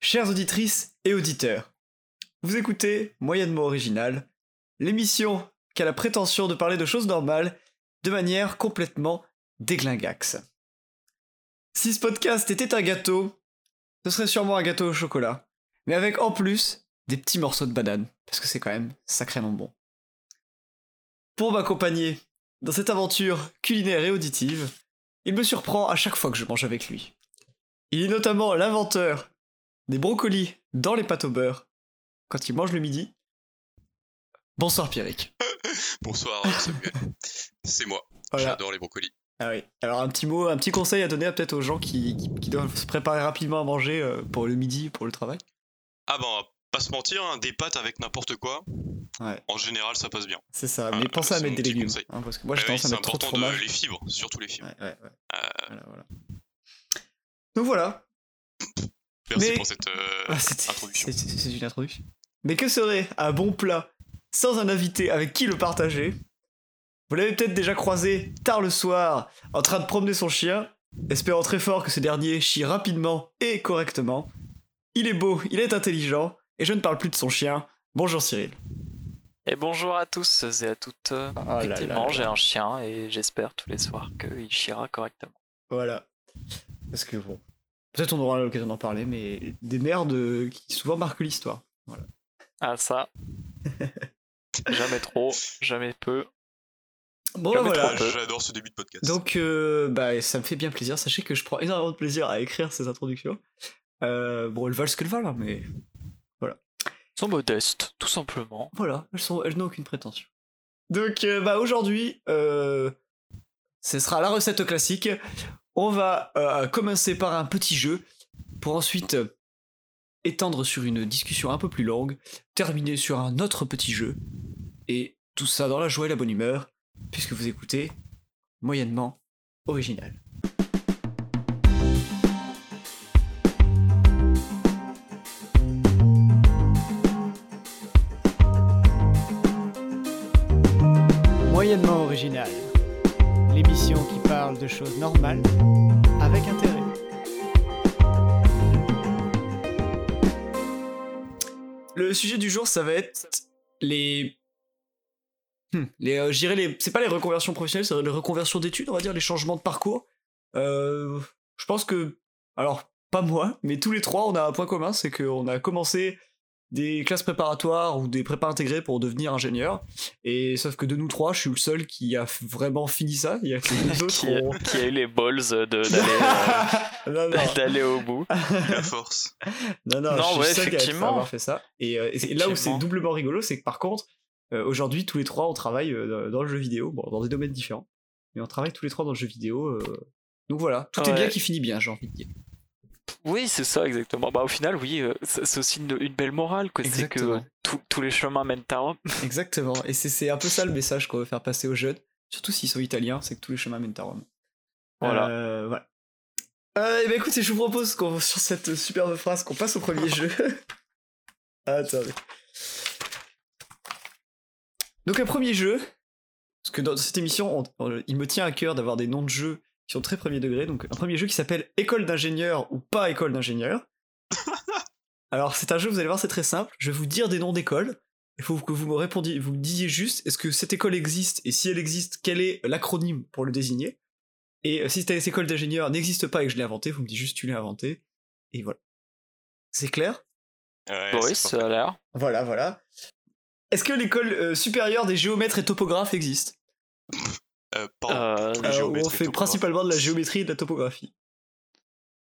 chères auditrices et auditeurs. Vous écoutez Moyennement Original, l'émission qui a la prétention de parler de choses normales de manière complètement déglingaxe. Si ce podcast était un gâteau, ce serait sûrement un gâteau au chocolat, mais avec en plus des petits morceaux de banane, parce que c'est quand même sacrément bon. Pour m'accompagner dans cette aventure culinaire et auditive, il me surprend à chaque fois que je mange avec lui. Il est notamment l'inventeur des brocolis dans les pâtes au beurre quand il mange le midi. Bonsoir Pierrick. Bonsoir Samuel. C'est moi. Voilà. J'adore les brocolis. Ah oui. Alors un petit mot, un petit conseil à donner peut-être aux gens qui, qui- qui doivent se préparer rapidement à manger euh, pour le midi, pour le travail. Ah ben, on va pas se mentir, hein, des pâtes avec n'importe quoi, Ouais, en général, ça passe bien. c'est ça. Mais pensez à mettre des légumes. hein, parce que moi j'ai Ah oui, tendance à mettre trop de fromage. les fibres, surtout les fibres. Ouais, ouais, ouais. Euh, Voilà, voilà. Donc voilà. Merci Mais- pour cette euh, Ah, introduction. c'est- une introduction. Mais que serait un bon plat sans un invité avec qui le partager? Vous l'avez peut-être déjà croisé tard le soir en train de promener son chien, espérant très fort que ce dernier chie rapidement et correctement. Il est beau, il est intelligent, et je ne parle plus de son chien. Bonjour Cyril. Et bonjour à tous et à toutes. Oh là Effectivement, j'ai un chien et j'espère tous les soirs qu'il chiera correctement. Voilà. Parce que bon, peut-être on aura l'occasion d'en parler, mais des merdes qui souvent marquent l'histoire. Ah ça. jamais trop, jamais peu. Bon, bah Jamais voilà. J'adore ce début de podcast. Donc, euh, bah, ça me fait bien plaisir. Sachez que je prends énormément de plaisir à écrire ces introductions. Euh, bon, elles valent ce qu'elles valent, hein, mais Ils sont modestes, tout simplement. voilà, elles, sont, elles n'ont aucune prétention. Donc, euh, bah, aujourd'hui, euh, ce sera la recette classique. On va euh, commencer par un petit jeu pour ensuite euh, étendre sur une discussion un peu plus longue, terminer sur un autre petit jeu, et tout ça dans la joie et la bonne humeur, puisque vous écoutez moyennement original. De choses normales avec intérêt. Le sujet du jour, ça va être les. Hmm, les euh, les. C'est pas les reconversions professionnelles, c'est les reconversions d'études, on va dire, les changements de parcours. Euh, je pense que. Alors, pas moi, mais tous les trois, on a un point commun, c'est qu'on a commencé des classes préparatoires ou des prépas intégrés pour devenir ingénieur. Et sauf que de nous trois, je suis le seul qui a vraiment fini ça. Il y a que les autres Qui a, ont- qui a eu les balls de- d'aller euh, d'aller au bout. La force. Non, non, Non, je suis ouais, le seul qui a effectivement. avoir fait ça. Et, euh, et là où c'est doublement rigolo, c'est que par contre, euh, aujourd'hui, tous les trois, on travaille euh, dans le jeu vidéo, bon, dans des domaines différents, mais on travaille tous les trois dans le jeu vidéo. euh, Donc voilà, tout est Ouais. bien qui finit bien, j'ai envie de dire. Oui, c'est ça, exactement. Bah, au final, oui, euh, c'est aussi une, une belle morale, que c'est que tous- les chemins mènent à Rome. Exactement. Et c'est- un peu ça le message qu'on veut faire passer aux jeunes, surtout s'ils sont italiens, c'est que tous les chemins mènent à Rome. Voilà. Euh, voilà. Euh, et ben écoutez, je vous propose qu'on sur cette superbe phrase qu'on passe au premier jeu. Attendez. Donc un premier jeu, parce que dans cette émission, on- on- il me tient à cœur d'avoir des noms de jeux qui sont très premier degré. Donc un premier jeu qui s'appelle École d'ingénieur ou pas École d'ingénieur. Alors c'est un jeu, vous allez voir, c'est très simple. Je vais vous dire des noms d'écoles. Il faut que vous me répondiez, vous me disiez juste, est-ce que cette école existe et si elle existe, quel est l'acronyme pour le désigner? Et euh, si cette école d'ingénieur n'existe pas et que je l'ai inventée, vous me dites juste tu l'as inventé. Et voilà. C'est clair? Ouais, Boris, c'est ça a l'air. Voilà, voilà. Est-ce que l'école euh, supérieure des géomètres et topographes existe? Euh, Euh, tous les Euh, géomètres on fait principalement de la géométrie et de la topographie.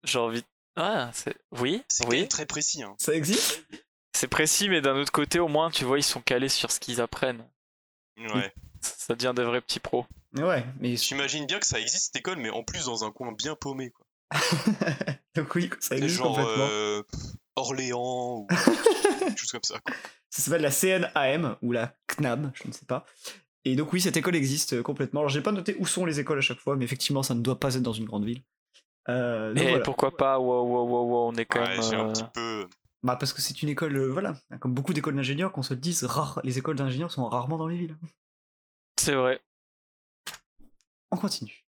J'ai envie. Ah, c'est. Oui, C'est oui. très précis. Hein. Ça existe? C'est précis, mais d'un autre côté, au moins, tu vois, ils sont calés sur ce qu'ils apprennent. Ouais. Ça devient des vrais petits pros. Ouais, mais J'imagine bien que ça existe cette école, mais en plus dans un coin bien paumé. Quoi. donc oui, ça C'est existe genre complètement. euh, Orléans ou quelque chose comme ça. Quoi. Ça s'appelle la CNAM ou la CNAM, je ne sais pas. Et donc oui, cette école existe euh, complètement. Alors j'ai pas noté où sont les écoles à chaque fois, mais effectivement, ça ne doit pas être dans une grande ville. Euh, voilà. pourquoi pas, wow, wow, wow, wow, on est quand Ouais, même. j'ai un euh, petit peu. Bah parce que c'est une école, euh, voilà, comme beaucoup d'écoles d'ingénieurs, qu'on se le dise, rares, les écoles d'ingénieurs sont rarement dans les villes. C'est vrai. On continue.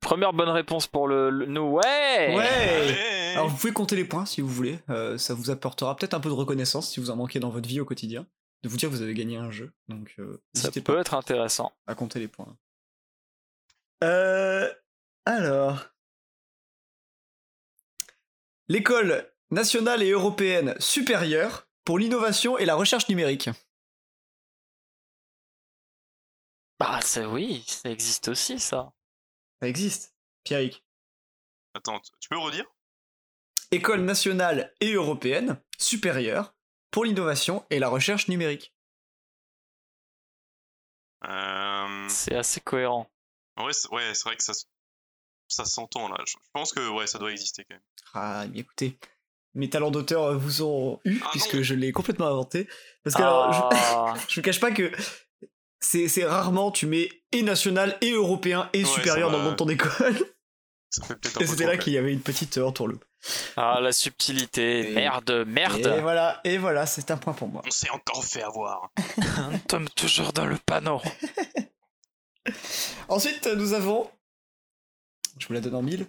Première bonne réponse pour le, le- nous. Ouais Ouais Allez Alors vous pouvez compter les points si vous voulez, euh, ça vous apportera peut-être un peu de reconnaissance si vous en manquez dans votre vie au quotidien, de vous dire que vous avez gagné un jeu. Donc euh, Ça peut pas être intéressant. à compter les points. Euh, alors, l'école nationale et européenne supérieure pour l'innovation et la recherche numérique. Bah, ça, oui, ça existe aussi, ça. Ça existe, Pierrick. Attends, tu peux redire? École nationale et européenne supérieure pour l'innovation et la recherche numérique. euh... C'est assez cohérent. Ouais, c'est ouais, vrai que ça, ça s'entend là. Je pense que ouais, ça doit exister quand même. Ah, mais écoutez, mes talents d'auteur vous ont eu, Ah puisque non. je l'ai complètement inventé. Parce que alors, je- Ah, je ne cache pas que c'est rarement tu mets et national et européen et Ouais, supérieur dans le nom de ton école. Ça fait Et c'était là qu'il y avait une petite entourloupe. Ah, la subtilité. Et- Merde, merde. Et voilà, et voilà, c'est un point pour moi. On s'est encore fait avoir. On tombe toujours dans le panneau. Ensuite, nous avons, je vous la donne en mille,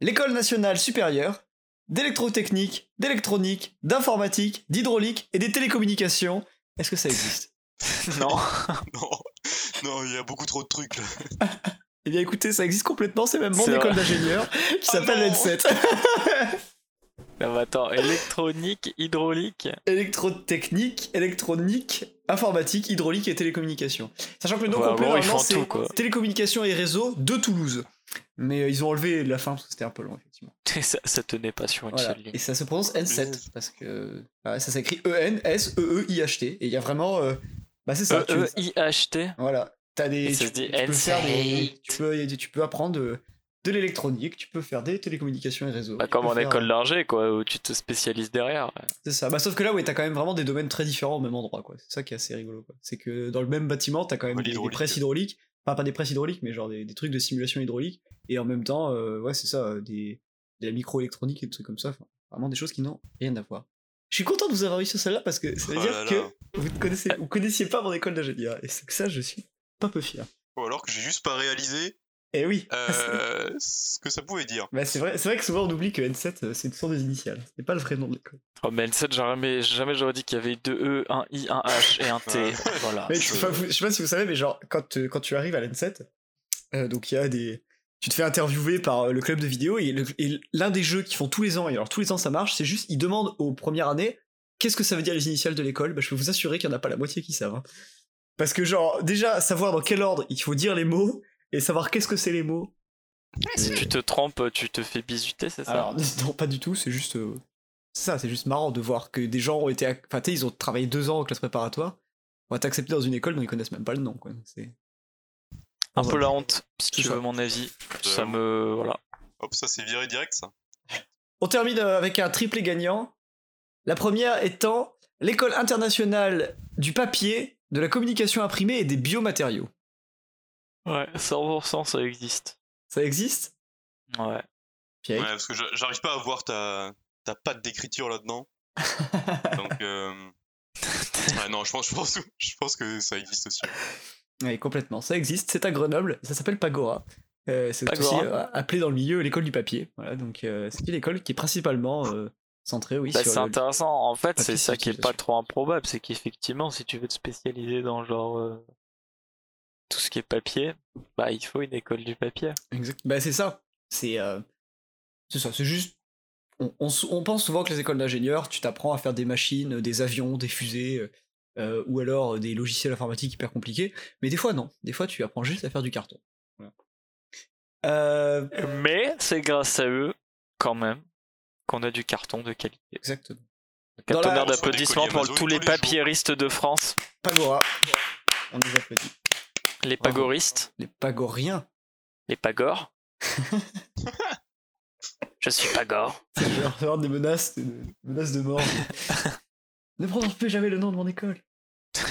l'école nationale supérieure d'électrotechnique, d'électronique, d'informatique, d'hydraulique et des télécommunications. Est-ce que ça existe? Non. Non, non, il y a beaucoup trop de trucs là. Eh bien écoutez, ça existe complètement, c'est même mon école d'ingénieur qui Oh s'appelle non. l'ENSET. Non, mais attends, électronique, hydraulique. Électrotechnique, électronique, informatique, hydraulique et télécommunications. Sachant que le nom Ouais, complet, bon, c'est télécommunications et réseaux de Toulouse. Mais euh, ils ont enlevé la fin parce que c'était un peu long, effectivement. Ça, ça tenait pas sur une Voilà. seule ligne. Et ça se prononce N7 parce que ça s'écrit E E-N-S-E-E-I-H-T. Et il y a vraiment. euh, Bah, c'est ça. tu- E-E-I-H-T. Voilà. T'as des. Tu, tu peux faire des. N7. Tu peux, tu peux apprendre de, de l'électronique, tu peux faire des télécommunications et réseaux. Bah, comme en faire, école euh, d'ingé, quoi, où tu te spécialises derrière. C'est ça. Bah, sauf que là, ouais, t'as quand même vraiment des domaines très différents au même endroit, quoi. C'est ça qui est assez rigolo, quoi. C'est que dans le même bâtiment, t'as quand même des, presses hydrauliques. Enfin, pas des presses hydrauliques, mais genre des, des trucs de simulation hydraulique. Et en même temps, euh, ouais, c'est ça, euh, des, de la microélectronique et des trucs comme ça. Enfin, vraiment des choses qui n'ont rien à voir. Je suis content de vous avoir eu sur celle-là parce que ça veut Oh dire là que là. vous ne connaissez, vous connaissiez pas mon école d'ingénieur. Et c'est que ça, je suis pas peu fier. Ou alors que j'ai juste pas réalisé Et oui. euh, ce que ça pouvait dire. Bah, c'est vrai, c'est vrai que souvent on oublie que N7 euh, c'est une sorte des initiales. C'est pas le vrai nom de l'école. Oh, mais N7, jamais, jamais j'aurais dit qu'il y avait deux E, un I, un H et un T. Voilà. Mais je- je sais pas si vous savez, mais genre, quand, euh, quand tu arrives à l'N7, euh, donc il y a des. Tu te fais interviewer par le club de vidéo et, l'un des jeux qu'ils font tous les ans, et alors tous les ans ça marche, c'est juste, ils demandent aux premières années qu'est-ce que ça veut dire les initiales de l'école? Bah, je peux vous assurer qu'il y en a pas la moitié qui savent. Parce que, genre, déjà, savoir dans quel ordre il faut dire les mots et savoir qu'est-ce que c'est les mots. Si tu te trompes, tu te fais bisuter, c'est ça Alors, non, pas du tout, c'est juste. euh, c'est ça, c'est juste marrant de voir que des gens ont été. ac- Enfin, tu sais, ils ont travaillé deux ans en classe préparatoire pour être acceptés dans une école dont ils connaissent même pas le nom, quoi. C'est. Un peu la honte, si tu ça. veux mon avis. Ça me. Voilà. Hop, ça c'est viré direct ça. On termine euh, avec un triplé gagnant. La première étant l'école internationale du papier, de la communication imprimée et des biomatériaux. Ouais, 100% ça existe. Ça existe? Ouais. Pierre Ouais, parce que j'a- j'arrive pas à voir ta, ta patte d'écriture là-dedans. Donc, euh... ouais, non, je pense, je, pense, je pense que ça existe aussi. Oui, complètement. Ça existe. C'est à Grenoble. Ça s'appelle Pagora. Euh, c'est aussi euh, appelé dans le milieu l'école du papier. Voilà, donc euh, c'est une école qui est principalement oui, Bah, c'est intéressant. En fait, c'est ça qui est pas trop improbable. C'est qu'effectivement, si tu veux te spécialiser dans genre. euh, tout ce qui est papier, bah il faut une école du papier. Exact. Bah, c'est ça. C'est euh, c'est ça. C'est juste. On, on pense souvent que les écoles d'ingénieurs, tu t'apprends à faire des machines, des avions, des fusées, euh, ou alors des logiciels informatiques hyper compliqués. Mais des fois, non. Des fois, tu apprends juste à faire du carton. Voilà. Mais c'est grâce à eux, quand même, qu'on a du carton de qualité. exactement. Un Dans la- tonnerre On reçoit des d'applaudissements pour tous les papiéristes de France, Pagora. On les applaudit. les Bravo. pagoristes, Les pagoriens. les pagors. Je suis vais recevoir des menaces, des menaces de mort. ne prononce plus jamais le nom de mon école.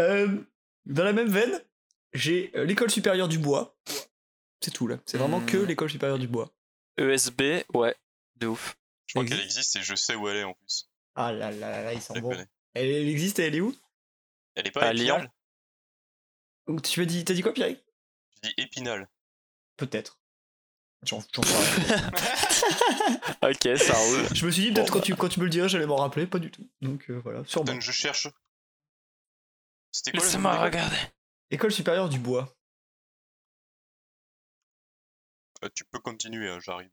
Euh, dans la même veine, j'ai euh, l'école supérieure du bois. C'est tout là. C'est vraiment que Hmm. l'école supérieure du bois. ESB, ouais, de ouf. Je crois qu'elle existe et je sais où elle est en plus. Ah là là là, là ils sont bons. Elle, elle existe et elle est où? Elle est pas À épinale Lyon. Donc tu m'as dit, t'as dit quoi Pierre Je dis épinal. Peut-être. J'en. Ok, ça roule. Je me suis dit, peut-être quand, tu, quand tu me le dirais, j'allais m'en rappeler, pas du tout. Donc euh, voilà, sûrement. Donc je cherche. C'était quoi regarder. École supérieure du bois. Euh, Tu peux continuer, hein, j'arrive.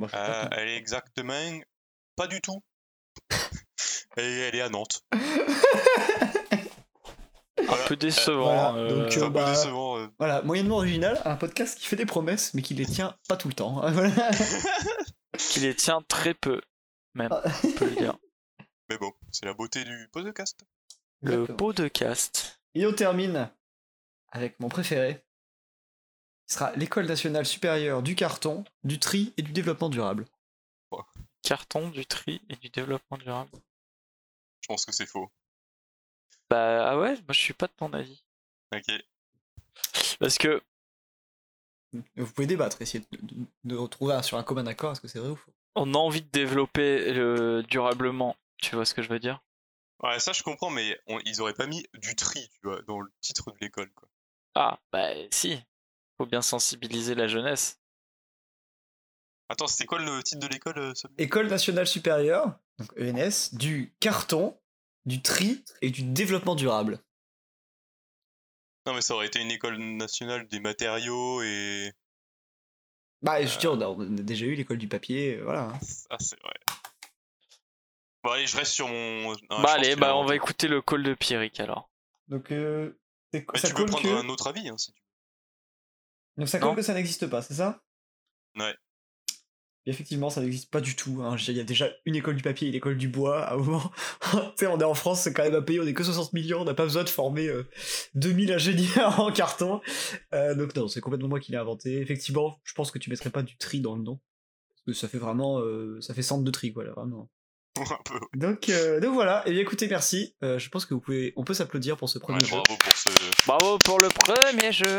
Moi, je sais Euh, elle est exactement pas du tout. elle, est, elle est à Nantes. Un peu décevant. voilà, euh, donc, C'est euh, un peu bah, décevant. euh. Voilà, moyennement original, un podcast qui fait des promesses, mais qui les tient pas tout le temps. Voilà. qui les tient très peu, même, Ah. on peut le dire. Mais bon, c'est la beauté du podcast. Le Exactement. pot de cast. Et on termine avec mon préféré. Ce sera l'école nationale supérieure du carton, du tri et du développement durable. Carton, du tri et du développement durable. Je pense que c'est faux. Bah ah ouais, moi je suis pas de ton avis. Ok. Parce que Vous pouvez débattre, essayer de, de- de retrouver sur un commun accord, est-ce que c'est vrai ou faux? on a envie de développer le durablement, tu vois ce que je veux dire? Ouais, ça je comprends, mais on- ils auraient pas mis du tri, tu vois, dans le titre de l'école, quoi. Ah, bah si. Faut bien sensibiliser la jeunesse. Attends, c'était quoi le titre de l'école euh, École nationale supérieure, donc ENS, du carton, du tri et du développement durable. Non, mais ça aurait été une école nationale des matériaux et. Bah, je veux dire, on a, on a déjà eu l'école du papier, euh, voilà. Ah, c'est vrai. Bon, allez, je reste sur mon. Bah allez, bah on va écouter le call de Pierrick alors. Donc, euh, ça tu peux prendre que... un autre avis, hein, si tu Donc ça Non. que ça n'existe pas, c'est ça? Ouais. Et effectivement, ça n'existe pas du tout. hein. Il y a déjà une école du papier et l'école du bois. À un moment, tu sais, on est en France, c'est quand même un pays, on est que 60 millions, on n'a pas besoin de former euh, 2000 ingénieurs en carton. Euh, donc non, c'est complètement moi qui l'ai inventé. Effectivement, je pense que tu mettrais pas du tri dans le nom. Parce que ça fait vraiment... euh, ça fait centre de tri, quoi, là, vraiment. Donc, euh, donc voilà, et bien écoutez, merci. Euh, je pense que vous pouvez, on peut s'applaudir pour ce Ouais, premier jeu. bravo pour ce. Bravo pour le premier jeu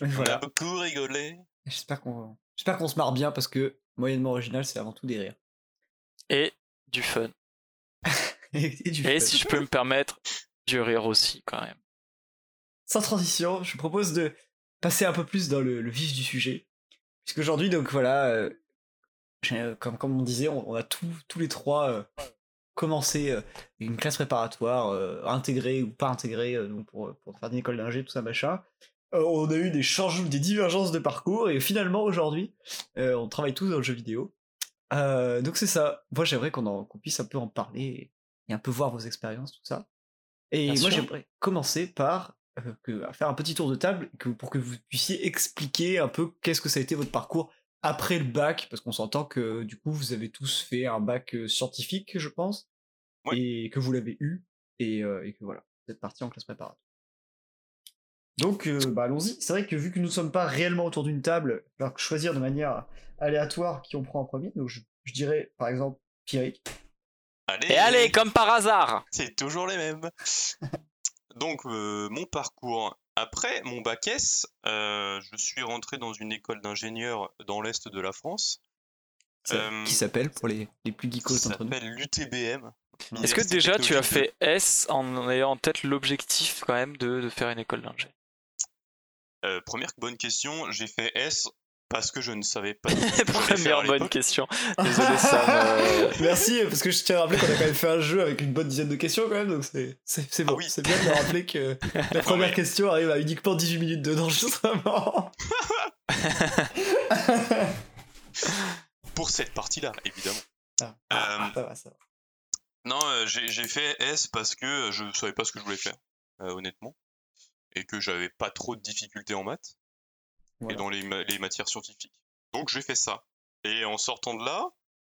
On a Voilà. beaucoup rigolé. J'espère qu'on j'espère qu'on se marre bien parce que moyennement original, c'est avant tout des rires. et du fun. Et, et du Et fun. si je peux me permettre, du rire aussi quand même. Sans transition, je vous propose de passer un peu plus dans le, le vif du sujet. Puisqu'aujourd'hui, donc voilà, euh, euh, comme, comme on disait, on, on a tous tous les trois euh, commencé euh, une classe préparatoire, euh, intégrée ou pas intégrée, euh, donc pour, pour faire une école d'ingé, tout ça, machin. Euh, on a eu des changements, des divergences de parcours, et finalement, aujourd'hui, euh, on travaille tous dans le jeu vidéo. Euh, donc c'est ça. Moi, j'aimerais qu'on puisse un peu en parler et, un peu voir vos expériences, tout ça. Et Bien moi, j'aimerais commencer par que, faire un petit tour de table que, pour que vous puissiez expliquer un peu qu'est-ce que ça a été votre parcours après le bac, parce qu'on s'entend que du coup, vous avez tous fait un bac scientifique, je pense, Ouais. et que vous l'avez eu, et, et que voilà, vous êtes parti en classe préparatoire. Donc, euh, bah, allons-y. C'est vrai que vu que nous ne sommes pas réellement autour d'une table, il va falloir choisir de manière aléatoire qui on prend en premier. Donc, je, je dirais, par exemple, Pierrick. Allez, Et allez, comme par hasard C'est toujours les mêmes. Donc, euh, mon parcours. Après mon bac S, euh, je suis rentré dans une école d'ingénieur dans l'est de la France. Euh, qui s'appelle, pour les, les plus geekos Ça d'entre nous. s'appelle l'UTBM. Est-ce que déjà tu as fait S en ayant en tête l'objectif quand même de, de faire une école d'ingé? Euh, Première bonne question, j'ai fait S parce que je ne savais pas. Première bonne question. Désolé Sam. euh, Merci, parce que je tiens à rappeler qu'on a quand même fait un jeu avec une bonne dizaine de questions quand même, donc c'est c'est- c'est bon. Ah oui. C'est bien de me rappeler que la première question arrive à uniquement 18 minutes de d'enregistrement. Pour cette partie-là, évidemment. Ah, Euh, ça va, ça va. Non, euh, j'ai j'ai fait S parce que je savais pas ce que je voulais faire, euh, honnêtement. Et que j'avais pas trop de difficultés en maths Voilà. et dans les, ma- les matières scientifiques. Donc j'ai fait ça. Et en sortant de là,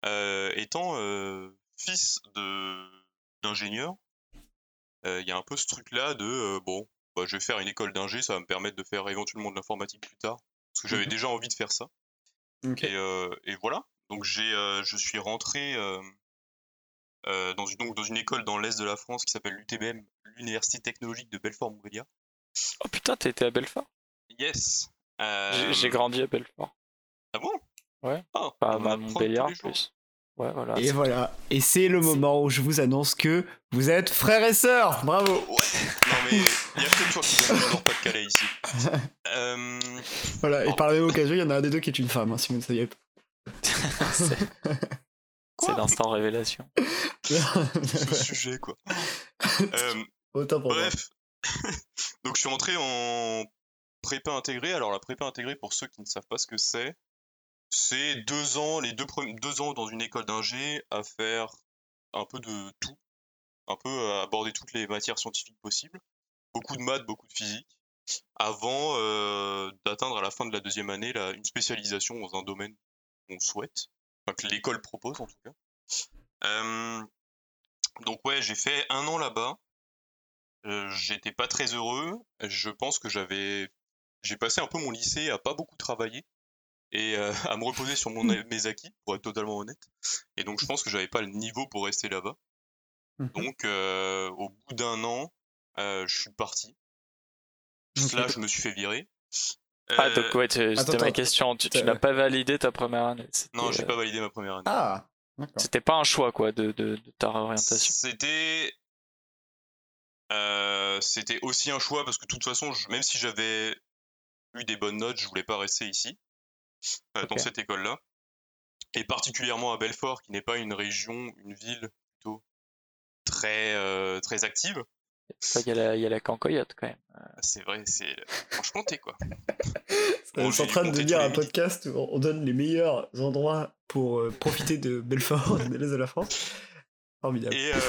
euh, étant euh, fils d'ingénieur, euh, il y a un peu ce truc-là de bon, bah, je vais faire une école d'ingé, ça va me permettre de faire éventuellement de l'informatique plus tard. Parce que j'avais Mhm. déjà envie de faire ça. Et, et voilà. Donc j'ai, je suis rentré dans, une, donc, dans une école dans l'est de la France qui s'appelle l'UTBM, l'Université technologique de Belfort-Montbéliard. Oh putain, t'as été à Belfort? Yes. J'ai- Euh, J'ai grandi à Belfort. Ah bon? Ouais. Ah, Enfin, on à Montbéliard jours. plus. Ouais, voilà. Et voilà. Et c'est le moment où je vous annonce que vous êtes frères et sœurs. Bravo. Ouais. Non mais il y a que toi qui viens du Nord-Pas-de-Calais ici. Euh, Voilà. Et par la même occasion, il y en a un des deux qui est une femme, hein, si vous ne saviez pas. c'est l'instant révélation. ce sujet quoi. Euh, Autant pour moi. Bref, donc je suis entré en prépa intégrée. Alors la prépa intégrée, pour ceux qui ne savent pas ce que c'est, c'est deux ans, les deux, deux ans dans une école d'ingé à faire un peu de tout, un peu à aborder toutes les matières scientifiques possibles, beaucoup de maths, beaucoup de physique, avant euh, d'atteindre à la fin de la deuxième année une spécialisation dans un domaine qu'on souhaite, que l'école propose en tout cas. Euh, donc ouais, j'ai fait un an là-bas. Euh, j'étais pas très heureux. Je pense que j'avais, j'ai passé un peu mon lycée à pas beaucoup travailler et euh, à me reposer sur mon, mes acquis, pour être totalement honnête. Et donc je pense que j'avais pas le niveau pour rester là-bas. Mhm. Donc euh, au bout d'un an, euh, je suis parti. Là, je me suis fait virer. Ah, Euh, donc ouais, tu- attends, c'était ma question. Tu, tu n'as pas validé ta première année? Non, j'ai euh, pas validé ma première année. Ah. C'était pas un choix, quoi, de, de, de ta réorientation. C'était euh, c'était aussi un choix parce que de toute façon, je- même si j'avais eu des bonnes notes, je voulais pas rester ici euh, dans cette école-là. Et particulièrement à Belfort, qui n'est pas une région, une ville plutôt très euh, très active. Il y, a la- il y a la cancoyote, quand même. C'est vrai, c'est franchement t'es quoi. On est en train de devenir un podcast où on donne les meilleurs endroits pour profiter de Belfort, de l'Est de la France. Formidable. Et euh,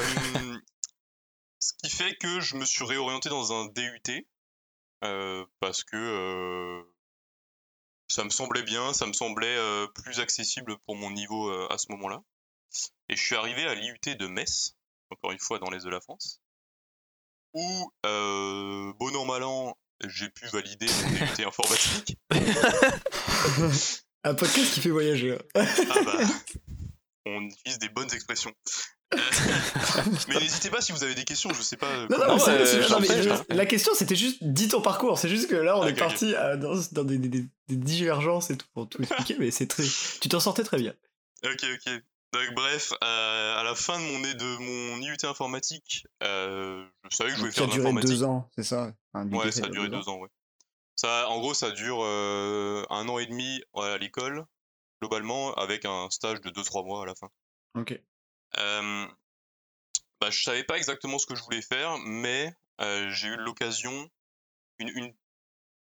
qui fait que je me suis réorienté dans un DUT euh, parce que euh, ça me semblait bien, ça me semblait euh, plus accessible pour mon niveau euh, à ce moment-là. Et je suis arrivé à l'IUT de Metz, encore une fois dans l'Est de la France, où, euh, bon an mal an, j'ai pu valider mon DUT informatique. un podcast qui fait voyager. hein. Ah bah, on utilise des bonnes expressions. Euh, mais n'hésitez pas si vous avez des questions, je sais pas. euh, Non, non, Non, euh, mais je- la question c'était juste dis ton parcours. C'est juste que là on est parti à- dans, dans des, des- des- des divergences et tout pour tout expliquer, mais c'est très. Tu t'en sortais très bien. Ok, ok. Donc, bref, euh, à la fin de mon, de mon IUT informatique, euh, je savais que je voulais a faire de duré l'informatique. deux ans, c'est ça? Un Ouais, ça a duré deux ans, ouais. Ça, en gros, ça dure euh, un an et demi à l'école, globalement, avec un stage de 2-3 mois à la fin. Ok. Euh, bah, je savais pas exactement ce que je voulais faire, mais euh, j'ai eu l'occasion, une, une,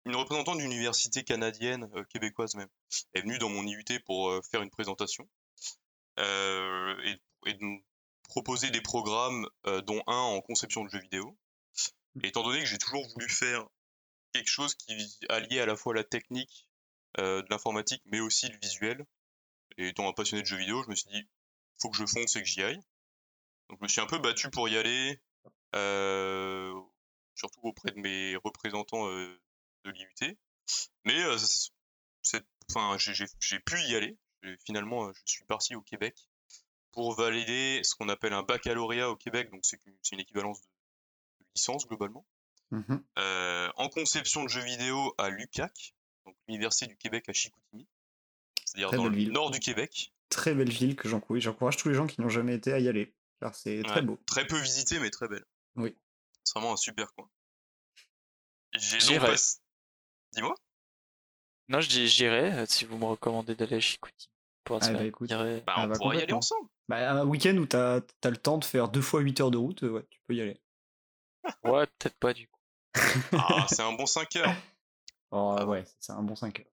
une représentante d'une université canadienne, euh, québécoise même, est venue dans mon IUT pour faire une présentation et, et de proposer des programmes, dont un en conception de jeux vidéo. Et étant donné que j'ai toujours voulu faire quelque chose qui alliait à la fois la technique de l'informatique, mais aussi le visuel, et étant un passionné de jeux vidéo, je me suis dit, faut que je fonce et que j'y aille. Donc je me suis un peu battu pour y aller, euh, surtout auprès de mes représentants euh, de l'IUT. Mais euh, enfin, j'ai, pu y aller. Finalement, je suis parti au Québec pour valider ce qu'on appelle un baccalauréat au Québec. Donc c'est, une- équivalence de, de licence globalement. Euh, en conception de jeux vidéo à l'UQAC, donc l'Université du Québec à Chicoutimi, c'est-à-dire dans le ville. nord du Québec. Très belle ville que j'encourage. J'encourage tous les gens qui n'ont jamais été à y aller. Car c'est très beau. Très peu visité, mais très belle. Oui. C'est vraiment un super coin. J'ai pass- Dis-moi? Non, je dis j'irai euh, si vous me recommandez d'aller à Chicoutimi. Pour Ah, bah, écoute. Bah, Ah on bah, pourra y aller ensemble. Bah, un week-end où t'as as le temps de faire deux fois 8 heures de route, ouais, tu peux y aller. Ouais, peut-être pas du coup. Ah, c'est un bon 5 heures. Oh, Ah ouais, c'est un bon 5 heures.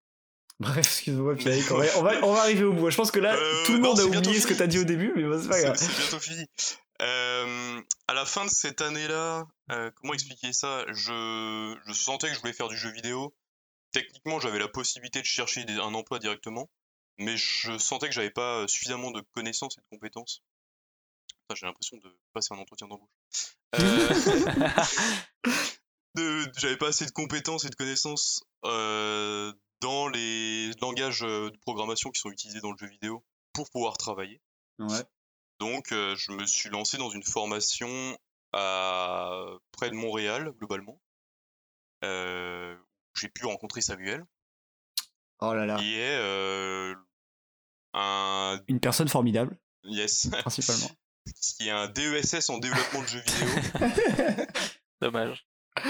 Bref, excuse-moi, Pierrick, on va, on, va, on va arriver au bout. Je pense que là, Euh, tout le non, monde a oublié ce que t'as dit au début, mais bon, c'est pas grave. c'est bientôt fini. Euh, à la fin de cette année-là, euh, comment expliquer ça? Je, je sentais que je voulais faire du jeu vidéo. Techniquement, j'avais la possibilité de chercher des- un emploi directement, mais je sentais que j'avais pas suffisamment de connaissances et de compétences. J'ai l'impression de passer un entretien d'embauche. De- j'avais pas assez de compétences et de connaissances euh, dans les langages euh, de programmation qui sont utilisés dans le jeu vidéo pour pouvoir travailler. Ouais. Donc, euh, je me suis lancé dans une formation à près de Montréal, globalement. Euh, j'ai pu rencontrer Samuel, Oh là là. qui est euh, un Une personne formidable. Yes. principalement. qui est un DESS en développement de jeux vidéo. Dommage.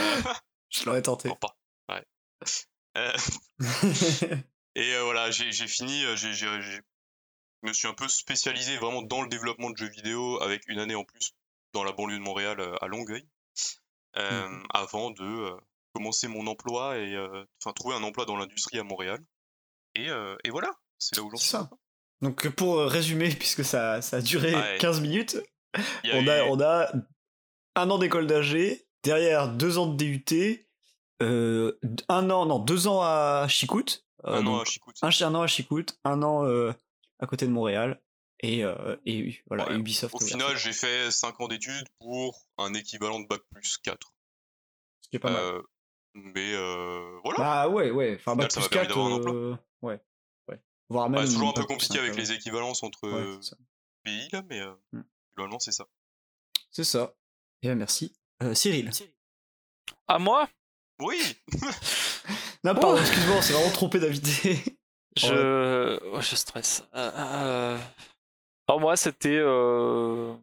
Je l'aurais tenté. Non, pas. Ouais. Euh, et voilà, j'ai fini, je me suis un peu spécialisé vraiment dans le développement de jeux vidéo avec une année en plus dans la banlieue de Montréal à Longueuil, Mhm. avant de commencer mon emploi et enfin trouver un emploi dans l'industrie à Montréal. Et, et voilà, c'est là où j'en suis. ça. Donc pour résumer, puisque ça, ça a duré Ouais. 15 minutes, a a, on a un an d'école d'AG, derrière deux ans de DUT, euh, un an, non, deux ans à Chicout, euh, un an à Chicout. un, un an à Chicout, un an euh, à côté de Montréal, et, euh, et voilà, Ouais, Ubisoft. Au final, j'ai fait 5 ans d'études pour un équivalent de Bac plus 4. ce qui est pas mal. Mais euh, voilà. Bah ouais, ouais, enfin bac plus m'a permis 4, d'avoir un emploi. euh, ouais, ouais. Voire Bah, c'est toujours un peu compliqué avec les équivalences entre pays là, mais euh, Hmm. globalement c'est ça. C'est ça. Et bien merci. Euh, Cyril. À moi? Oui. Non, pardon, excuse-moi, on s'est vraiment trompé d'invité. Je, oh, je stresse. Euh, euh, Alors moi, c'était euh,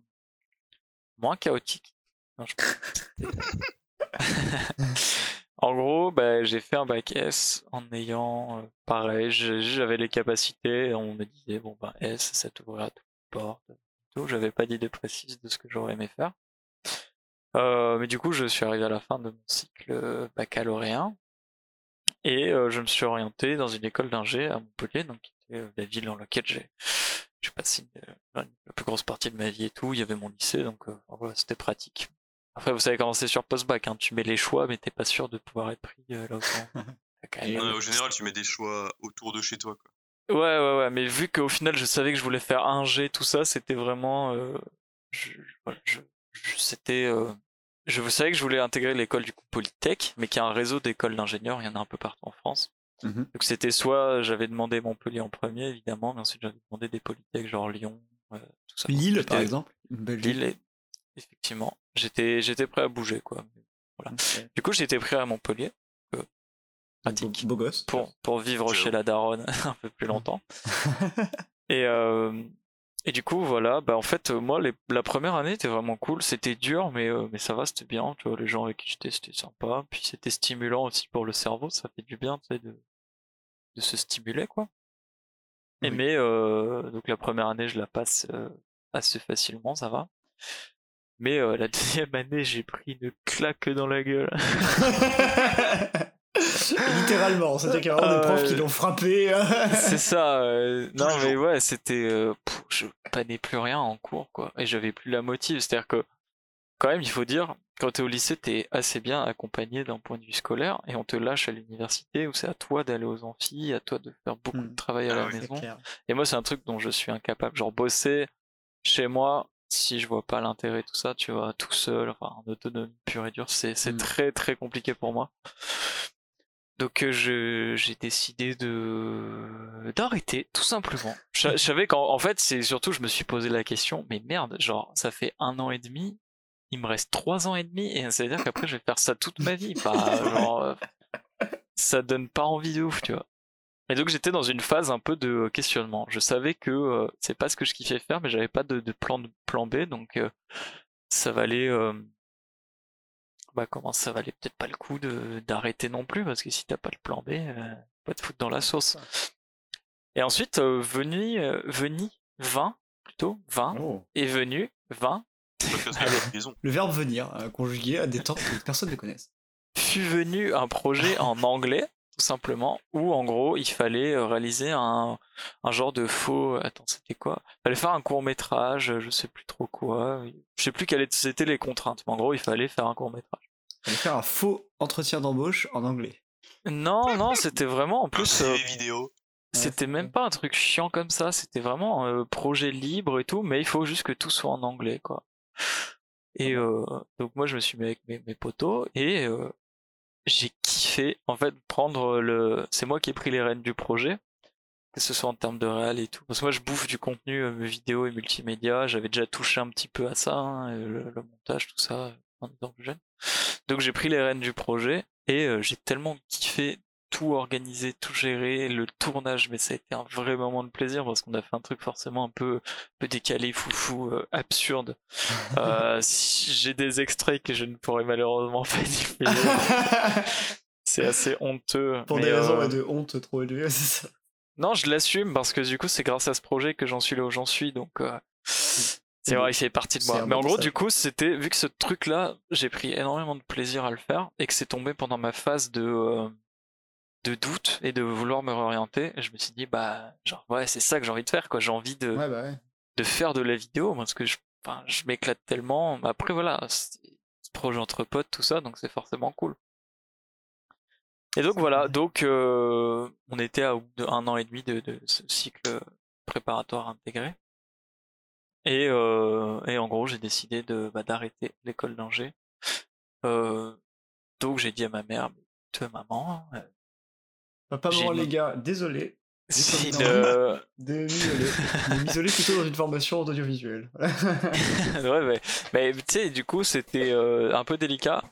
moins chaotique. Non, je en gros, bah, j'ai fait un bac S en ayant, euh, pareil, j'avais les capacités. et On me disait bon ben S, ça t'ouvrira toutes les portes. J'avais pas d'idée précise de ce que j'aurais aimé faire. Euh, mais du coup, je suis arrivé à la fin de mon cycle euh, baccalauréen et euh, je me suis orienté dans une école d'ingé à Montpellier, donc qui était euh, la ville dans laquelle j'ai j'ai passé euh, la plus grosse partie de ma vie et tout. Il y avait mon lycée, donc euh, voilà, c'était pratique. Après, vous savez comment c'est sur post-bac, hein, tu mets les choix, mais t'es pas sûr de pouvoir être pris euh, là où au général, tu mets des choix autour de chez toi. Quoi. Ouais, ouais, ouais, mais vu qu'au final, je savais que je voulais faire un G, tout ça, c'était vraiment. euh, je, voilà, je- je- c'était. euh, je savais que je voulais intégrer l'école du coup Polytech, mais qui a un réseau d'écoles d'ingénieurs, il y en a un peu partout en France. Mhm. Donc c'était soit j'avais demandé Montpellier en premier, évidemment, mais ensuite j'avais demandé des Polytech, genre Lyon, euh, tout ça. Lille, par exemple. Lille, et- effectivement. J'étais, j'étais prêt à bouger, quoi. Du coup, j'étais prêt à Montpellier. euh, pratique. beau gosse. Pour, pour vivre chez la daronne un peu plus longtemps. Et, euh, et du coup, voilà, bah en fait, euh, moi, les- la première année était vraiment cool. C'était dur, mais, euh, mais ça va, c'était bien. Tu vois, les gens avec qui j'étais, c'était sympa. Puis c'était stimulant aussi pour le cerveau. Ça fait du bien, tu sais, de, de se stimuler, quoi. Et mais, euh, donc la première année, je la passe euh, assez facilement, ça va. Mais euh, la deuxième année, j'ai pris une claque dans la gueule. Littéralement, c'est-à-dire qu'il y a vraiment des Ah, profs qui l'ont frappé. C'est ça. euh, non, mais ouais, c'était. euh, je panais plus rien en cours, quoi. Et j'avais plus la motive. C'est-à-dire que, quand même, il faut dire, quand t'es au lycée, t'es assez bien accompagné d'un point de vue scolaire, et on te lâche à l'université où c'est à toi d'aller aux amphis, à toi de faire beaucoup Hmm. de travail à Ah la oui. C'est maison. Et moi, c'est un truc dont je suis incapable. Genre, bosser chez moi, si je vois pas l'intérêt, tout ça, tu vois, tout seul, enfin, en autonomie pure et dure, c'est c'est Mm. très très compliqué pour moi. Donc, euh, je j'ai décidé de d'arrêter, tout simplement. Je, je savais qu'en en fait, c'est surtout, je me suis posé la question, mais merde, genre, ça fait un an et demi, il me reste trois ans et demi, et ça veut dire qu'après, je vais faire ça toute ma vie. Pas, genre, euh, ça donne pas envie de ouf, tu vois. Et donc j'étais dans une phase un peu de questionnement. Je savais que euh, c'est pas ce que je kiffais faire, mais j'avais pas de, de plan de plan B, donc euh, ça valait, euh, bah comment ça valait peut-être pas le coup de d'arrêter non plus, parce que si t'as pas le plan B, euh, pas te foutre dans la sauce. Et ensuite euh, venu, euh, venu, 20 plutôt, 20 Oh. est venu, 20 Podcast de Allez. liaison. Le verbe venir, euh, conjugué à des temps que personne ne connaisse. fut venu un projet en anglais, tout simplement, où en gros il fallait euh, réaliser un, un genre de faux. Attends, c'était quoi? Il fallait faire un court métrage, je sais plus trop quoi. Je sais plus quelles étaient étaient les contraintes, mais en gros il fallait faire un court métrage. On va faire un faux entretien d'embauche en anglais. Non, non, c'était vraiment en plus. euh, vidéo. C'était même pas un truc chiant comme ça, c'était vraiment un projet libre et tout, mais il faut juste que tout soit en anglais, quoi. Et euh, donc moi je me suis mis avec mes, mes potos et euh, j'ai kiffé en fait prendre le. C'est moi qui ai pris les rênes du projet, que ce soit en termes de réal et tout. Parce que moi je bouffe du contenu euh, vidéo et multimédia, j'avais déjà touché un petit peu à ça, hein, le, le montage, tout ça, en étant plus jeune. Donc j'ai pris les rênes du projet et euh, j'ai tellement kiffé tout organisé, tout géré, le tournage, mais ça a été un vrai moment de plaisir parce qu'on a fait un truc forcément un peu, peu décalé, foufou, euh, absurde. Euh, si j'ai des extraits que je ne pourrais malheureusement pas diffuser. c'est assez honteux. Pour des raisons euh, de honte trop élevées, c'est ça. Non, je l'assume parce que du coup, c'est grâce à ce projet que j'en suis là où j'en suis. Donc, euh, c'est vrai, il fait partie de moi. Mais en gros, du coup, c'était vu que ce truc-là, j'ai pris énormément de plaisir à le faire et que c'est tombé pendant ma phase de euh, de doute et de vouloir me réorienter. Je me suis dit, bah, genre, ouais, c'est ça que j'ai envie de faire, quoi. J'ai envie de, Ouais, bah ouais. de faire de la vidéo parce que je, enfin, je m'éclate tellement. Après, voilà, c'est ce projet entre potes, tout ça, donc c'est forcément cool. Et donc voilà, donc euh, on était à au bout de un an et demi de, de ce cycle préparatoire intégré. Et, euh, et en gros, j'ai décidé de bah, d'arrêter l'école d'ingé. Euh, donc j'ai dit à ma mère, écoute, maman, euh, Papa, maman, les gars, désolé si le- de m'isoler. de m'isoler plutôt dans une formation d'audiovisuel. ouais, mais, mais tu sais, du coup, c'était euh, un peu délicat.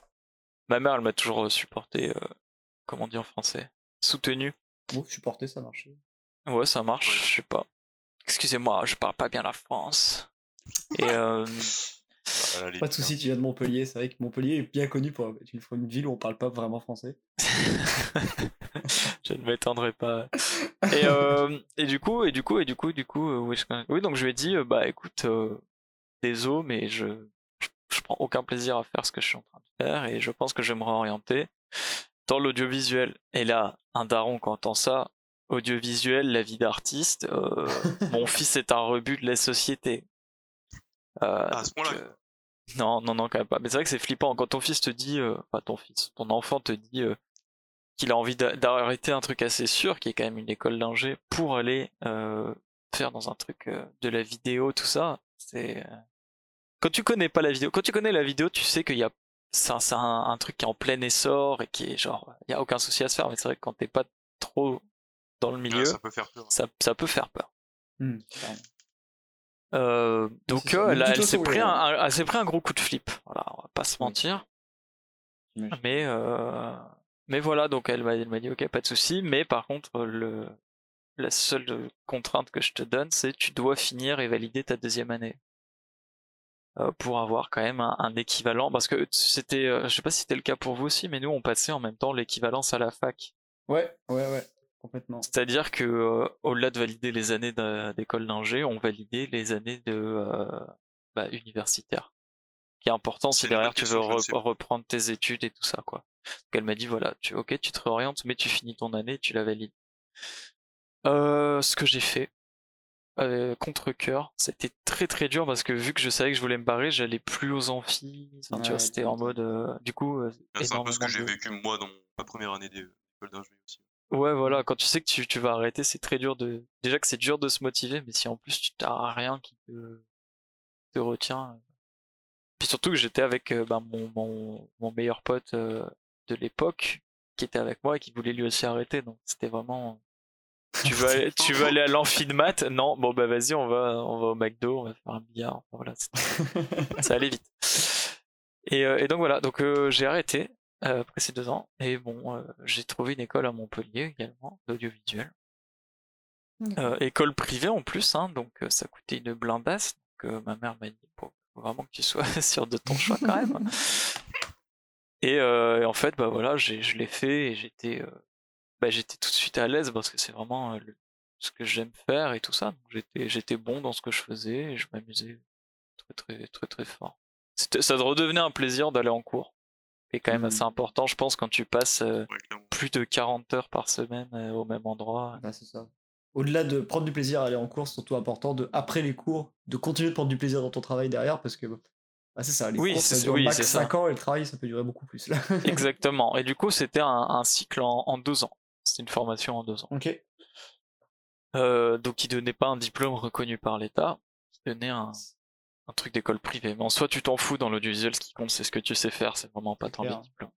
Ma mère, elle m'a toujours supporté, euh, comment on dit en français, soutenu. bon, supporter, ça marchait. Ouais, ça marche, je sais pas. Excusez-moi, je parle pas bien la France. Et euh, Voilà, les Pas de soucis, tu viens de Montpellier. C'est vrai que Montpellier est bien connu pour être une, une ville où on parle pas vraiment français. je ne m'étendrai pas. Et, euh, et du coup, et du coup, et du coup, du coup, euh, oui, je- oui, donc je lui ai dit, euh, bah écoute, euh, désolé, mais je, je, je prends aucun plaisir à faire ce que je suis en train de faire et je pense que je vais me réorienter dans l'audiovisuel. Et là, un daron qui entend ça, audiovisuel, la vie d'artiste, euh, mon fils est un rebut de la société. Euh, Ah, à ce donc, point-là. euh, non, non, non, quand même pas. Mais c'est vrai que c'est flippant quand ton fils te dit, euh, enfin ton fils, ton enfant te dit euh, qu'il a envie d'a- d'arrêter un truc assez sûr, qui est quand même une école d'ingé, pour aller euh, faire dans un truc euh, de la vidéo, tout ça. C'est euh, quand tu connais pas la vidéo, quand tu connais la vidéo, tu sais qu'il y a c'est un, c'est un- un truc qui est en plein essor et qui est genre, il y a aucun souci à se faire. Mais c'est vrai que quand t'es pas trop dans le Ah, milieu, ça peut faire peur. ça, ça peut faire peur. Hmm. Euh, donc euh, elle, elle s'est pris ouais. un, pris gros coup de flip. Voilà, on va pas se mentir. Mais euh, mais voilà, donc elle m'a elle m'a dit ok, pas de souci. Mais par contre, le la seule contrainte que je te donne, c'est tu dois finir et valider ta deuxième année Euh, pour avoir quand même un, un équivalent. Parce que c'était, euh, je sais pas si c'était le cas pour vous aussi, mais nous on passait en même temps l'équivalence à la fac. Ouais, ouais, ouais, complètement. C'est-à-dire que euh, au-delà de valider les années d'école d'ingé, on validait les années de euh, bah, universitaire. Ce qui est important si derrière tu veux re- reprendre tes études et tout ça quoi. Donc elle m'a dit voilà, tu ok, tu te réorientes, mais tu finis ton année, tu la valides. Euh, ce que j'ai fait euh, contre cœur, c'était très très dur parce que vu que je savais que je voulais me barrer, j'allais plus aux amphis. Enfin, tu Ouais, vois, c'était en mode euh, du coup C'est un peu ce que j'ai vécu moi dans ma première année d'école d'ingé aussi. Ouais, voilà, quand tu sais que tu, tu vas arrêter, c'est très dur de. Déjà que c'est dur de se motiver, mais si en plus tu t'as rien qui te, te retient. euh. Puis surtout que j'étais avec ben, mon, mon, mon meilleur pote euh, de l'époque qui était avec moi et qui voulait lui aussi arrêter, donc c'était vraiment. Tu veux aller, tu veux aller à l'amphi de maths? Non, bon bah vas-y, on va, on va au McDo, on va faire un billard. Enfin, voilà, ça allait vite. Et, euh, et donc voilà, donc euh, j'ai arrêté euh, après ces deux ans. Et bon, euh, j'ai trouvé une école à Montpellier également, d'audiovisuel. Euh, école privée en plus, hein, donc euh, ça coûtait une blindasse. Donc ma mère m'a dit, bon, faut vraiment que tu sois sûr de ton choix quand même. Et, et en fait, bah voilà, j'ai, je l'ai fait et j'étais, bah, j'étais tout de suite à l'aise parce que c'est vraiment le- ce que j'aime faire et tout ça. J'étais, j'étais bon dans ce que je faisais et je m'amusais très très très très fort. C'était, ça redevenait un plaisir d'aller en cours. C'est quand même Mhm. assez important, je pense, quand tu passes euh, Ouais, plus de 40 heures par semaine euh, au même endroit. Bah, c'est ça. Au-delà de prendre du plaisir à aller en cours, c'est surtout important de, après les cours, de continuer de prendre du plaisir dans ton travail derrière parce que bah, c'est ça, les Oui, cours c'est- ça dure oui, max c'est ça. 5 ans et le travail ça peut durer beaucoup plus là. Exactement. Et du coup, c'était un, un cycle en, en deux ans. C'était une formation en deux ans. ok. Euh, donc, il donnait pas un diplôme reconnu par l'État. Il donnait un, un truc d'école privée. Mais en soi, tu t'en fous dans l'audiovisuel. Ce qui compte, c'est ce que tu sais faire. C'est vraiment pas clair. diplômes.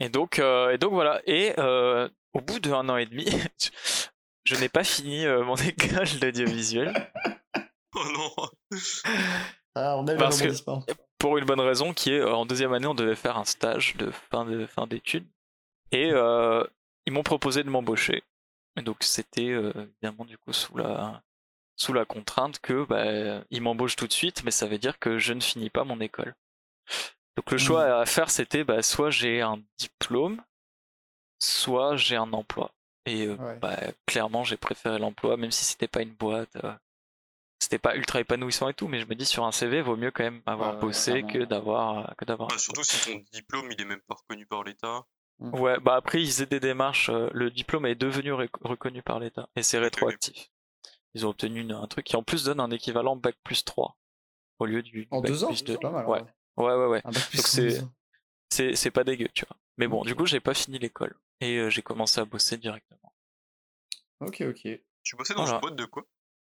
Et donc, euh, et donc voilà. Et euh, au bout d'un an et demi, je n'ai pas fini euh, mon école d'audiovisuel. Oh non Ah, on a Parce que- pour une bonne raison qui est euh, en deuxième année on devait faire un stage de fin de fin d'études Et euh, ils m'ont proposé de m'embaucher. Et donc c'était euh, évidemment du coup sous la sous la contrainte que bah, ils m'embauchent tout de suite, mais ça veut dire que je ne finis pas mon école. Donc le choix Mhm. à faire c'était bah, soit j'ai un diplôme, soit j'ai un emploi. Et euh, Ouais. bah, clairement j'ai préféré l'emploi, même si c'était pas une boîte, euh, c'était pas ultra épanouissant et tout, mais je me dis sur un CV vaut mieux quand même avoir Ouais, bossé clairement, que d'avoir euh, que d'avoir. un Enfin, surtout si ton diplôme il est même pas reconnu par l'État. Ouais, bah après ils faisaient des démarches. euh, le diplôme est devenu rec- reconnu par l'État et c'est rétroactif. Ils ont obtenu une- un truc qui en plus donne un équivalent bac plus 3 au lieu du, En bac deux ans, plus 2. c'est pas mal. Ouais, ouais. ouais, ouais, Donc c'est- pas dégueu, tu vois. Mais bon, du coup j'ai pas fini l'école et euh, j'ai commencé à bosser directement. Ok, ok. Tu bossais dans Voilà. une boîte de quoi?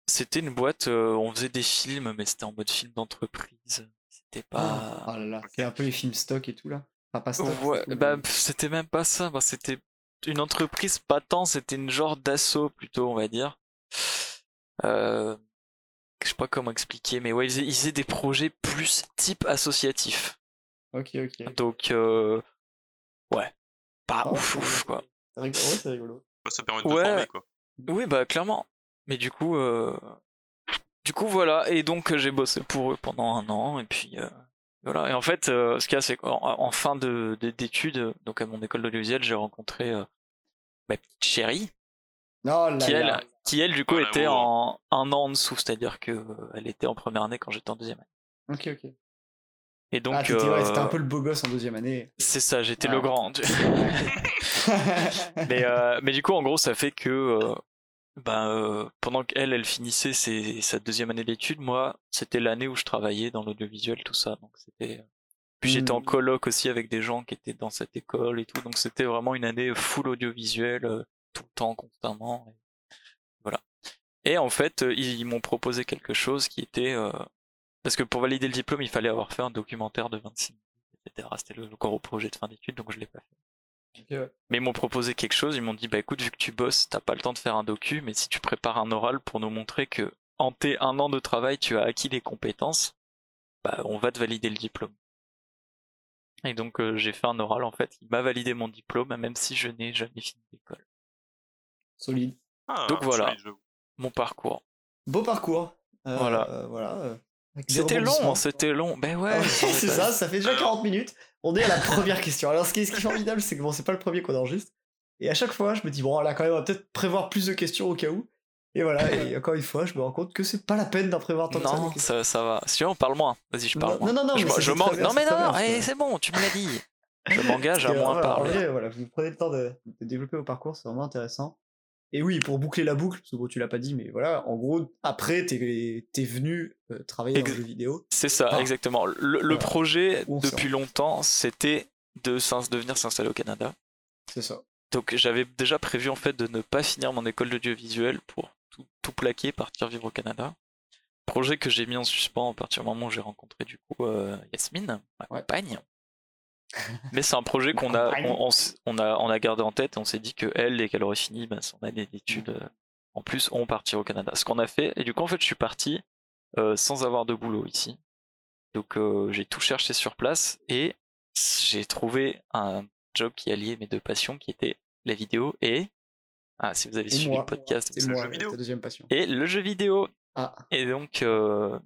C'était une boîte, euh, on faisait des films, mais c'était en mode film d'entreprise. C'était pas. Ah là là, c'est un peu les films stock et tout là. Enfin, pas stock. Ouais, bah c'était même pas ça. Bah, c'était une entreprise pas tant, c'était une genre d'assaut plutôt, on va dire. Euh, je sais pas comment expliquer, mais ouais, ils faisaient, ils faisaient des projets plus type associatif. Ok, ok. Donc, euh, ouais, pas Ah, ouf, ouf, quoi. C'est rigolo. Ouais, c'est rigolo. Ça permet de Ouais. former quoi. Oui, bah clairement. Mais du coup, euh, du coup voilà. Et donc euh, j'ai bossé pour eux pendant un an. Et puis euh, voilà. Et en fait, euh, ce qu'il y a, c'est qu'en en fin de de- d'études, donc à mon école d'audiovisuel, j'ai rencontré euh, ma petite chérie, Non, là, qui elle, là. Qui elle du coup Oh, était en un an en dessous, c'est-à-dire que euh, elle était en première année quand j'étais en deuxième année. Ok, ok. Et donc, ah, t'étais ouais, euh, c'était un peu le beau gosse en deuxième année. c'est ça, j'étais Ah. le grand. mais, euh, mais du coup, en gros, ça fait que euh, ben, euh, pendant qu'elle, elle finissait ses, sa deuxième année d'études, moi, c'était l'année où je travaillais dans l'audiovisuel, tout ça. Donc c'était. euh, Puis j'étais en Mm. coloc aussi avec des gens qui étaient dans cette école et tout. Donc c'était vraiment une année full audiovisuel, euh, tout le temps, constamment. et. Et en fait, euh, ils, ils m'ont proposé quelque chose qui était. euh, Parce que pour valider le diplôme, il fallait avoir fait un documentaire de 26 minutes, etc. C'était le gros projet de fin d'études, donc je l'ai pas fait. Ouais. Mais ils m'ont proposé quelque chose, ils m'ont dit bah écoute vu que tu bosses, t'as pas le temps de faire un docu, mais si tu prépares un oral pour nous montrer que en tes un an de travail tu as acquis les compétences, bah on va te valider le diplôme. Et donc euh, j'ai fait un oral en fait, il m'a validé mon diplôme même si je n'ai jamais fini l'école. Solide. Ah, Donc voilà. Mon parcours. Beau parcours. Euh, Voilà. euh, voilà. euh, C'était long, c'était long. Ben ouais. C'est ça, ça fait déjà Alors- 40 minutes. On est à la première question. Alors, ce qui est, ce qui est formidable, c'est que bon, c'est pas le premier qu'on enregistre. Et à chaque fois, je me dis, bon, là, quand même, on va peut-être prévoir plus de questions au cas où. Et voilà, et encore une fois, je me rends compte que c'est pas la peine d'en prévoir tant que ça. de Non, ça, va. Si on parle moins. Vas-y, je parle Non, moins. non, non, je mais ça je bien, non mais non, allez, c'est- bon, tu me l'as dit. Je m'engage à moins voilà, parler. vrai, voilà, vous prenez le temps de, de développer vos parcours, c'est vraiment intéressant. Et oui, pour boucler la boucle, parce que bon, tu l'as pas dit, mais voilà, en gros, après, t'es es venu euh, travailler dans Ex- le jeu vidéo. C'est ça, Ah. exactement. Le, projet, depuis longtemps, c'était de, de venir s'installer au Canada. C'est ça. Donc j'avais déjà prévu en fait de ne pas finir mon école d'audiovisuel pour tout, tout plaquer, partir vivre au Canada. Projet que j'ai mis en suspens à partir du moment où j'ai rencontré du coup euh, Yasmine, ma Ouais. compagne. Mais c'est un projet qu'on a, compagne. on, on s- on a, on a gardé en tête et on s'est dit que elle, dès qu'elle aurait fini ben, son année d'études, euh, en plus, on partirait au Canada. Ce qu'on a fait, et du coup en fait je suis parti euh, sans avoir de boulot ici. Donc euh, j'ai tout cherché sur place et j'ai trouvé un job qui alliait mes deux passions qui étaient la vidéo et ah si vous avez Et suivi moi. le podcast C'est le moi, jeu vidéo. deuxième passion. et le jeu vidéo Ah, et donc euh,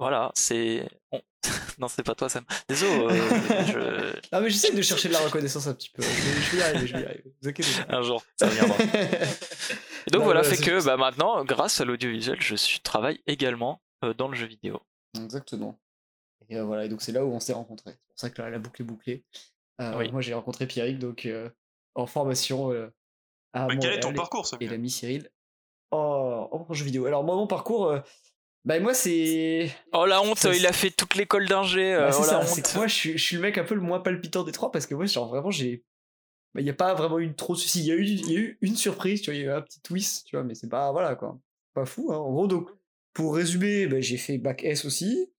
voilà c'est on- non c'est pas toi Sam désolé euh, je... Ah, mais j'essaie de chercher de la reconnaissance un petit peu. Je vais, je vais y arriver, je vais y arriver. Vous inquiétez pas. un jour ça viendra et donc Non, voilà fait c'est que bah maintenant grâce à l'audiovisuel je suis travaille également euh, dans le jeu vidéo Exactement. Et euh, voilà, et donc c'est là où on s'est rencontrés. C'est pour ça que la, la boucle est bouclée. Euh, Oui. Moi, j'ai rencontré Pierrick donc euh, en formation euh, à Mais quel est ton parcours, et l'ami Cyril en, en jeu vidéo. Alors moi, mon parcours, euh, bah moi c'est oh la honte Ça, il a fait toute l'école d'ingé euh, Bah, c'est oh la ça, c'est honte. que moi je suis, je suis le mec un peu le moins palpitant des trois parce que moi genre vraiment j'ai il n'y a pas vraiment eu trop de soucis. Il y a eu il y a eu une surprise tu vois il y a eu un petit twist tu vois mais c'est pas voilà quoi. Pas fou hein. en gros donc pour résumer bah, j'ai fait bac S aussi.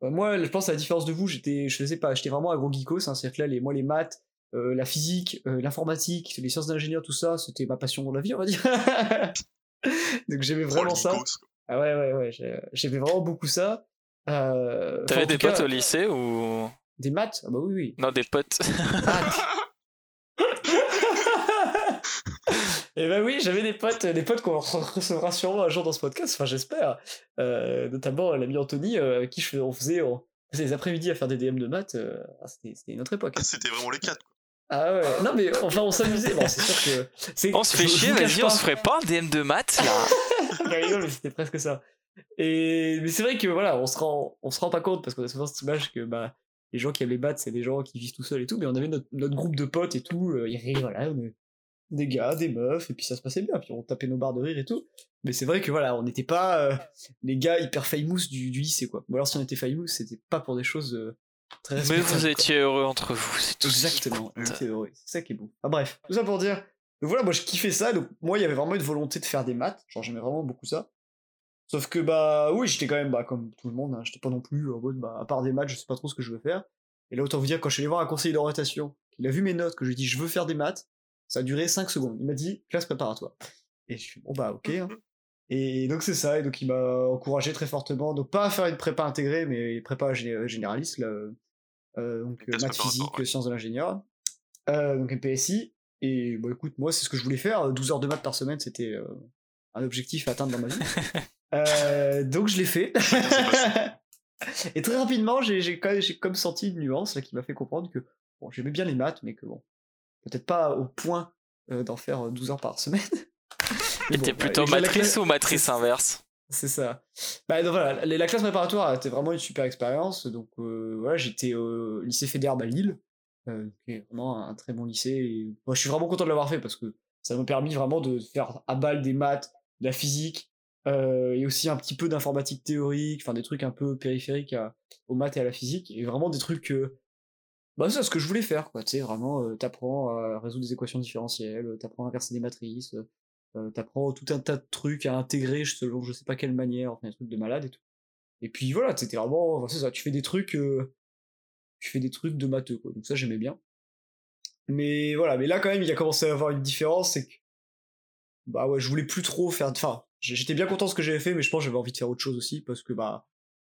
Bah, moi je pense à la différence de vous j'étais je sais pas j'étais vraiment un gros geekos hein, c'est à dire que là les moi les maths euh, la physique euh, l'informatique les sciences d'ingénieur tout ça c'était ma passion dans la vie on va dire. Donc j'aimais vraiment ça. Geekos. Ah ouais ouais ouais j'ai- j'aimais vraiment beaucoup ça euh, t'avais des potes au lycée ou? Des maths? Ah bah oui, oui. non des potes. Et ben oui, j'avais des potes, des potes qu'on recevra sûrement un jour dans ce podcast, enfin j'espère. Euh, notamment l'ami Anthony, euh, avec qui je, on faisait, on les après-midi à faire des DM de maths. euh, ah, c'était, une autre époque. Ah, C'était vraiment les quatre. quoi. Ah ouais, non mais enfin on s'amusait, bon c'est sûr que... c'est- On se fait chier, vas-y, on se ferait pas un DM de maths là Mais c'était presque ça. Et mais c'est vrai que voilà, on se rend, on se rend pas compte parce qu'on a souvent cette image que bah les gens qui aiment les battes, c'est des gens qui vivent tout seuls et tout. Mais on avait notre, notre groupe de potes et tout. euh, voilà, on des gars, des meufs, et puis ça se passait bien. Puis on tapait nos barres de rire et tout. Mais c'est vrai que voilà, on n'était pas euh, les gars hyper famous du, du lycée quoi. Ou alors si on était famous, c'était pas pour des choses euh, très Mais vous quoi. étiez heureux entre vous, c'est tout. Exactement, compte. on était heureux. C'est ça qui est beau. Ah, bref, tout ça pour dire. Donc voilà, moi je kiffais ça. Donc moi, il y avait vraiment une volonté de faire des maths. Genre, j'aimais vraiment beaucoup ça. Sauf que, bah, oui, j'étais quand même, bah, comme tout le monde, hein, j'étais pas non plus en mode, bah, à part des maths, je sais pas trop ce que je veux faire. Et là, autant vous dire, quand je suis allé voir un conseiller d'orientation, qu'il a vu mes notes, que je lui ai dit, je veux faire des maths, ça a duré 5 secondes. Il m'a dit, classe préparatoire. Et je suis, bon, bah, ok. hein. Et donc c'est ça, et donc il m'a encouragé très fortement, donc pas à faire une prépa intégrée, mais prépa gé- généraliste, là, euh, donc Une classe maths physique, ouais. sciences de l'ingénieur, euh, donc MPSI, et bah écoute, moi c'est ce que je voulais faire, 12 heures de maths par semaine, c'était euh, un objectif à atteindre dans ma vie. Euh, donc je l'ai fait. et très rapidement, j'ai comme senti une nuance là, qui m'a fait comprendre que bon, j'aimais bien les maths, mais que bon, peut-être pas au point euh, d'en faire 12 heures par semaine. Mais bon, plutôt matrice classe- ou matrice inverse? C'est ça. Bah donc voilà, la la classe préparatoire était vraiment une super expérience. Donc voilà, j'étais au lycée Fédérable à Lille, qui est vraiment un très bon lycée. Moi, je suis vraiment content de l'avoir fait parce que ça m'a permis vraiment de faire à balle des maths, de la physique, euh, et aussi un petit peu d'informatique théorique, enfin des trucs un peu périphériques aux maths et à la physique, et vraiment des trucs. euh, bah c'est ce que je voulais faire, quoi. Tu sais, vraiment, euh, t'apprends à résoudre des équations différentielles, t'apprends à inverser des matrices. t'apprends tout un tas de trucs à intégrer selon je sais pas quelle manière, enfin des trucs de malade et tout. Et puis voilà, c'était vraiment, enfin, c'est ça, tu fais des trucs, tu fais des trucs de matheux quoi. Donc ça j'aimais bien. Mais voilà, mais là quand même il a commencé à avoir une différence, c'est que bah ouais, je voulais plus trop faire, enfin j'étais bien content de ce que j'avais fait, mais je pense que j'avais envie de faire autre chose aussi parce que bah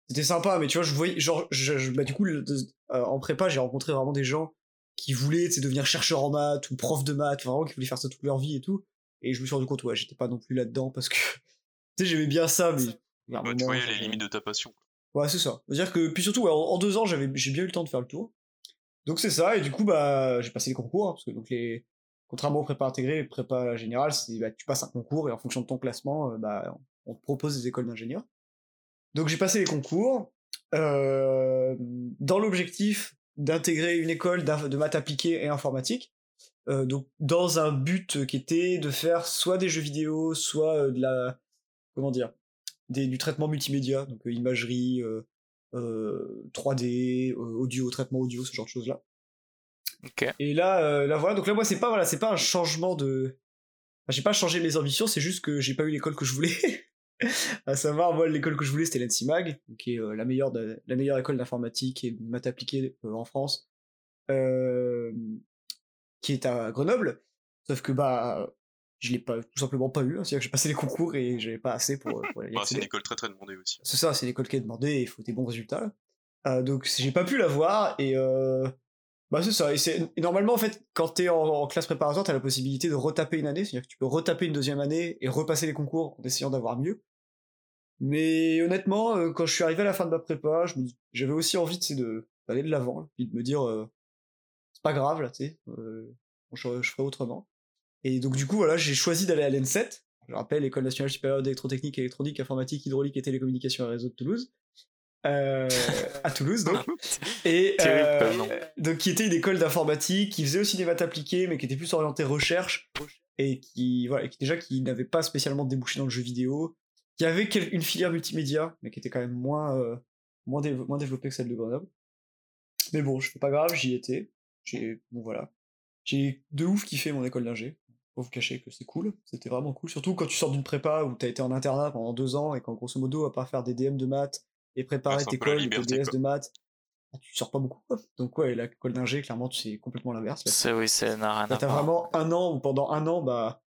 c'était sympa, mais tu vois je voyais genre, je, je- bah du coup le- euh, en prépa j'ai rencontré vraiment des gens qui voulaient tu sais, devenir chercheur en maths ou prof de maths, vraiment qui voulaient faire ça toute leur vie et tout. Et je me suis rendu compte, ouais, j'étais pas non plus là-dedans parce que, tu sais, j'aimais bien ça, mais. Bah, tu voyais les limites de ta passion. Ouais, c'est ça. C'est-à-dire que, puis surtout, en, deux ans, j'avais, j'ai bien eu le temps de faire le tour. Donc c'est ça, et du coup, bah, j'ai passé les concours, hein, parce que donc les, contrairement aux prépa intégrées, les prépa générales, c'est, bah, tu passes un concours et en fonction de ton classement, euh, bah, on te propose des écoles d'ingénieurs. Donc j'ai passé les concours, euh, dans l'objectif d'intégrer une école de maths appliquées et informatique, euh, donc dans un but qui était de faire soit des jeux vidéo, soit euh, de la, comment dire, des, du traitement multimédia, donc euh, imagerie, euh, euh, 3D, euh, audio, traitement audio, ce genre de choses là. Et là, là voilà, donc là moi c'est pas voilà, c'est pas un changement de, enfin, j'ai pas changé mes ambitions, c'est juste que j'ai pas eu l'école que je voulais. à savoir moi l'école que je voulais c'était l'ENSIMAG, qui est euh, la meilleure de- la meilleure école d'informatique et de maths appliquées euh, en France, euh, qui est à Grenoble. Sauf que bah je l'ai pas tout simplement pas eu, hein, c'est-à-dire que j'ai passé les concours et j'avais pas assez pour, pour y Bah, c'est une école très très demandée aussi. C'est ça, c'est l'école qui est demandée et il faut des bons résultats. Euh, donc j'ai pas pu l'avoir et euh, bah c'est ça. Et, c'est- normalement en fait quand t'es en, en classe préparatoire t'as la possibilité de retaper une année, c'est-à-dire que tu peux retaper une deuxième année et repasser les concours en essayant d'avoir mieux. Mais honnêtement euh, quand je suis arrivé à la fin de ma prépa, je me dis- j'avais aussi envie de d'aller de l'avant, là, puis de me dire euh, c'est pas grave là, tu sais, je, je ferai autrement. Et donc du coup voilà j'ai choisi d'aller à l'EN7 je rappelle, École nationale supérieure d'électrotechnique, électronique, informatique, hydraulique et télécommunications et réseau de Toulouse. Euh, à Toulouse, donc. Et euh, donc, qui était une école d'informatique, qui faisait aussi des maths appliquées, mais qui était plus orientée recherche, et qui, voilà, et qui déjà, qui n'avait pas spécialement débouché dans le jeu vidéo, qui avait une filière multimédia, mais qui était quand même moins, euh, moins, dév- moins développée que celle de Grenoble. Mais bon, je fais pas grave, j'y étais. J'ai, bon voilà. J'ai de ouf kiffé mon école d'ingé. Faut vous cacher que c'est cool. C'était vraiment cool. Surtout quand tu sors d'une prépa où t'as été en internat pendant deux ans et qu'en grosso modo, à part faire des DM de maths et préparer c'est un tes la cols, tes liberté, DS quoi. de maths, bah, tu sors pas beaucoup. quoi. Donc ouais, l'école d'ingé, clairement, c'est complètement l'inverse. C'est oui, ça n'a rien t'as vraiment un an où pendant un an, bah,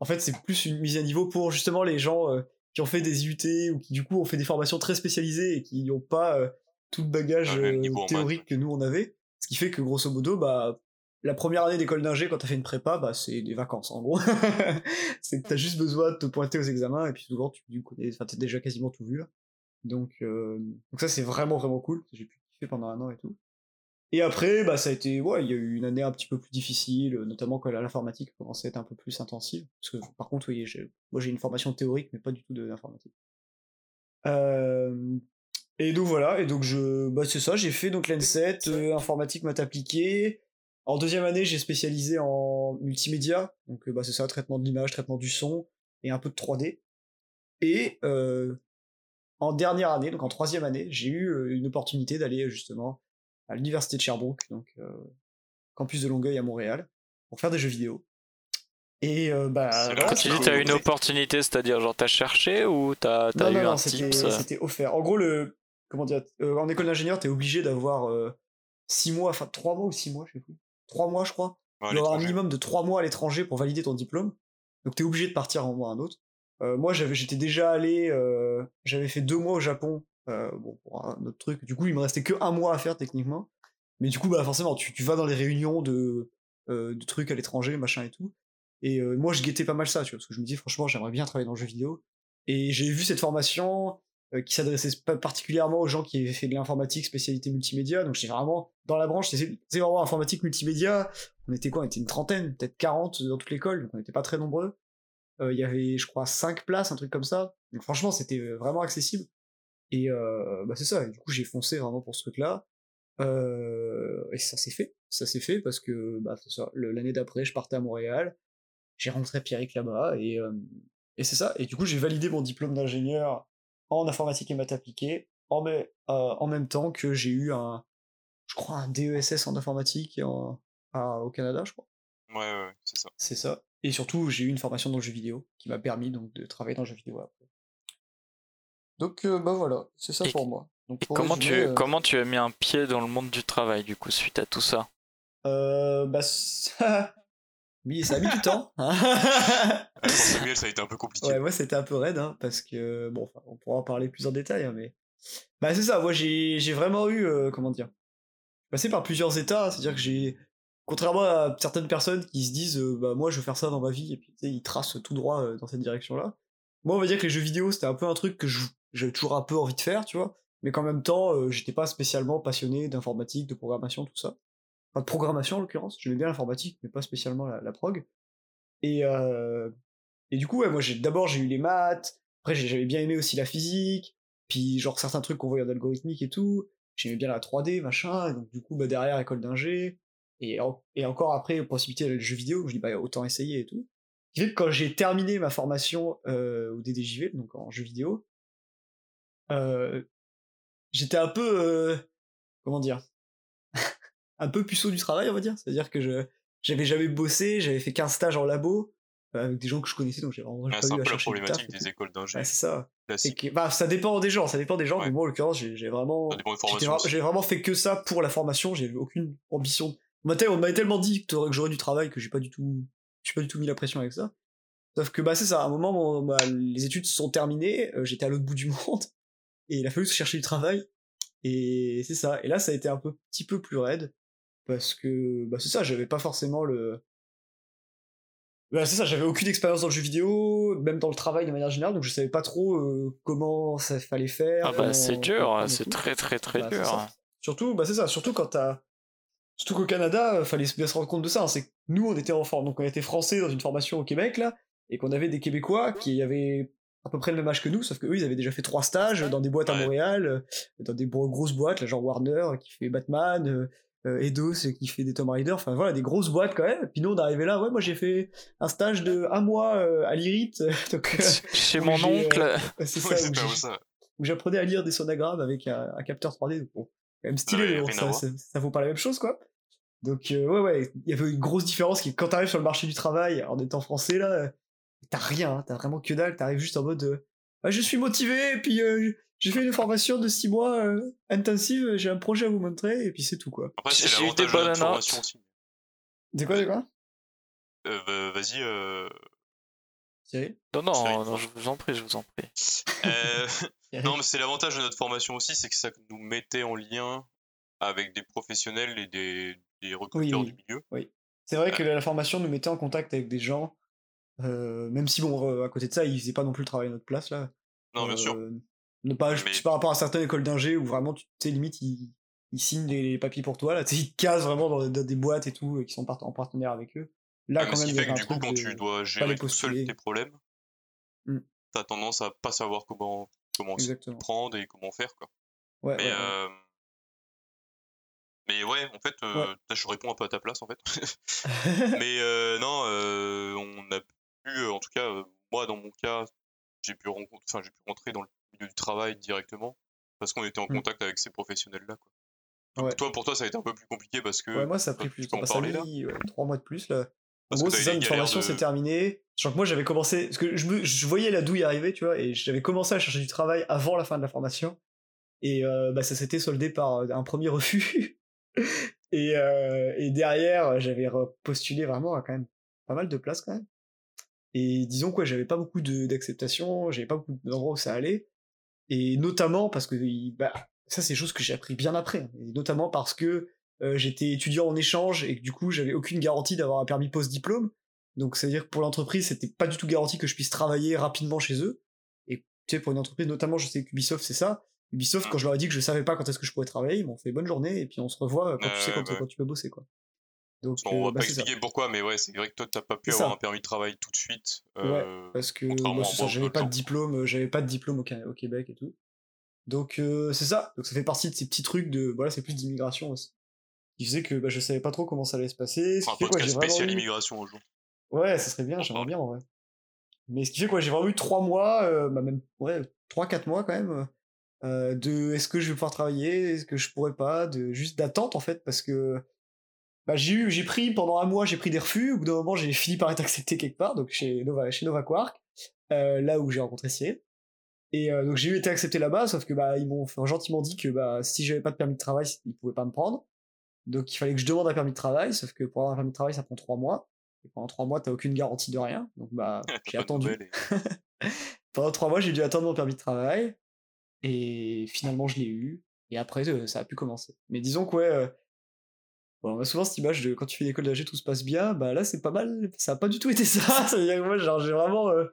en fait, c'est plus une mise à niveau pour justement les gens euh, qui ont fait des IUT ou qui du coup ont fait des formations très spécialisées et qui n'ont pas euh, tout le bagage Ah, euh, théorique que nous on avait. Ce qui fait que grosso modo, bah, la première année d'école d'ingé, quand t'as fait une prépa, bah, c'est des vacances, en gros. c'est que t'as juste besoin de te pointer aux examens, et puis souvent, tu, du enfin, t'as déjà quasiment tout vu, là. Donc, euh, donc ça, c'est vraiment, vraiment cool. J'ai pu kiffer pendant un an et tout. Et après, bah, ça a été, ouais, il y a eu une année un petit peu plus difficile, notamment quand l'informatique commençait à être un peu plus intensive. Parce que, par contre, oui, moi, j'ai une formation théorique, mais pas du tout de l'informatique. Euh, et donc voilà, et donc je, bah c'est ça, j'ai fait donc l'N7, euh, informatique maths appliquée. En deuxième année, j'ai spécialisé en multimédia, donc bah c'est ça, traitement de l'image, traitement du son et un peu de 3D. Et euh, en dernière année, donc en troisième année, j'ai eu une opportunité d'aller justement à l'université de Sherbrooke, donc campus de Longueuil à Montréal, pour faire des jeux vidéo. Et euh, bah. Voilà, tu dis t'as eu une opportunité, c'est-à-dire genre t'as cherché ou t'as as eu non, un tips C'était offert. En gros, le comment dire, euh, en école d'ingénieur, t'es obligé d'avoir 6 mois, enfin 3 mois ou 6 mois, je sais plus. 3 mois, je crois. Ouais, avoir un minimum de 3 mois à l'étranger pour valider ton diplôme. Donc t'es obligé de partir en mois un autre. Euh, moi, j'avais, j'étais déjà allé, j'avais fait 2 mois au Japon, bon, pour un autre truc. Du coup, il me restait que un mois à faire techniquement. Mais du coup, bah forcément, tu, tu vas dans les réunions de, de trucs à l'étranger, machin et tout. Et euh, moi, je guettais pas mal ça, tu vois, parce que je me dis, franchement, j'aimerais bien travailler dans le jeu vidéo. Et j'ai vu cette formation euh, qui s'adressait particulièrement aux gens qui avaient fait de l'informatique, spécialité multimédia. Donc, j'étais vraiment dans la branche, c'est vraiment informatique multimédia. On était quoi? On était une trentaine, peut-être 40 dans toute l'école, donc on n'était pas très nombreux. Euh, il y avait, je crois, 5 places, un truc comme ça. Donc, franchement, c'était vraiment accessible. Et bah, c'est ça, et du coup, j'ai foncé vraiment pour ce truc-là. et ça s'est fait. Ça s'est fait parce que bah, l'année d'après, je partais à Montréal j'ai rencontré Pierrick là-bas et, et c'est ça. Et du coup, j'ai validé mon diplôme d'ingénieur en informatique et maths appliquées en, en même temps que j'ai eu un, je crois, un DESS en informatique en, au Canada, je crois. Ouais, ouais, c'est ça. C'est ça. Et surtout, j'ai eu une formation dans le jeu vidéo qui m'a permis donc de travailler dans le jeu vidéo après. Donc, bah voilà, c'est ça pour moi. Donc, comment, tu, comment tu as mis un pied dans le monde du travail, du coup, suite à tout ça? Euh, bah, Oui, ça a mis du temps. Hein. pour Samuel, ça a été un peu compliqué. Ouais, moi, c'était un peu raide, hein, parce que, bon, on pourra en parler plus en détail, hein, mais. Bah, c'est ça, moi, j'ai vraiment eu, euh, comment dire, passé par plusieurs états, c'est-à-dire que j'ai. Contrairement à certaines personnes qui se disent, euh, bah, moi, je veux faire ça dans ma vie, et puis, ils tracent tout droit euh, dans cette direction-là. Moi, on va dire que les jeux vidéo, c'était un peu un truc que j'avais toujours un peu envie de faire, tu vois, mais qu'en même temps, j'étais pas spécialement passionné d'informatique, de programmation, tout ça enfin de programmation en l'occurrence. J'aimais bien l'informatique, mais pas spécialement la, prog. Et, euh, et du coup, moi, j'ai, d'abord, j'ai eu les maths. Après, j'avais bien aimé aussi la physique. Puis, genre, certains trucs qu'on voyait en algorithmique et tout. J'aimais bien la 3D, machin. Donc, du coup, bah, derrière, école d'ingé. Et, et encore après, possibilité le jeu vidéo. Je dis, bah, autant essayer et tout. quand j'ai terminé ma formation euh, au DDJV, donc en jeu vidéo, euh, j'étais un peu. Comment dire? Un peu puceau du travail, on va dire. C'est-à-dire que je j'avais jamais bossé, j'avais fait qu'un stage en labo euh, avec des gens que je connaissais, donc j'ai vraiment pas eu à chercher la problématique des écoles d'ingé. c'est ça. bah, ça dépend des gens, ça dépend des gens. Mais moi, en l'occurrence, j'ai vraiment, j'ai vraiment fait que ça pour la formation. J'ai aucune ambition. On m'avait tellement dit que j'aurais du travail que j'ai pas du tout, j'ai pas du tout mis la pression avec ça. Sauf que bah c'est ça. À un moment, bah, les études sont terminées, euh, j'étais à l'autre bout du monde et il a fallu chercher du travail. Et c'est ça. Et là, ça a été un peu, petit peu plus raide parce que bah c'est ça j'avais pas forcément le bah, c'est ça j'avais aucune expérience dans le jeu vidéo même dans le travail de manière générale donc je savais pas trop euh, comment ça fallait faire ah bah c'est dur c'est très très très bah, dur surtout bah c'est ça surtout quand t'as surtout qu'au Canada fallait bien se rendre compte de ça hein, c'est que nous on était enfants donc on était français dans une formation au Québec là et qu'on avait des Québécois qui avaient à peu près le même âge que nous, sauf que eux, ils avaient déjà fait trois stages dans des boîtes à Montréal, dans des grosses boîtes, là, genre Warner, qui fait Batman, euh, Eidos qui fait des Tomb Raider, enfin voilà, des grosses boîtes quand même. Puis nous, on arrivait là, ouais, moi j'ai fait un stage de un mois euh, à l'IRIT. donc, euh, Chez mon oncle. c'est ça, où j'apprenais à lire des sonagrammes avec un, capteur 3D. Bon, quand même stylé, mais ça, ça, vaut pas la même chose, quoi. Donc, ouais, ouais, il y avait une grosse différence qui, quand t'arrives sur le marché du travail, en étant français, là, t'as rien, hein, t'as vraiment que dalle, t'arrives juste en mode, je suis motivé, et puis j'ai fait une formation de 6 mois euh, intensive, j'ai un projet à vous montrer, et puis c'est tout, quoi. Après, c'est l'avantage de la formation aussi. De quoi, de quoi? Euh, Vas-y, euh... Non, non, non, je vous en prie, je vous en prie. Euh, non, mais c'est l'avantage de notre formation aussi, c'est que ça nous mettait en lien avec des professionnels et des des recruteurs oui. du milieu. C'est vrai que la formation nous mettait en contact avec des gens, euh, même si bon, à côté de ça, ils faisaient pas non plus le travail à notre place là. Non, bien sûr. Ne pas, Mais- par rapport à certaines écoles d'ingé où vraiment, tu sais, limite, ils, ils signent les papiers pour toi, là, tu sais, ils te casent vraiment dans, dans des boîtes et tout, et qui sont part- en partenaire avec eux. Là, Ah, quand ce même, qui il y fait que du coup, quand de- tu dois gérer tout seul tes problèmes, Mm. t'as tendance à pas savoir comment comment prendre et comment faire quoi. Ouais, Mais ouais, ouais. euh, mais ouais, en fait, euh, je réponds un peu à ta place en fait. mais euh, non, euh, on a pu, euh, en tout cas, euh, moi dans mon cas, j'ai pu rencontrer, enfin j'ai pu rentrer dans le milieu du travail directement parce qu'on était en Mm. contact avec ces professionnels là. Quoi. Donc Ouais. toi, pour toi, ça a été un peu plus compliqué parce que Ouais, moi, ça a pris plus de temps. ça a mis trois mois de plus, là. En gros, c'est ça, une formation de- s'est terminée. Sachant que moi, j'avais commencé. Parce que je, me, je voyais la douille arriver, tu vois, et j'avais commencé à chercher du travail avant la fin de la formation. Et euh, bah, ça s'était soldé par euh, un premier refus. et, euh, et derrière, j'avais postulé vraiment à quand même pas mal de places, quand même. Et disons quoi, j'avais pas beaucoup d'acceptation, j'avais pas beaucoup d'endroits où ça allait. Et notamment parce que bah, ça, c'est des choses que j'ai appris bien après. hein. Et notamment parce que euh, j'étais étudiant en échange et que du coup, j'avais aucune garantie d'avoir un permis post-diplôme. Donc, c'est-à-dire que pour l'entreprise, c'était pas du tout garanti que je puisse travailler rapidement chez eux. Et tu sais, pour une entreprise, notamment, je sais qu'Ubisoft, c'est ça. Ubisoft, Mm. quand je leur ai dit que je savais pas quand est-ce que je pourrais travailler, ils m'ont fait bonne journée et puis on se revoit quand tu sais Ouais, quand, ouais. quand tu peux bosser, quoi. Donc, on euh, va bah, pas ça. expliquer pourquoi, mais ouais, c'est vrai que toi, t'as pas pu avoir ça. un permis de travail tout de suite. Ouais, euh, parce que moi, j'avais pas de diplôme, euh, j'avais pas de diplôme au, Québec et tout. Donc euh, c'est ça, donc ça fait partie de ces petits trucs de voilà, c'est plus d'immigration aussi. Qui faisait que bah, je savais pas trop comment ça allait se passer. Ce un qui fait quoi, podcast spécial eu- immigration au jour. Ouais, ça serait bien, j'aimerais bien en vrai. Mais ce qui fait quoi, j'ai vraiment eu trois mois, euh, bah même ouais, trois quatre mois quand même, euh, de est-ce que je vais pouvoir travailler, est-ce que je pourrais pas, de juste d'attente en fait, parce que bah, j'ai eu, j'ai pris pendant un mois, j'ai pris des refus. Au bout d'un moment, j'ai fini par être accepté quelque part, donc chez Nova, chez Nova Quark, euh, là où j'ai rencontré Cyril. Et euh, donc j'ai eu été accepté là-bas, sauf que bah ils m'ont gentiment dit que bah si j'avais pas de permis de travail, ils pouvaient pas me prendre. Donc il fallait que je demande un permis de travail, sauf que pour avoir un permis de travail, ça prend trois mois. Et pendant trois mois, t'as aucune garantie de rien. Donc bah j'ai attendu. Pendant trois mois, j'ai dû attendre mon permis de travail. Et finalement, je l'ai eu. Et après, euh, ça a pu commencer. Mais disons que, ouais, bon, on a souvent cette image de quand tu fais l'école d'AG, tout se passe bien. Bah là, c'est pas mal. Ça a pas du tout été ça. C'est-à-dire que moi, genre, j'ai vraiment euh,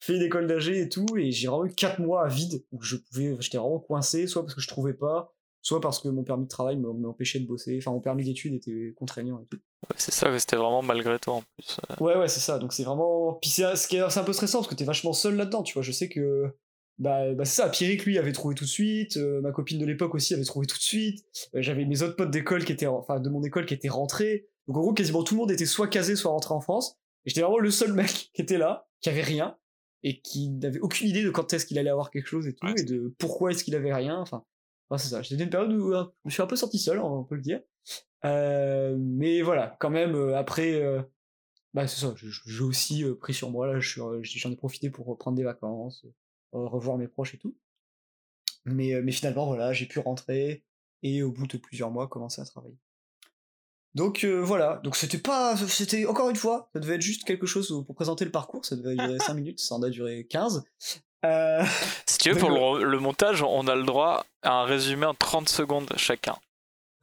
fait une école d'AG et tout. Et j'ai vraiment eu quatre mois à vide où je pouvais, j'étais vraiment coincé, soit parce que je trouvais pas, soit parce que mon permis de travail me- m'empêchait de bosser. Enfin, mon permis d'études était contraignant et tout. Ouais, c'est ça, c'était vraiment malgré toi en plus. Euh, Ouais, ouais, c'est ça. Donc c'est vraiment. Puis c'est c'est un peu stressant parce que t'es vachement seul là-dedans, tu vois. Je sais que. Bah, bah c'est ça. Pierrick, lui, avait trouvé tout de suite. euh, ma copine de l'époque aussi avait trouvé tout de suite. euh, J'avais mes autres potes d'école qui étaient. Enfin, de mon école qui étaient rentrés. Donc en gros, quasiment tout le monde était soit casé, soit rentré en France. Et j'étais vraiment le seul mec qui était là, qui avait rien. Et qui n'avait aucune idée de quand est-ce qu'il allait avoir quelque chose et tout. Ouais, et de pourquoi est-ce qu'il avait rien. Enfin, enfin, c'est ça. J'étais dans une période où euh, je me suis un peu sorti seul, on peut le dire. Euh, mais voilà, quand même, euh, après. euh, bah c'est ça, j'ai aussi euh, pris sur moi, là, j'en ai profité pour reprendre des vacances, revoir mes proches et tout. Mais, euh, mais finalement, voilà, j'ai pu rentrer et au bout de plusieurs mois, commencer à travailler. Donc euh, voilà, donc c'était pas, c'était encore une fois, ça devait être juste quelque chose pour présenter le parcours, ça devait durer 5 minutes, ça en a duré 15. Euh, Si tu veux, pour le, le montage, on a le droit à un résumé en 30 secondes chacun.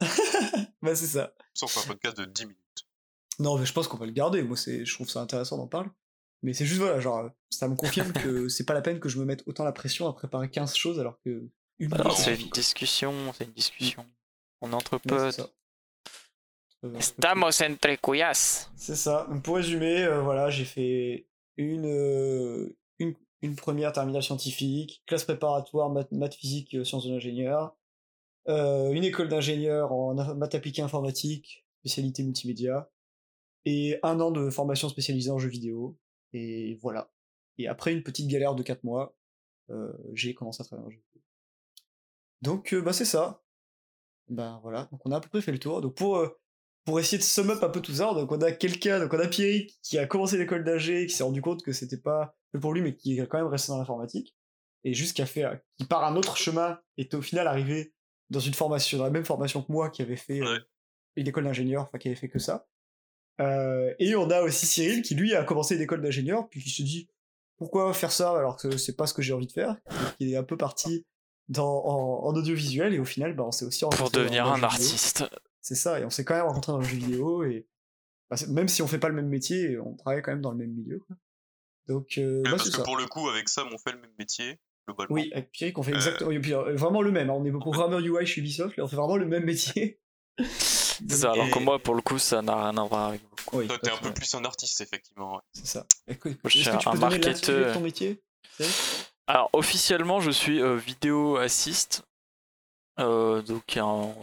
bah c'est ça. Sauf un podcast de 10 minutes. Non, mais je pense qu'on va le garder. Moi, c'est, je trouve ça intéressant d'en parler. Mais c'est juste, voilà, genre, ça me confirme que c'est pas la peine que je me mette autant la pression à préparer 15 choses alors que une c'est une discussion, c'est une discussion. On est entre potes. ça. Euh, Estamos entre cuyas. C'est ça. Donc, pour résumer, euh, voilà, j'ai fait une, euh, une, une première terminale scientifique, classe préparatoire, maths, maths physique, sciences de l'ingénieur, une école d'ingénieur en maths appliquées informatique, spécialité multimédia, et un an de formation spécialisée en jeux vidéo. Et voilà. Et après une petite galère de 4 mois, euh, j'ai commencé à travailler en vidéo. Donc, euh, bah, c'est ça. Ben voilà, donc on a à peu près fait le tour. Donc pour, euh, pour essayer de sum up un peu tout ça, donc on a quelqu'un, donc on a Pierrick qui a commencé l'école d'AG, qui s'est rendu compte que c'était pas fait pour lui, mais qui est quand même resté dans l'informatique, et juste qui a fait, qui part un autre chemin, et est au final arrivé dans une formation, dans la même formation que moi, qui avait fait Ouais. une école d'ingénieur, enfin qui avait fait que ça. Euh, et on a aussi Cyril qui lui a commencé l'école d'ingénieur, puis qui se dit pourquoi faire ça alors que c'est pas ce que j'ai envie de faire, qui est un peu parti dans, en, en audiovisuel, et au final, bah, on s'est aussi Pour rencontrés dans- devenir un jeu vidéo. artiste. c'est ça. Et on s'est quand même rencontrés dans le jeu vidéo et bah, même si on fait pas le même métier, on travaille quand même dans le même milieu. Donc, euh, bah, parce que ça. pour le coup, avec Sam, on fait le même métier, globalement. Oui, avec Pierrick, on fait Euh, exactement, et puis, euh, vraiment le même. hein. On est programmeur UI chez Ubisoft, là, on fait vraiment le même métier. C'est ça, alors que moi, pour le coup, ça n'a rien à voir avec vous. Oui, Toi, t'es un peu plus un artiste, effectivement. ouais. C'est ça. Écoute, je Est-ce suis que tu un marketeur. ton métier Alors, officiellement, je suis euh, vidéo assist. Euh, donc, un-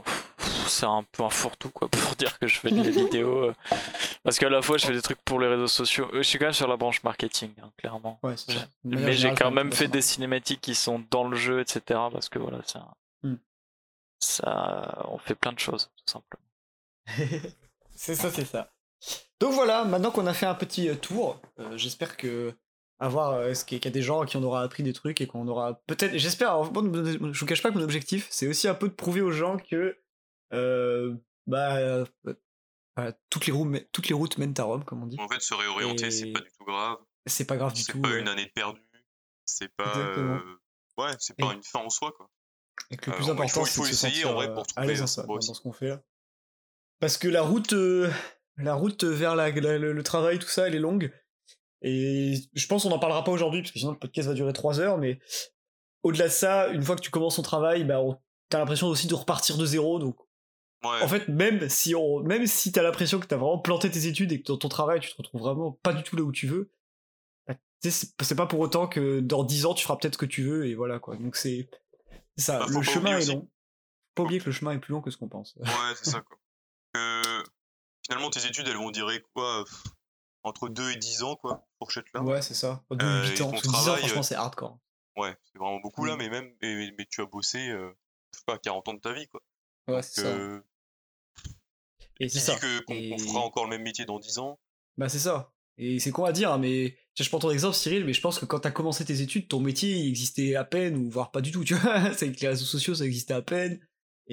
c'est un peu un fourre-tout, quoi, pour dire que je fais des vidéos. euh, Parce qu'à la fois, je fais des trucs pour les réseaux sociaux. Euh, Je suis quand même sur la branche marketing, hein, clairement. Ouais, c'est Mais j'ai quand même fait des cinématiques qui sont dans le jeu, etc. Parce que voilà, ça, Hmm. ça, on fait plein de choses, tout simplement. C'est ça, c'est ça. Donc voilà, maintenant qu'on a fait un petit euh, tour, euh, j'espère que avoir euh, ce qu'il y a- des gens à qui on aura appris des trucs et qu'on aura peut-être. J'espère. je vous cache pas que mon objectif, c'est aussi un peu de prouver aux gens que euh, bah toutes les routes, toutes les routes mènent à Rome, comme on dit. En fait, se réorienter, c'est Et- pas du tout grave. C'est pas grave du C'est tout. pas euh, une année de perdu. C'est pas. Ouais, c'est pas Et- une fin en soi, quoi. Et que le plus important, c'est de se essayer, sentir en vrai, pour trouver dans, ce qu'on fait là. Parce que la route, euh, la route vers la, la- le, le travail, tout ça, elle est longue. Et je pense qu'on n'en parlera pas aujourd'hui, parce que sinon le podcast va durer 3 heures, mais au-delà de ça, une fois que tu commences ton travail, bah, t'as l'impression aussi de repartir de zéro. Donc, Ouais. en fait, même si, on, même si t'as l'impression que t'as vraiment planté tes études et que dans ton travail, tu te retrouves vraiment pas du tout là où tu veux, bah, c'est pas pour autant que dans 10 ans, tu feras peut-être ce que tu veux, et voilà quoi. Donc, c'est ça. Bah, le chemin est long. Faut pas oublier que le chemin est plus long que ce qu'on pense. Ouais, c'est ça, quoi. Que, finalement, tes études, elles vont durer quoi Entre 2 et 10 ans, quoi. Fourchette là. Ouais, c'est ça. 2 Euh, 8 et ans. ton Parce que 10 ans, franchement, euh, c'est hardcore. Ouais, c'est vraiment beaucoup là, Mm. mais même. Mais, mais tu as bossé, euh, je sais pas, 40 ans de ta vie, quoi. Ouais, c'est ça. Euh, Et c'est ça. que- qu'on Et- qu'on fera encore le même métier dans 10 ans Bah, c'est ça. Et c'est con à dire, hein, mais je prends ton exemple, Cyril, mais je pense que quand t'as commencé tes études, ton métier il existait à peine, ou voire pas du tout, tu vois. C'est avec les réseaux sociaux, ça existait à peine.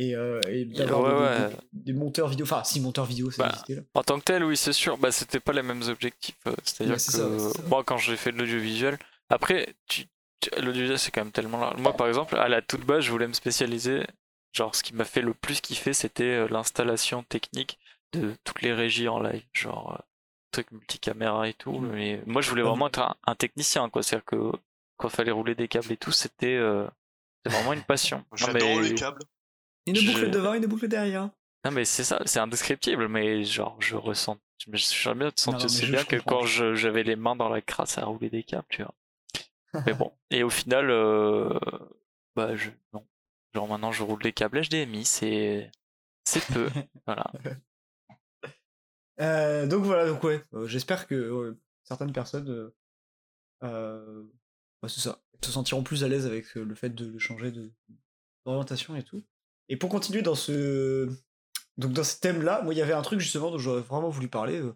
Et, euh, et d'avoir Ouais, des, ouais. des- des monteurs vidéo, enfin, si monteurs vidéo, ça Bah, existait là. En tant que tel, oui, c'est sûr. Bah, c'était pas les mêmes objectifs. euh, C'est-à-dire Ouais, que ça, moi, quand j'ai fait de l'audiovisuel, après, tu, tu- l'audiovisuel, c'est quand même tellement large. Moi, par exemple, à la toute base, je voulais me spécialiser. Genre, ce qui m'a fait le plus kiffer, c'était euh, l'installation technique de toutes les régies en live. Genre, euh, truc multicaméra et tout. Mais moi, je voulais vraiment être un, un technicien, quoi. C'est-à-dire que quand il fallait rouler des câbles et tout, c'était euh, vraiment une passion. J'adore mais- les câbles. Une je- boucle devant, une boucle derrière. non mais c'est ça, c'est indescriptible, mais genre je ressens, je me suis jamais senti mais aussi bien que comprends. quand j'avais les mains dans la crasse à rouler des câbles, tu vois. mais bon, et au final, euh, bah je, non, genre maintenant je roule des câbles HDMI, c'est, c'est peu, voilà. Euh, donc voilà, donc ouais, euh, j'espère que certaines personnes, euh, euh, bah, c'est ça, se sentiront plus à l'aise avec euh, le fait de changer de d'orientation et tout. Et pour continuer dans ce donc dans ce thème-là, moi il y avait un truc justement dont j'aurais vraiment voulu parler euh,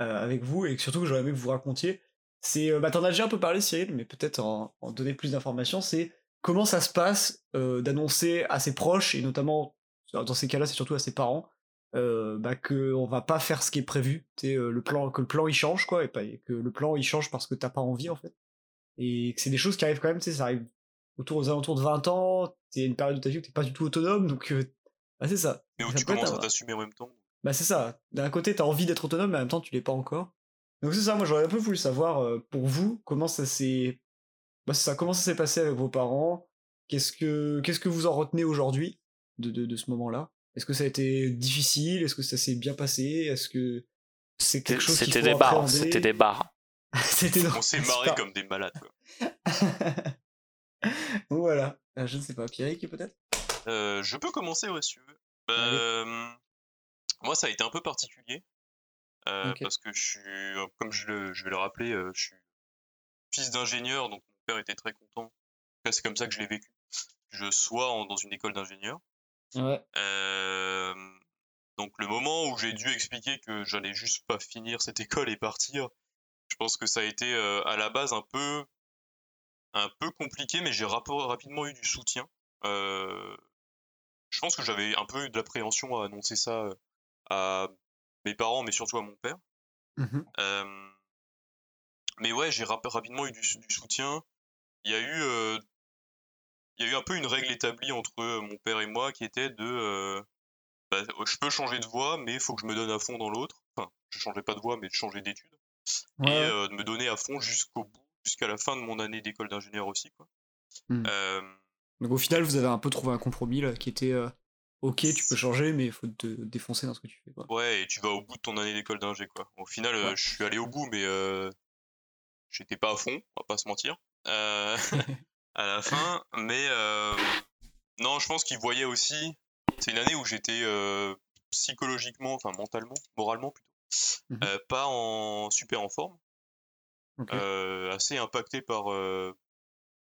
euh, avec vous et surtout que j'aurais aimé que vous racontiez. C'est, euh, bah t'en as déjà un peu parlé Cyril, mais peut-être en, donner plus d'informations. C'est comment ça se passe d'annoncer à ses proches et notamment dans ces cas-là, c'est surtout à ses parents euh, bah, que on va pas faire ce qui est prévu, euh, le plan, que le plan il change quoi, et pas que le plan il change parce que t'as pas envie en fait, et que c'est des choses qui arrivent quand même, tu ça arrive autour aux alentours de 20 ans, t'es une période de ta vie où t'es pas du tout autonome, donc euh, bah, c'est ça. Mais où Ça tu commences à t'assumer en même temps. Bah c'est ça. D'un côté t'as envie d'être autonome, mais en même temps tu l'es pas encore. Donc c'est ça. Moi j'aurais un peu voulu savoir euh, pour vous comment ça s'est, bah ça, comment ça s'est passé avec vos parents? Qu'est-ce que qu'est-ce que vous en retenez aujourd'hui de, de, de ce moment-là? Est-ce que ça a été difficile? Est-ce que ça s'est bien passé? Est-ce que c'est quelque chose C'était des bars, appréhender? c'était des bars. C'était On s'est marré comme des malades. Quoi. Voilà. Euh, Je ne sais pas. Pierrick peut-être? Euh, je peux commencer, ouais, si tu veux. Euh, moi, ça a été un peu particulier. euh. Parce que je suis, comme je, le- je vais le rappeler, je suis fils d'ingénieur, donc mon père était très content. C'est comme ça que je l'ai vécu. Je sois en- dans une école d'ingénieur. Ouais. Donc le moment où j'ai dû expliquer que j'allais juste pas finir cette école et partir, je pense que ça a été à la base un peu un peu compliqué, mais j'ai rap- rapidement eu du soutien. Euh, je pense que j'avais un peu eu de l'appréhension à annoncer ça euh, à mes parents, mais surtout à mon père. Euh, mais ouais, j'ai rap- rapidement eu du, du soutien. Il y a eu, euh, il y a eu un peu une règle établie entre mon père et moi qui était de, bah, je peux changer de voie, mais il faut que je me donne à fond dans l'autre. Enfin, je changeais pas de voie, mais de changer d'études. Et euh, de me donner à fond jusqu'au bout, jusqu'à la fin de mon année d'école d'ingénieur aussi. Quoi. Hmm. Donc au final, vous avez un peu trouvé un compromis là, qui était ok, tu peux changer, mais il faut te défoncer dans ce que tu fais. Quoi. Ouais, et tu vas au bout de ton année d'école d'ingé. quoi. Au final, je suis allé au bout, mais j'étais pas à fond, on va pas se mentir. à la fin, mais non, je pense qu'ils voyaient aussi. C'est une année où j'étais psychologiquement, enfin mentalement, moralement plutôt, mmh pas en super en forme. Assez impacté par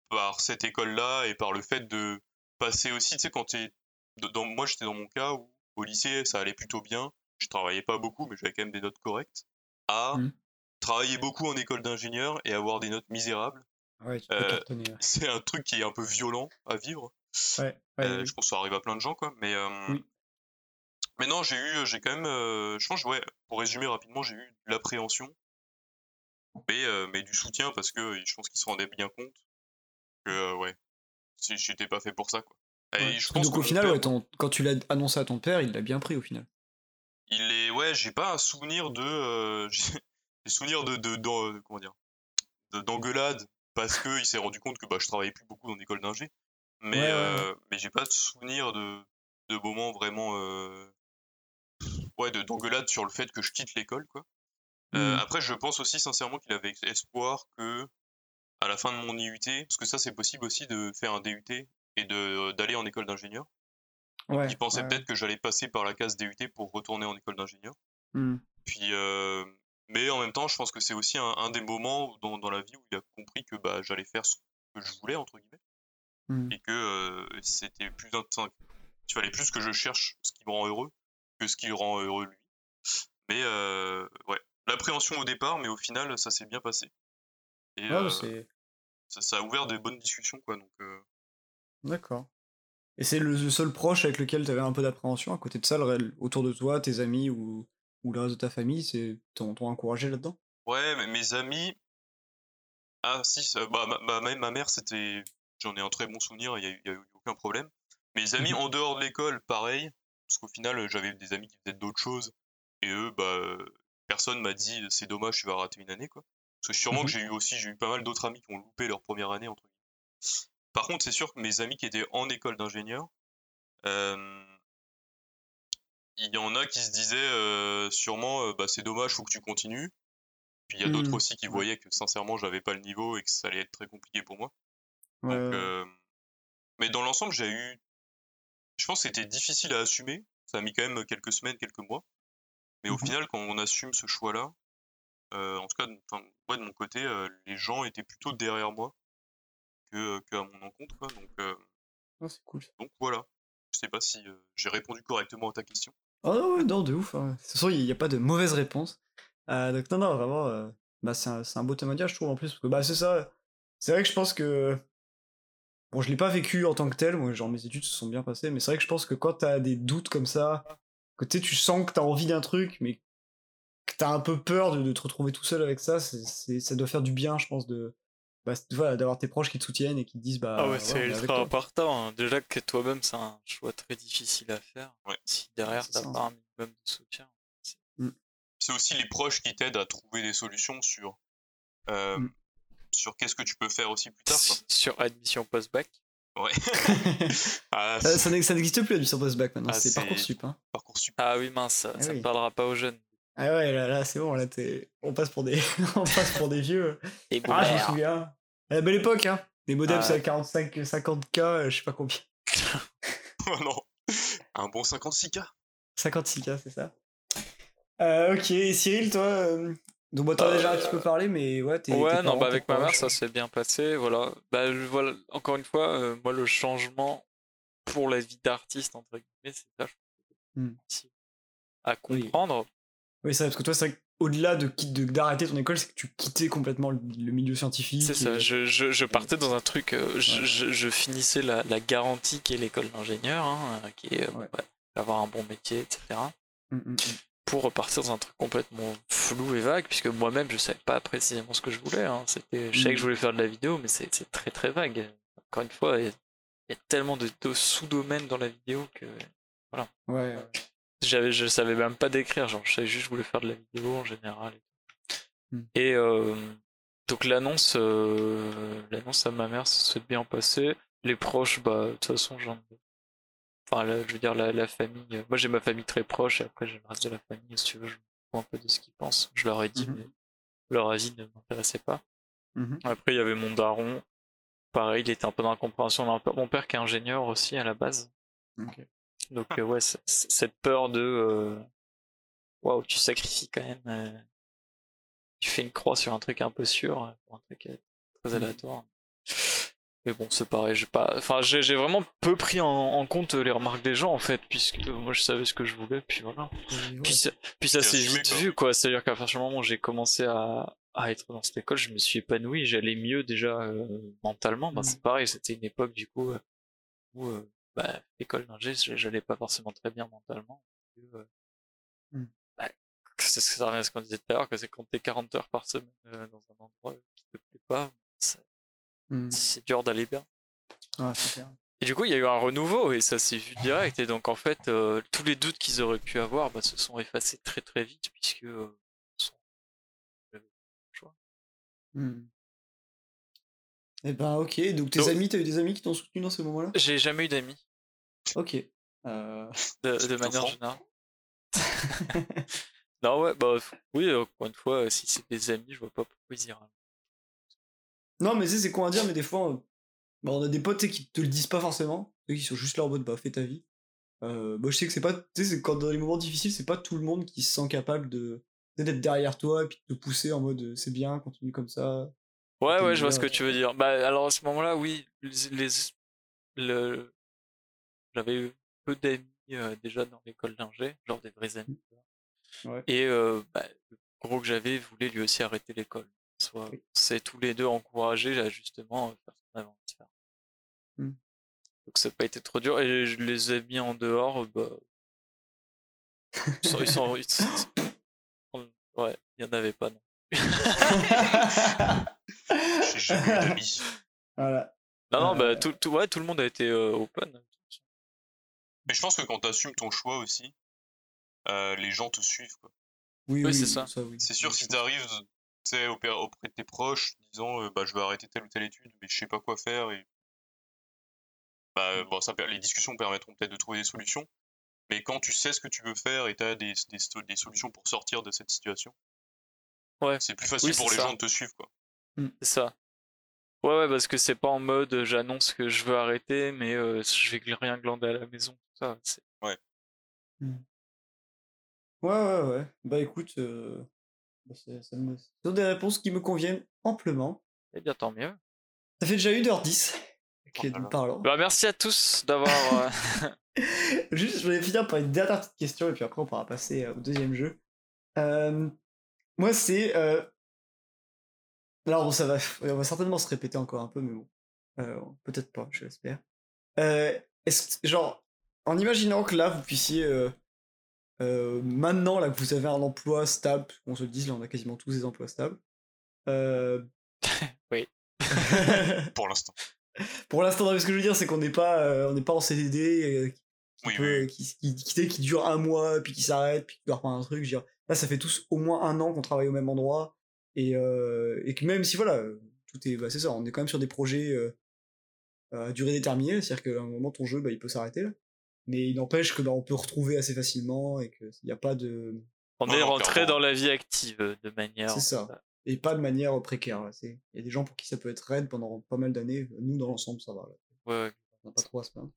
par cette école-là et par le fait de passer aussi, tu sais, quand t'es dans, moi j'étais dans mon cas où au lycée ça allait plutôt bien, je travaillais pas beaucoup mais j'avais quand même des notes correctes, à mmh. travailler beaucoup en école d'ingénieur et avoir des notes misérables. Euh, c'est un truc qui est un peu violent à vivre. Euh, je pense que ça arrive à plein de gens quoi, mais euh, mais non j'ai eu j'ai quand même je pense ouais pour résumer rapidement j'ai eu de l'appréhension mais mais du soutien parce que je pense qu'ils se rendaient bien compte que ouais j'étais pas fait pour ça quoi donc au final, quand tu l'as annoncé à ton père, il l'a bien pris au final. Il est, ouais, j'ai pas un souvenir de, euh, de, de, comment dire, d'engueulade parce que il s'est rendu compte que bah je travaillais plus beaucoup dans l'école d'ingé, mais euh, mais j'ai pas de souvenir de, de moments vraiment, euh, ouais, d'engueulade sur le fait que je quitte l'école quoi. Euh, mmh. après, je pense aussi sincèrement qu'il avait espoir que à la fin de mon IUT, parce que ça c'est possible aussi de faire un DUT et d'aller en école d'ingénieur. Ouais, il pensait peut-être que j'allais passer par la case DUT pour retourner en école d'ingénieur. Mmh. Puis, euh, mais en même temps, je pense que c'est aussi un, des moments dans, dans, la vie où il a compris que bah, j'allais faire ce que je voulais, entre guillemets. Mmh. Et que euh, c'était plus il fallait plus que je cherche ce qui me rend heureux que ce qui rend heureux lui. Mais euh, ouais, l'appréhension au départ, mais au final, ça s'est bien passé. Et ça, ça, a ouvert des bonnes discussions, quoi. Donc, D'accord. Et c'est le seul proche avec lequel tu avais un peu d'appréhension à côté de ça, le, autour de toi, tes amis ou, ou le reste de ta famille, c'est t'ont encouragé là-dedans? Ouais, mais mes amis. Ah, si, bah, ma, ma, ma, mère, c'était. J'en ai un très bon souvenir, il n'y a, eu aucun problème. Mes amis mmh en dehors de l'école, pareil, parce qu'au final, j'avais des amis qui faisaient d'autres choses, et eux, bah, personne m'a dit c'est dommage, tu vas rater une année, quoi. Parce que sûrement mmh que j'ai eu aussi, j'ai eu pas mal d'autres amis qui ont loupé leur première année, entre guillemets. Par contre, c'est sûr que mes amis qui étaient en école d'ingénieur, euh, il y en a qui se disaient euh, sûrement euh, bah, c'est dommage, faut que tu continues. Puis il y a d'autres mmh. aussi qui voyaient que sincèrement j'avais pas le niveau et que ça allait être très compliqué pour moi. mais dans l'ensemble, j'ai eu. Je pense que c'était difficile à assumer. Ça a mis quand même quelques semaines, quelques mois. Mais au mmh final, quand on assume ce choix-là, en tout cas, de mon côté, les gens étaient plutôt derrière moi que, à mon encontre. Quoi. Donc, euh, ah, c'est cool. donc voilà. Je sais pas si euh, j'ai répondu correctement à ta question. Oh non, non de ouf. Hein. De toute façon, il n'y a pas de mauvaise réponse. Euh, donc non, non, vraiment, bah, c'est un, un, beau témoignage, je trouve, en plus. Parce que bah, c'est ça. C'est vrai que je pense que... Bon, je l'ai pas vécu en tant que tel, moi, genre mes études se sont bien passées, mais c'est vrai que je pense que quand t'as des doutes comme ça, que tu sens que t'as envie d'un truc, mais que t'as un peu peur de, de, te retrouver tout seul avec ça, c'est, ça doit faire du bien, je pense, de, bah, voilà, d'avoir tes proches qui te soutiennent et qui te disent bah ah ouais, c'est ultra important hein. déjà que toi-même c'est un choix très difficile à faire si derrière t'as pas un minimum de soutien mmh. c'est aussi les proches qui t'aident à trouver des solutions sur euh, mmh. sur qu'est-ce que tu peux faire aussi plus tard sur admission post-bac ouais ah, ça, n'existe plus admission post-bac maintenant ah, c'est parcoursup hein. parcoursup ah oui mince ça, ne parlera pas aux jeunes ah ouais, là, là c'est bon, là, on passe pour des, on passe pour des vieux. Et ah, je me souviens. À la belle époque, hein. Les modems, c'est à 45, 50K, je sais pas combien. oh non. Un bon 56K. 56K, c'est ça. Euh, ok, et Cyril, toi, euh, donc bah, t'as déjà un petit peu parlé, mais ouais, t'es. Ouais, non, bah avec ma mère, ça s'est bien passé, voilà. Bah voilà, encore une fois, euh, moi le changement pour la vie d'artiste entre guillemets, c'est ça. Hmm. À comprendre. Oui, c'est parce que toi, c'est au-delà de d'arrêter ton école, c'est que tu quittais complètement le, milieu scientifique. C'est ça, je, je, je, partais dans un truc, euh, je, je, finissais la, la garantie qui est l'école d'ingénieur, hein, qui est euh, avoir un bon métier, etc. Mmh, mmh, mmh. Pour repartir dans un truc complètement flou et vague, puisque moi-même je savais pas précisément ce que je voulais. Hein. C'était, je savais que je voulais faire de la vidéo, mais c'est très très vague. Encore une fois, il y, a tellement de, de sous-domaines dans la vidéo que voilà. Ouais. j'avais, je savais même pas d'écrire, genre je savais juste que je voulais faire de la vidéo en général. Hmm. Et euh, donc l'annonce, euh, l'annonce à ma mère, ça s'est bien passé. Les proches, bah de toute façon, j'en Enfin, la- je veux dire, la, la famille. euh, Moi, j'ai ma famille très proche, et après, j'ai le reste de la famille, si tu veux, je me un peu de ce qu'ils pensent. Je leur ai dit, Mhm. mais leur avis ne m'intéressait pas. Mhm. Après, il y avait mon daron. Pareil, il était un peu dans l'incompréhension. Mon père- Mon père qui est ingénieur aussi à la base. Donc, euh, ouais, c- c- cette peur de. euh, Waouh, tu sacrifies quand même. euh, Tu fais une croix sur un truc un peu sûr, pour un truc très Mhm. aléatoire. Mais bon, c'est pareil, j'ai pas. Enfin, j'ai j'ai vraiment peu pris en, en compte les remarques des gens en fait, puisque moi je savais ce que je voulais, puis voilà. Ouais. Puis, ça- puis ça s'est vite quoi. vu, quoi. C'est-à-dire qu'à partir du moment où j'ai commencé à, à être dans cette école, je me suis épanoui, j'allais mieux déjà euh, mentalement. Bah, Mm. c'est pareil, c'était une époque du coup euh, où euh, bah, l'école d'ingé, j'allais pas forcément très bien mentalement. Euh, Mm. bah, c'est ce que ça revient à ce qu'on disait tout à l'heure, que c'est quand t'es 40 heures par semaine euh, dans un endroit qui te plaît pas, Mhm. c'est dur d'aller bien. Ouais, c'est clair. Et du coup, il y a eu un renouveau et ça s'est vu direct. Et donc, en fait, euh, tous les doutes qu'ils auraient pu avoir bah, se sont effacés très très vite puisque. euh, sont- Mhm. Eh ben, ok. Donc, tes Donc- amis, t'as eu des amis qui t'ont soutenu dans ce moment-là J'ai jamais eu d'amis Ok. Euh, de, manière générale. non, ouais, bah oui, encore une fois, si c'est des amis, je vois pas pourquoi ils iraient. Non, mais c'est con à dire, mais des fois, euh, bah, on a des potes qui te le disent pas forcément, ceux qui sont juste là en mode bah fais ta vie. Euh, moi, je sais que c'est pas, tu sais, quand dans les moments difficiles, c'est pas tout le monde qui se sent capable de d'être derrière toi et puis de te pousser en mode euh, c'est bien, continue comme ça. Ouais, ouais, je vois ce que tu veux dire. Bah, alors à ce moment-là, oui, les, le... j'avais eu peu d'amis euh, déjà dans l'école d'ingé, genre des vrais amis. Ouais. Et euh, bah, le gros que j'avais voulait lui aussi arrêter l'école. Soit Oui. c'est tous les deux encouragés à justement euh, faire son aventure. Hmm. Donc ça n'a pas été trop dur. Et je les ai mis en dehors, bah. Ils sont, ils sont- ils sont- Ouais, il n'y en avait pas non. J'ai jamais eu d'amis. voilà. Non, non, Euh, bah tout, tout, ouais, tout le monde a été euh, open. Mais je pense que quand tu assumes ton choix aussi, euh, les gens te suivent. Quoi. Oui, Oui, oui, c'est ça. oui. C'est sûr, si t'arrives tu sais, auprès de tes proches, disant euh, bah, je vais arrêter telle ou telle étude, mais je sais pas quoi faire, et... bah, euh, bon, ça, les discussions permettront peut-être de trouver des solutions. Mais quand tu sais ce que tu veux faire et tu as des, des, des solutions pour sortir de cette situation, Ouais. c'est plus facile Oui, pour les ça. gens de te suivre. Quoi. C'est ça. Ouais, ouais, parce que c'est pas en mode euh, j'annonce que je veux arrêter, mais euh, je vais rien glander à la maison. tout Ça, c'est- Ouais, ouais, ouais. Bah écoute, euh, c'est ça me- ce sont des réponses qui me conviennent amplement. eh bien, tant mieux. Ça fait déjà 1h10 que Oh nous parlons. Bah, merci à tous d'avoir. euh, Juste, je voulais finir par une dernière petite question et puis après on pourra passer euh, au deuxième jeu. Euh, moi, c'est. euh, Alors, bon, ça va, on va certainement se répéter encore un peu, mais bon. Euh, Peut-être pas, je l'espère. Euh, Est-ce que, genre, en imaginant que là, vous puissiez. Euh, maintenant, là, que vous avez un emploi stable, qu'on se le dise, là, on a quasiment tous des emplois stables. Euh... Oui. Pour l'instant. Pour l'instant, ce que je veux dire, c'est qu'on n'est pas, euh, on n'est pas en CDD, euh, qui, Oui, peut- oui. qui, qui, qui, qui dure un mois, puis qui s'arrête, puis qui doit reprendre un truc. Je veux dire, là, ça fait tous au moins un an qu'on travaille au même endroit, et, euh, et que même si, voilà, tout est, bah, c'est ça, on est quand même sur des projets euh, à durée déterminée, c'est-à-dire qu'à un moment, ton jeu, bah, il peut s'arrêter, là. Mais il n'empêche que bah, on peut retrouver assez facilement, et qu'il n'y a pas de... On est non, rentré dans la vie active euh, de manière. C'est ça. Et pas de manière précaire. là. C'est- Il y a des gens pour qui ça peut être raide pendant pas mal d'années. Nous, dans l'ensemble, ça va. là. Ouais, ouais. On n'a pas trop à se plaindre.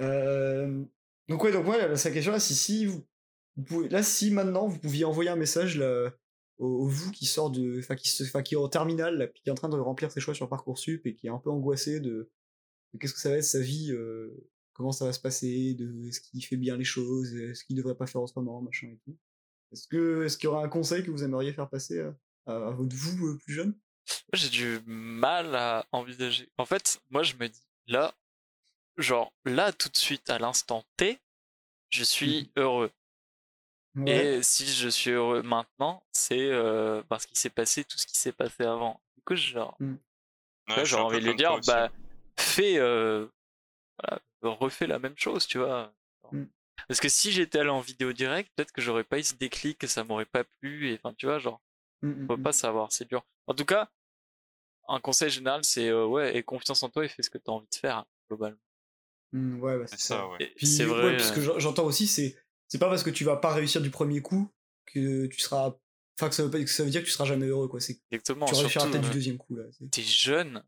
Euh, Donc ouais, donc ouais, question là, si, si vous, vous pouvez, là, si maintenant vous pouviez envoyer un message là, au, au vous qui sort de, enfin qui, se- enfin, qui est en terminale, là, puis qui est en train de remplir ses choix sur parcoursup et qui est un peu angoissé de, de qu'est-ce que ça va être sa vie, euh, comment ça va se passer, de est-ce qu'il fait bien les choses, est-ce qu'il devrait pas faire en ce moment, machin et tout. Est-ce que, est-ce qu'il y aura un conseil que vous aimeriez faire passer à, à, à votre vous euh, plus jeune? Moi, j'ai du mal à envisager. En fait, moi, je me dis, là, genre, là, tout de suite, à l'instant T, je suis heureux. Ouais. Et si je suis heureux maintenant, c'est euh, parce qu'il s'est passé tout ce qui s'est passé avant. Du coup, genre, Ouais, un peu envie de lui dire, bah, fais, euh, voilà, refais la même chose, tu vois. Mm. Parce que si j'étais allé en vidéo direct, peut-être que j'aurais pas eu ce déclic, que ça m'aurait pas plu. Et enfin, tu vois, genre, Mm, on peut mm, pas savoir, c'est dur. En tout cas, un conseil général, c'est euh, ouais, aie confiance en toi et fais ce que tu as envie de faire, globalement. mm. Ouais, bah, C'est ça, ouais. Et Puis, c'est ouais, vrai. parce que euh, j'en- j'entends aussi, c'est c'est pas parce que tu vas pas réussir du premier coup que tu seras. Enfin, que ça veut, pas, que ça veut dire que tu seras jamais heureux, quoi. C'est exactement. tu réussiras peut-être du euh, deuxième coup, là. T'es jeune,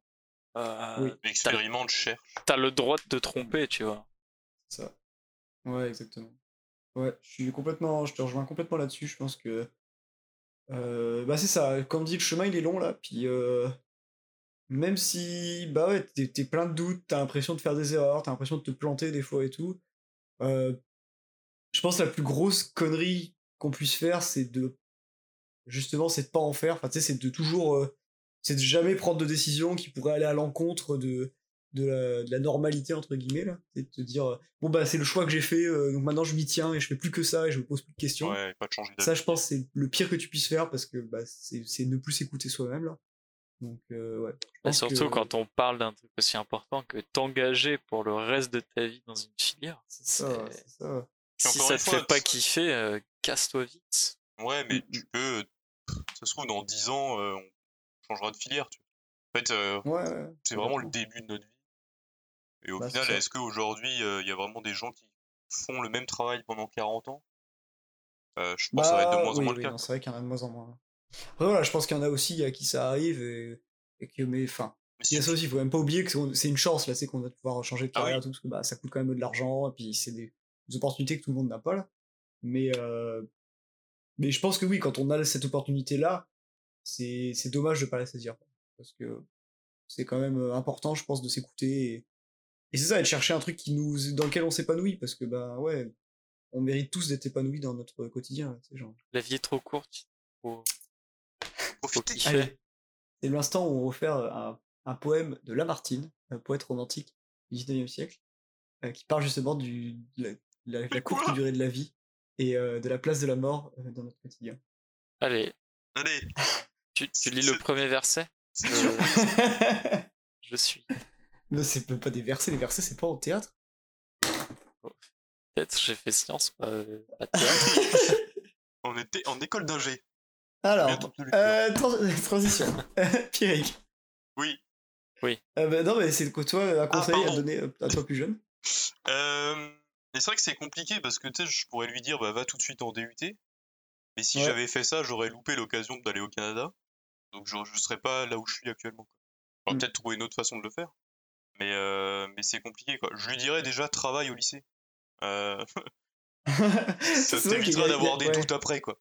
euh, Oui. Expérimente, cherche. t'as le droit de te tromper, tu vois. ça. Ouais, exactement. Ouais, je suis complètement. Je te rejoins complètement là-dessus. Je pense que. euh, bah, c'est ça. Comme dit, le chemin, il est long, là. Puis. euh, même si. Bah ouais, t'es t'es plein de doutes, t'as l'impression de faire des erreurs, t'as l'impression de te planter des fois et tout. euh, je pense que la plus grosse connerie qu'on puisse faire, c'est de. Justement, c'est de pas en faire. Enfin, tu sais, c'est de toujours. C'est de jamais prendre de décision qui pourrait aller à l'encontre de, de, la, de la normalité, entre guillemets, là. C'est de te dire, euh, bon, bah, c'est le choix que j'ai fait, euh, donc maintenant je m'y tiens et je fais plus que ça et je me pose plus de questions. Ouais, pas de changer d'avis. Ça, je pense, c'est le pire que tu puisses faire parce que bah, c'est c'est ne plus s'écouter soi-même, là. Donc, euh, ouais. je pense surtout que- quand on parle d'un truc aussi important que t'engager pour le reste de ta vie dans une filière. C'est ça, Si ça te fois, fait pas kiffer, euh, casse-toi vite. Ouais, mais Mm, tu peux. Ça se trouve, dans 10 ans, euh, on changera de filière. Tu vois. En fait, euh, Ouais, c'est vraiment le début de notre vie. Et au Bah, final, est-ce qu'aujourd'hui, il y a vraiment des gens qui font le même travail pendant 40 ans? Euh, Je pense que ça va être de moins en Bah, moins oui, le cas. c'est vrai qu'il y en a de moins en moins. Après, voilà, je pense qu'il y en a aussi à qui ça arrive et, et que, mais enfin, il y a ça aussi, il faut même pas oublier que c'est- une chance, là, c'est qu'on va pouvoir changer de Ah carrière oui. tout, parce que bah, ça coûte quand même de l'argent, et puis c'est des, des opportunités que tout le monde n'a pas, là. Mais, euh, mais je pense que oui, quand on a cette opportunité-là, c'est c'est dommage de pas la saisir. Parce que c'est quand même important, je pense, de s'écouter. Et, et c'est ça, et de chercher un truc qui nous, dans lequel on s'épanouit, parce que, bah ouais, on mérite tous d'être épanouis dans notre quotidien. La vie est trop courte. Faut, Profitez. c'est l'instant où on va faire un, un poème de Lamartine, un poète romantique du 19e siècle, euh, qui parle justement du, de la, la- la courte durée de la vie et euh, de la place de la mort euh, dans notre quotidien. Allez, Allez, tu, lis le premier verset? c'est Euh. Je suis. Mais c'est pas des versets, les versets c'est pas en théâtre? Peut-être j'ai fait science, pas, euh, pas théâtre. On était en école d'ingé. Alors, euh, trans- transition. Pierrick. Oui. Euh, bah, non, mais c'est quoi toi un conseil à donner à toi plus jeune Euh, mais c'est vrai que c'est compliqué parce que tu sais, je pourrais lui dire bah, va tout de suite en DUT. Mais si Ouais. j'avais fait ça, j'aurais loupé l'occasion d'aller au Canada. Donc je, je serais pas là où je suis actuellement. J'aurais Mm. peut-être trouvé une autre façon de le faire. Mais, euh, mais c'est compliqué quoi. Je lui dirais déjà travaille au lycée. Euh, ça qu'il t'évitera d'avoir des ouais. doutes après quoi.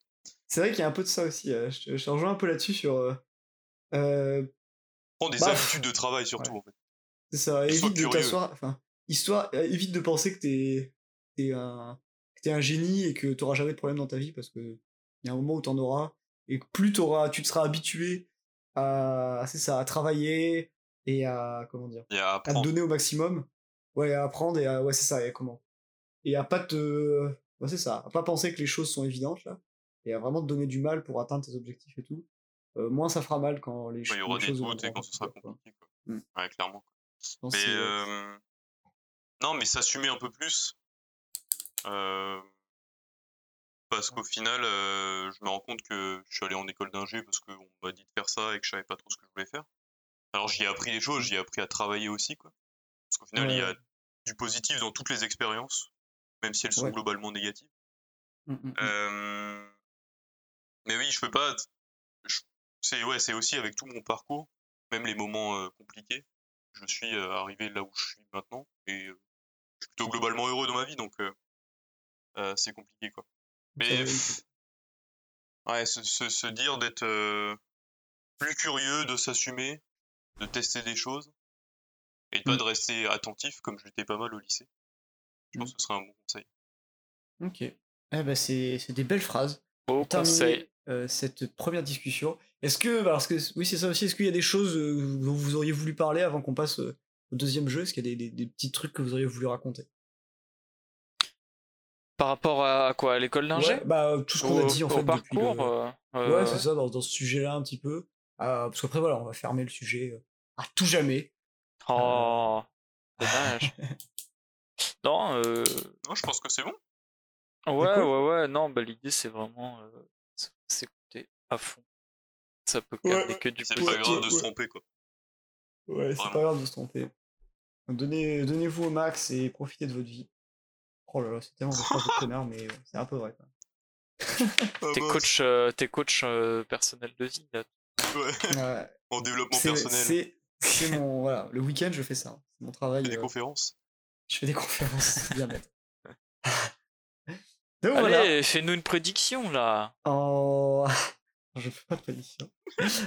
C'est vrai qu'il y a un peu de ça aussi. euh, je, je te rejoins un peu là-dessus sur. euh, euh, Prends des Bah, habitudes de travail surtout en fait. C'est ça, Qu'il évite de curieux. t'asseoir. Enfin, histoire, évite de penser que t'es es un, que un génie et que t'auras jamais de problème dans ta vie parce que il y a un moment où t'en auras et plus t'auras, tu te seras habitué à, c'est ça, à travailler et à comment dire, à à te donner au maximum, ouais, à apprendre et à, ouais, c'est ça, et comment, et à pas te, ouais, c'est ça, à pas penser que les choses sont évidentes là et à vraiment te donner du mal pour atteindre tes objectifs et tout. Euh, moins ça fera mal quand les, Ouais, y aura les des choses doutes et quand ce sera quoi, quoi. compliqué quoi. Mm. Ouais, clairement. Mais euh, non, mais s'assumer un peu plus. Euh, parce qu'au final, euh, je me rends compte que je suis allé en école d'ingé parce qu'on m'a dit de faire ça et que je savais pas trop ce que je voulais faire. Alors j'y ai appris des choses, j'y ai appris à travailler aussi, quoi. Parce qu'au final, il y a du positif dans toutes les expériences, même si elles sont Ouais. globalement négatives. Mm, mm, mm. Euh, Mais oui, je peux pas. je- C'est ouais, c'est aussi avec tout mon parcours, même les moments euh, compliqués, je suis arrivé là où je suis maintenant et je suis plutôt globalement heureux dans ma vie, donc c'est compliqué quoi. Mais ouais, se, se, se dire d'être euh, plus curieux, de s'assumer, de tester des choses et pas Mm. de rester attentif comme je l'étais pas mal au lycée. Je pense Mm. que ce serait un bon conseil. Ok. Eh ben c'est c'est des belles phrases. Beau Pour terminer conseil. euh, cette première discussion. Est-ce que, bah, parce que oui c'est ça aussi, est-ce qu'il y a des choses euh, dont vous auriez voulu parler avant qu'on passe au deuxième jeu? Est-ce qu'il y a des, des- des petits trucs que vous auriez voulu raconter? Par rapport à quoi À l'école d'ingé Ouais, Bah tout ce qu'on a dit en au fait depuis le- parcours euh, Ouais euh, c'est ça, dans, dans ce sujet-là un petit peu. Ah, parce qu'après voilà, on va fermer le sujet euh, à tout jamais. Oh, dommage. non, euh, Non, je pense que c'est bon. Ouais, cool. ouais, ouais, non, bah l'idée c'est vraiment euh, s'écouter à fond. Ça peut Ouais, garder ouais. que du C'est pas grave ouais, de se ouais. tromper, quoi. Ouais, c'est pas grave de se tromper. Donnez, donnez-vous au max et profitez de votre vie. Oh là là, c'est tellement de phrases de connard, mais euh, c'est un peu vrai. Quoi. T'es Ah, coach, euh, t'es coach euh, personnel de vie là. ouais. Ouais, En développement c'est, personnel. c'est, c'est mon voilà, le week-end je fais ça. C'est mon travail. Fais des euh, conférences. je fais des conférences, bien bête. Donc Allez, voilà. fais-nous une prédiction là. En... Je fais pas de prédiction.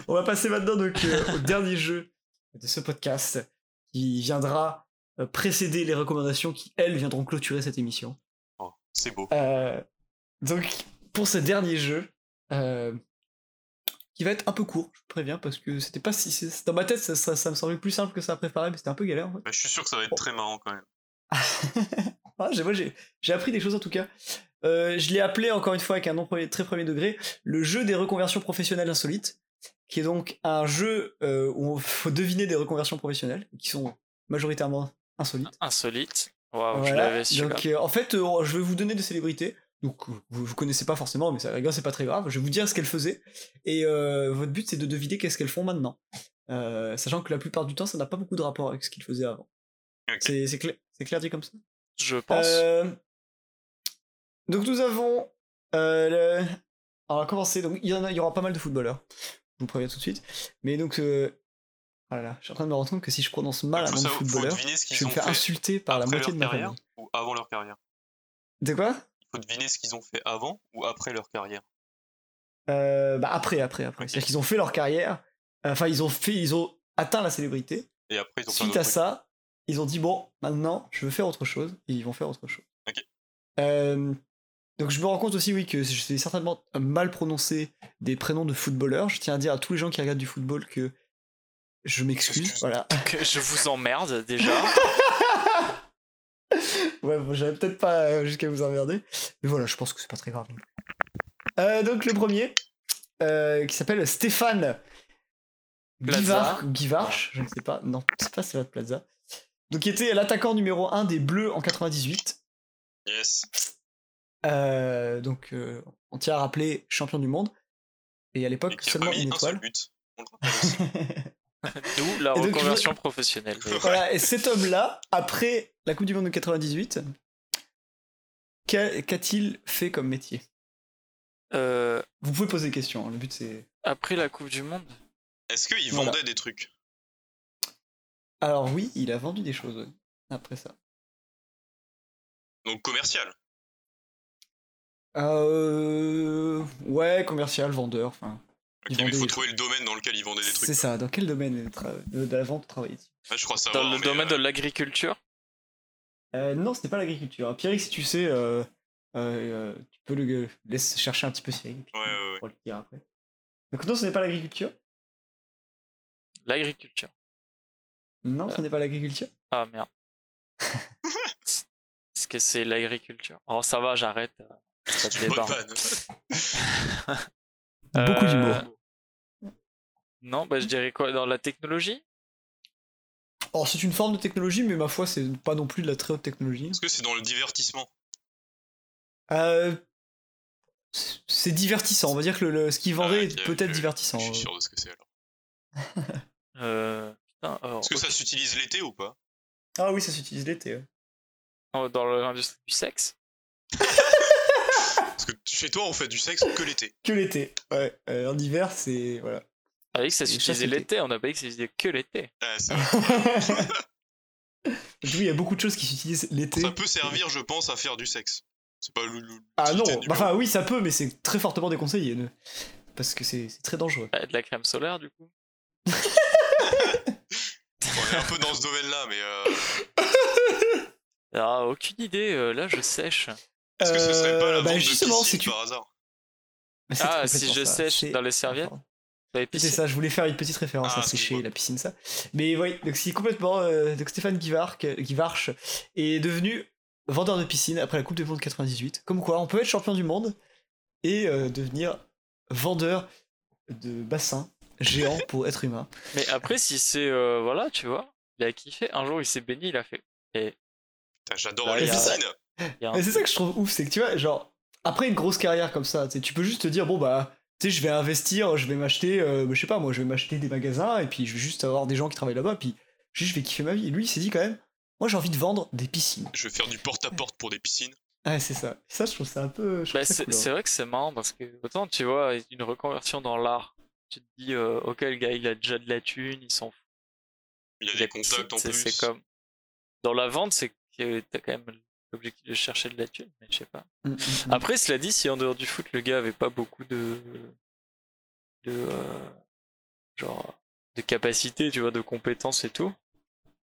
On va passer maintenant donc euh, au dernier jeu de ce podcast qui viendra euh, précéder les recommandations qui elles viendront clôturer cette émission. Oh, c'est beau. Euh, donc, pour ce dernier jeu, euh, qui va être un peu court, je préviens, parce que c'était pas si. Dans ma tête, ça, ça- ça me semblait plus simple que ça à préparer, mais c'était un peu galère en fait. Bah, je suis sûr que ça va être très marrant quand même. Ah, j'ai, moi, j'ai, j'ai appris des choses en tout cas. Euh, je l'ai appelé encore une fois avec un nom premier- très premier degré, le jeu des reconversions professionnelles insolites, qui est donc un jeu euh, où il faut deviner des reconversions professionnelles, qui sont majoritairement Insolite. Waouh, je l'avais celui-là. Donc euh, en fait, euh, je vais vous donner des célébrités. Donc euh, vous, vous connaissez pas forcément, mais ça, la c'est pas très grave. Je vais vous dire ce qu'elles faisaient. Et euh, votre but, c'est de deviner qu'est-ce qu'elles font maintenant. Sachant que la plupart du temps, ça n'a pas beaucoup de rapport avec ce qu'ils faisaient avant. C'est, c'est, clair, c'est clair dit comme ça? Je pense. Donc nous avons... le- Alors on va commencer. Donc, il, y en a, il y aura pas mal de footballeurs. Je vous préviens tout de suite. Mais donc... Euh... Oh là là, je suis en train de me rendre compte que si je prononce mal un faut, nom de footballeur, je vais me faire insulter par la moitié de ma carrière famille. ou avant leur carrière. De quoi? Il faut deviner ce qu'ils ont fait avant ou après leur carrière. Euh, bah après, après, après. Ok. C'est-à-dire qu'ils ont fait leur carrière, euh, enfin ils ont fait, ils ont atteint la célébrité. Et après, ils ont fait un Suite à ça, ils ont dit bon, maintenant, je veux faire autre chose, et ils vont faire autre chose. Euh, donc je me rends compte aussi, oui, que je vais certainement mal prononcer des prénoms de footballeurs. Je tiens à dire à tous les gens qui regardent du football que je m'excuse. Excuse. Voilà. Que je vous emmerde déjà. Ouais, bon, j'avais peut-être pas euh, jusqu'à vous emmerder. Mais voilà, je pense que c'est pas très grave. Euh, donc le premier, euh, qui s'appelle Stéphane. Guivar, Guivarch, je ne sais pas, non, c'est pas Stéphane Plaza. Donc qui était l'attaquant numéro 1 des Bleus en 98. Yes. Euh, donc euh, on tient à rappeler champion du monde. Et à l'époque seulement une un seul étoile. but. D'où la Et donc, je- reconversion professionnelle. Voilà, et cet homme-là, après la Coupe du Monde de 98, qu'a- qu'a-t-il fait comme métier? Euh, Vous pouvez poser des questions, hein, le but c'est... après la Coupe du Monde, Est-ce qu'ils Voilà. vendaient des trucs? Alors oui, il a vendu des choses ouais, après ça. Donc commercial. Euh... Ouais, commercial, vendeur, enfin... Ok, Ils mais il faut des trouver le domaine dans lequel ils vendaient des trucs. C'est ça, dans quel domaine de, tra- de- de la vente travaillait-il Ouais, je crois dans savoir. le mais, domaine de euh, l'agriculture, euh, Non, c'était pas l'agriculture. Pierrick, si tu sais, euh, euh, tu peux le laisser chercher un petit peu Cyril. Ouais, ouais, ouais. le dire après. Donc non, ce n'est pas l'agriculture? L'agriculture. Non, ce n'est pas l'agriculture? Ah merde. Est-ce que c'est l'agriculture? Oh ça va, j'arrête. Ça te vanne. Beaucoup Euh, d'humour. Non, bah je dirais quoi Dans la technologie? Alors c'est une forme de technologie, mais ma foi, c'est pas non plus de la très haute technologie. Est-ce que c'est dans le divertissement? Euh, c'est- divertissant, on va dire que le, le- ce qu'il vendait Ah, est ok, peut-être je- divertissant. Je suis sûr de ce que c'est alors. euh... Putain, alors, Est-ce que ça s'utilise l'été ou pas? Ah oui, ça s'utilise l'été. ouais. oh, dans l'industrie du sexe? Parce que chez toi, on fait du sexe que l'été. Que l'été. Ouais, euh, en hiver, c'est... Voilà. On a dit que ça l'été, on a pas dit que ça s'utilisait que l'été. Ah, c'est vrai. Du coup, il y a beaucoup de choses qui s'utilisent l'été. Ça peut servir, je pense, à faire du sexe. C'est pas le. le- Ah non, bah, enfin oui, ça peut, mais c'est très fortement déconseillé. ne- Parce que c'est très dangereux. Bah, de la crème solaire du coup. On est un peu dans ce domaine-là, mais. euh, Ah, aucune idée, euh, là je sèche. Est-ce que ce serait pas la Euh, bah, vente justement, de si piscine tu... par hasard? C'est Ah, si je ça, sèche dans les serviettes? C'est ça, je voulais faire une petite référence Ah, à sécher excuse-moi. la piscine, ça. Mais oui, donc c'est complètement. euh, donc Stéphane Guivarch, Guivarch est devenu vendeur de piscine après la Coupe du Monde 98. Comme quoi, on peut être champion du monde et euh, devenir vendeur de bassins géants pour être humain. Mais après, si c'est. euh, voilà, tu vois, il a kiffé. Un jour il s'est baigné, il a fait. Putain, J'adore Bah, les y a- piscines. Il y a un- Mais c'est ça que je trouve ouf, c'est que tu vois, genre, après une grosse carrière comme ça, tu peux juste te dire, bon bah, tu sais, je vais investir, je vais m'acheter, euh, je sais pas, moi, je vais m'acheter des magasins, et puis je vais juste avoir des gens qui travaillent là-bas, puis juste, je vais kiffer ma vie. Et lui, il s'est dit quand même, moi, j'ai envie de vendre des piscines. Je vais faire du porte-à-porte pour des piscines. Ouais, c'est ça. Ça, je trouve ça un peu. Bah, ça c'est cool, hein. vrai que c'est marrant parce que autant tu vois une reconversion dans l'art, tu te dis euh, ok le gars il a déjà de la thune, il s'en fout. Il y a des contacts en plus. C'est comme dans la vente, c'est que t'as quand même l'objectif de chercher de la thune, mais je sais pas. Mm, mm, mm. Après cela dit, si en dehors du foot le gars avait pas beaucoup de de euh, genre de capacité, tu vois, de compétences et tout,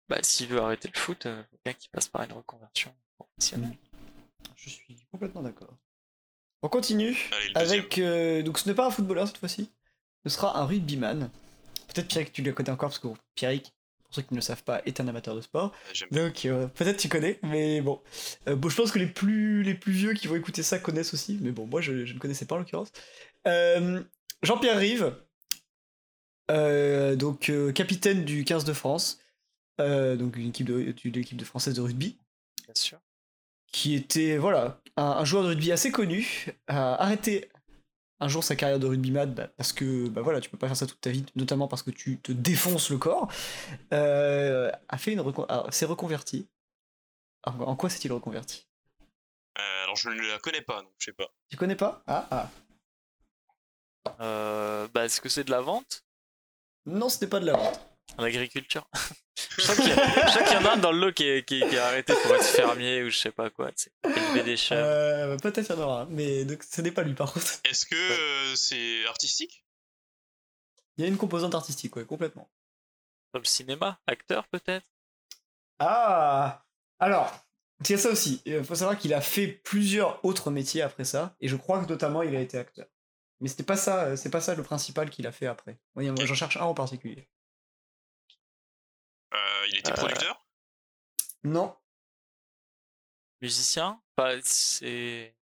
bah s'il veut arrêter le foot, euh, faut bien qu'il passe par une reconversion professionnelle. Je suis complètement d'accord. On continue Allez, avec. euh, donc, ce n'est pas un footballeur cette fois-ci, ce sera un rugbyman. Peut-être Pierrick, tu le connais encore parce que Pierrick, pour ceux qui ne le savent pas, est un amateur de sport. Euh, Donc euh, peut-être tu connais, mais bon. Euh, bon, je pense que les plus, les plus vieux qui vont écouter ça connaissent aussi, mais bon, moi je, je ne connaissais pas en l'occurrence. Euh, Jean-Pierre Rive, donc capitaine du 15 de France, donc une équipe de, de l'équipe de française de rugby, Bien sûr. qui était voilà un, un joueur de rugby assez connu, a arrêté un jour sa carrière de rugbyman bah, parce que bah voilà tu peux pas faire ça toute ta vie, notamment parce que tu te défonces le corps, euh, a fait une recon- s'est reconverti. Alors, en quoi s'est-il reconverti? Euh, alors je ne la connais pas, donc je sais pas. Tu connais pas? Ah ah. Euh, bah est-ce que c'est de la vente? Non, ce n'est pas de la vente. L'agriculture. je crois qu'il y, a- je crois qu'il y en a un dans le lot qui est, qui, qui a arrêté pour être fermier ou je sais pas quoi, tu sais, élever des chèvres. Euh, Peut-être il y en aura, mais donc, ce n'est pas lui par contre. Est-ce que euh, c'est artistique? Il y a une composante artistique, ouais, complètement. Le cinéma, acteur peut-être? Ah Alors, il y a ça aussi. Il faut savoir qu'il a fait plusieurs autres métiers après ça, et je crois que notamment il a été acteur. Mais c'était pas ça, euh, c'est pas ça le principal qu'il a fait après. Moi. J'en cherche un en particulier. Euh, Il était Euh, producteur? Non, Musicien? Bah c'est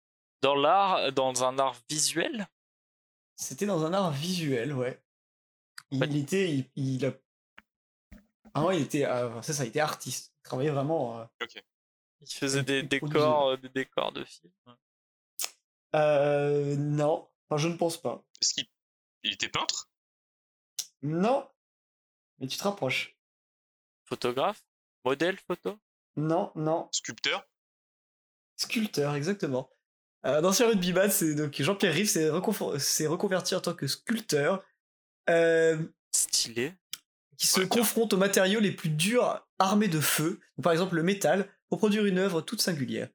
dans l'art, dans un art visuel? C'était dans un art visuel, ouais. Il Ouais. était, il, il a. Ah ouais, il était, euh, c'est ça, il était artiste. Il travaillait vraiment. euh, Il faisait des décors, euh, des décors de films. Euh, non, enfin, je ne pense pas. Est-ce qu'il il était peintre? Non, mais tu te rapproches. Photographe? Modèle photo? Non, non, Sculpteur? Sculpteur, exactement. Euh, D'ancien rugbyman, c'est donc Jean-Pierre Rive s'est reconverti en tant que sculpteur, euh, Stylé. qui se Ouais, confronte aux matériaux les plus durs armés de feu, par exemple le métal, pour produire une œuvre toute singulière.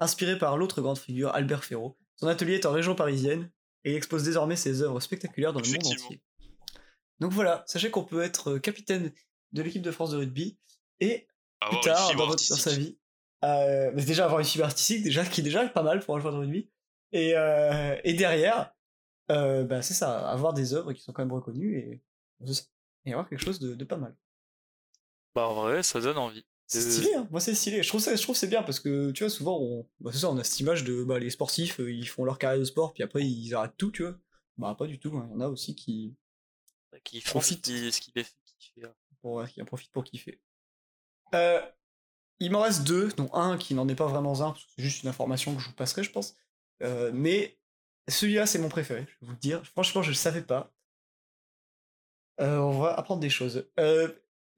Inspiré par l'autre grande figure, Albert Ferraud, son atelier est en région parisienne et il expose désormais ses œuvres spectaculaires dans le monde entier. Donc voilà, sachez qu'on peut être euh, capitaine de l'équipe de France de rugby et Avoir plus tard dans, votre- dans sa vie. Euh, mais déjà avoir une fibre artistique, déjà, qui est déjà pas mal pour un joueur de rugby. Et, euh, et derrière, euh, bah, c'est ça, avoir des œuvres qui sont quand même reconnues et, et avoir quelque chose de, de pas mal. Bah en vrai, ça donne envie. C'est Euh, stylé, hein. moi c'est stylé. Je trouve ça, je trouve que c'est bien parce que tu vois, souvent, on, bah, c'est ça, on a cette image de bah, les sportifs, ils font leur carrière de sport, puis après ils arrêtent tout, tu vois. Bah, pas du tout, hein. il y en a aussi qui, Qui font ce qui, ce qui les fait kiffer. Pour, qui en profitent pour kiffer. Euh, il m'en reste deux, dont un qui n'en est pas vraiment un, parce que c'est juste une information que je vous passerai, je pense. Euh, mais celui-là, c'est mon préféré, je vais vous le dire. Franchement, je le savais pas. Euh, on va apprendre des choses.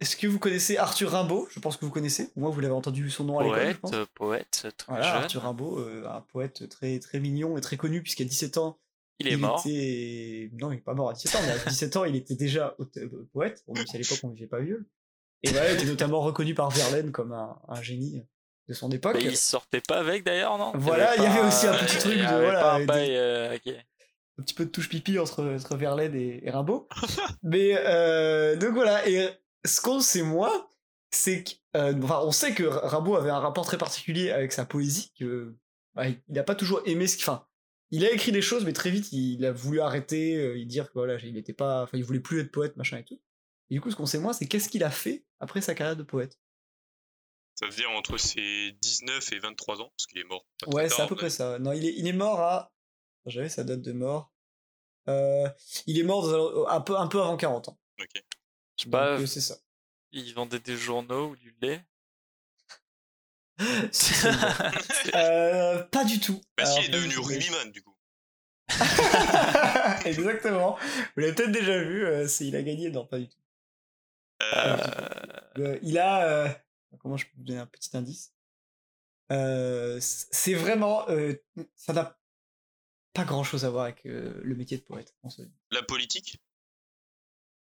Est-ce que vous connaissez Arthur Rimbaud? Je pense que vous connaissez. Moins, vous l'avez entendu son nom à l'école, Poète, poète, très Voilà, jeune. Arthur Rimbaud, un poète très, très mignon et très connu, puisqu'à 17 ans, Il est mort. était- Non, il est pas mort à 17 ans, mais à 17 ans, il était déjà euh, poète, bon, même si à l'époque on ne vivait pas vieux. Et voilà, il était notamment reconnu par Verlaine comme un, un génie de son époque. Mais il sortait pas avec d'ailleurs, non? Voilà, il y avait aussi un petit truc de, voilà, un bail, euh. Un petit peu de touche pipi entre, entre Verlaine et, et Rimbaud. mais euh, donc voilà, et ce qu'on sait moi, c'est que. euh, enfin, on sait que Rimbaud avait un rapport très particulier avec sa poésie, que bah, il n'a pas toujours aimé ce qu'il. Enfin, il a écrit des choses, mais très vite, il a voulu arrêter, euh, il dire que voilà, il était pas. Enfin, il voulait plus être poète, machin et tout. Et du coup, ce qu'on sait moi, c'est qu'est-ce qu'il a fait après sa carrière de poète. Ça veut dire entre ses 19 et 23 ans, parce qu'il est mort. Ouais, c'est à peu près ça. Non, il est, il est mort à. J'avais sa date de mort. Euh, il est mort dans un, un peu, un peu avant 40 ans. Ok. Je sais pas, euh, c'est ça. il vendait des journaux ou du lait. Euh, pas du tout. Parce qu'il Alors, est devenu rugbyman, du coup. Exactement. Vous l'avez peut-être déjà vu. euh, c'est- il a gagné. Non, pas du tout. Euh, Euh, il a. euh, comment je peux vous donner un petit indice? Euh, C'est vraiment. euh, ça n'a pas grand chose à voir avec euh, le métier de poète. la politique?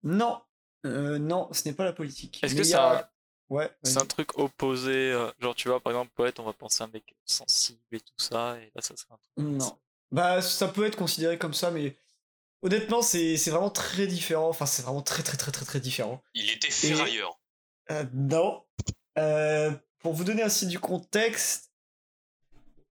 Non. Euh, non, ce n'est pas la politique. Est-ce que ça- a- Ouais. C'est un truc opposé. euh, genre, tu vois, par exemple, poète, on va penser à un mec sensible et tout ça. Et là, ça serait un truc. Non. Bah, ça peut être considéré comme ça, mais honnêtement, c'est c'est vraiment très différent. Enfin, c'est vraiment très, très, très, très, très différent. Il était ferrailleur. Euh, non. Euh, pour vous donner ainsi du contexte,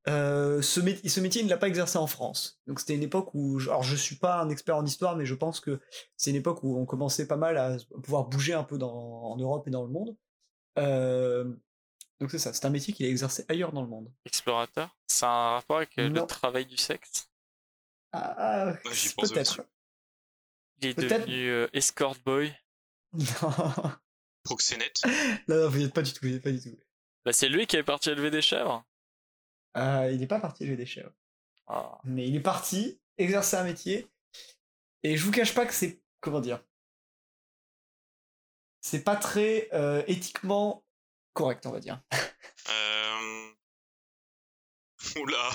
euh, ce, mé- ce métier, il ne l'a pas exercé en France. Donc, c'était une époque où. je- Alors, je suis pas un expert en histoire, mais je pense que c'est une époque où on commençait pas mal à pouvoir bouger un peu dans, en Europe et dans le monde. Donc, c'est ça. C'est un métier qu'il a exercé ailleurs dans le monde. Explorateur? C'est un rapport avec euh, le travail du sexe? Ah, pense peut-être. Il est devenu euh, escort boy. Non. Proxénète. Non, non, vous n'y êtes pas du tout, vous êtes pas du tout. Bah, c'est lui qui est parti élever des chèvres. Euh, il n'est pas parti jouer des chèvres. Ah. Mais il est parti exercer un métier. Et je vous cache pas que c'est. Comment dire C'est pas très euh, éthiquement correct, on va dire. Euh... Oula.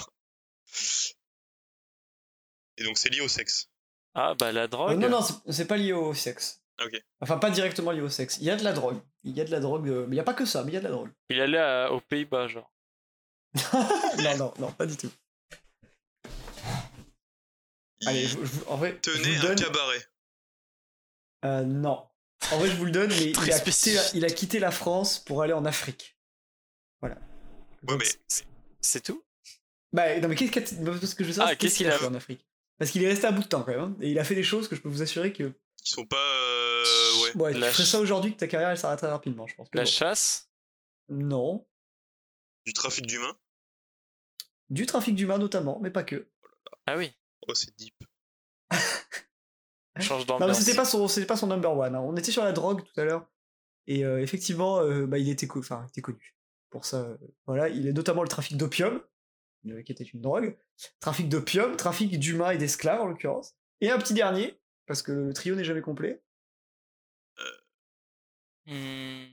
Et donc c'est lié au sexe. Ah, bah, la Euh, drogue. non, non, c'est- c'est pas lié au sexe. Ok. Enfin, pas directement lié au sexe. Il y a de la drogue. Il y a de la drogue. euh, Mais il n'y a pas que ça, mais il y a de la drogue. Il allait à- aux Pays-Bas, genre. non, non, non, pas du tout. Il Allez, je, je vous- en vrai. je tenait vous le un donne. cabaret. Euh, non. En vrai, je vous le donne, mais Très il a, quitté la, spécifique. il a quitté la France pour aller en Afrique. Voilà. Ouais, mais C'est- tout? Bah, non, mais qu'est-ce qu'il a... Parce que je sais Ah, c'est qu'est-ce qu'il a fait en Afrique Parce qu'il est resté un bout de temps quand même. hein, et il a fait des choses que je peux vous assurer que. qui sont pas. euh, ouais. Ouais, La tu ferais ch- ça aujourd'hui que ta carrière elle s'arrêterait rapidement, je pense. La bon. chasse? Non. Du trafic d'humains? Du trafic d'humains notamment, mais pas que. Ah oui, Oh, c'est deep. change Non, c'était pas son, c'était pas son number one. hein. On était sur la drogue tout à l'heure. Et euh, effectivement, euh, bah, il était, co- enfin, il était connu. Pour ça, euh, voilà. Il est notamment le trafic d'opium, qui était une drogue. Trafic d'opium, trafic d'humains et d'esclaves en l'occurrence. Et un petit dernier, parce que le trio n'est jamais complet. Hmm,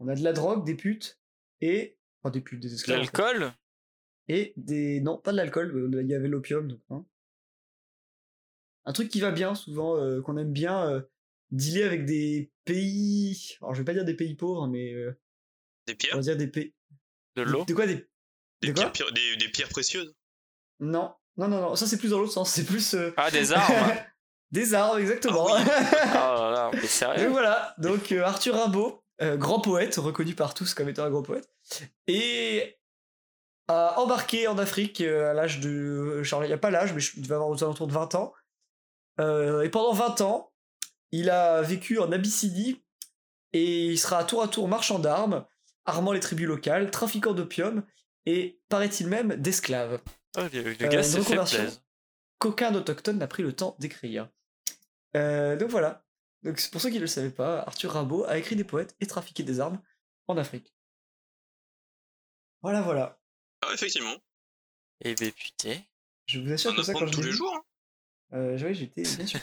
On a de la drogue, des putes et. Enfin, des putes, des de esclaves. en fait. L'alcool? Et des. Non, pas de l'alcool, il y avait l'opium. donc, hein. Un truc qui va bien, souvent, euh, qu'on aime bien euh, dealer avec des pays. Alors, je vais pas dire des pays pauvres, mais euh, Des on pierres? va dire des pays. De l'eau? De quoi? Des. des, de quoi? pierres, pierres- des, des pierres précieuses? Non, non, non, non, ça c'est plus dans l'autre sens, c'est plus. euh, Ah, des armes des armes, exactement. Ah là là, mais Donc sérieux? Voilà, donc euh, Arthur Rimbaud, euh, grand poète, reconnu par tous comme étant un grand poète, et a embarqué en Afrique euh, à l'âge de. Genre, il n'y a pas l'âge, mais je- il va avoir aux alentours de 20 ans. Euh, et pendant 20 ans, il a vécu en Abyssinie et il sera à tour à tour marchand d'armes, armant les tribus locales, trafiquant d'opium et, paraît-il même, d'esclaves. Oh, Le, le Euh, gars une reconversion. qu'aucun autochtone n'a pris le temps d'écrire. Euh, donc voilà. Donc c'est pour ceux qui ne le savaient pas, Arthur Rimbaud a écrit des poètes et trafiqué des armes en Afrique. Voilà, voilà. Ah, effectivement. Et ben putain. Je vous assure On que ça, quand je tous l'ai les jours. hein. Euh, ouais, j'étais bien sûr.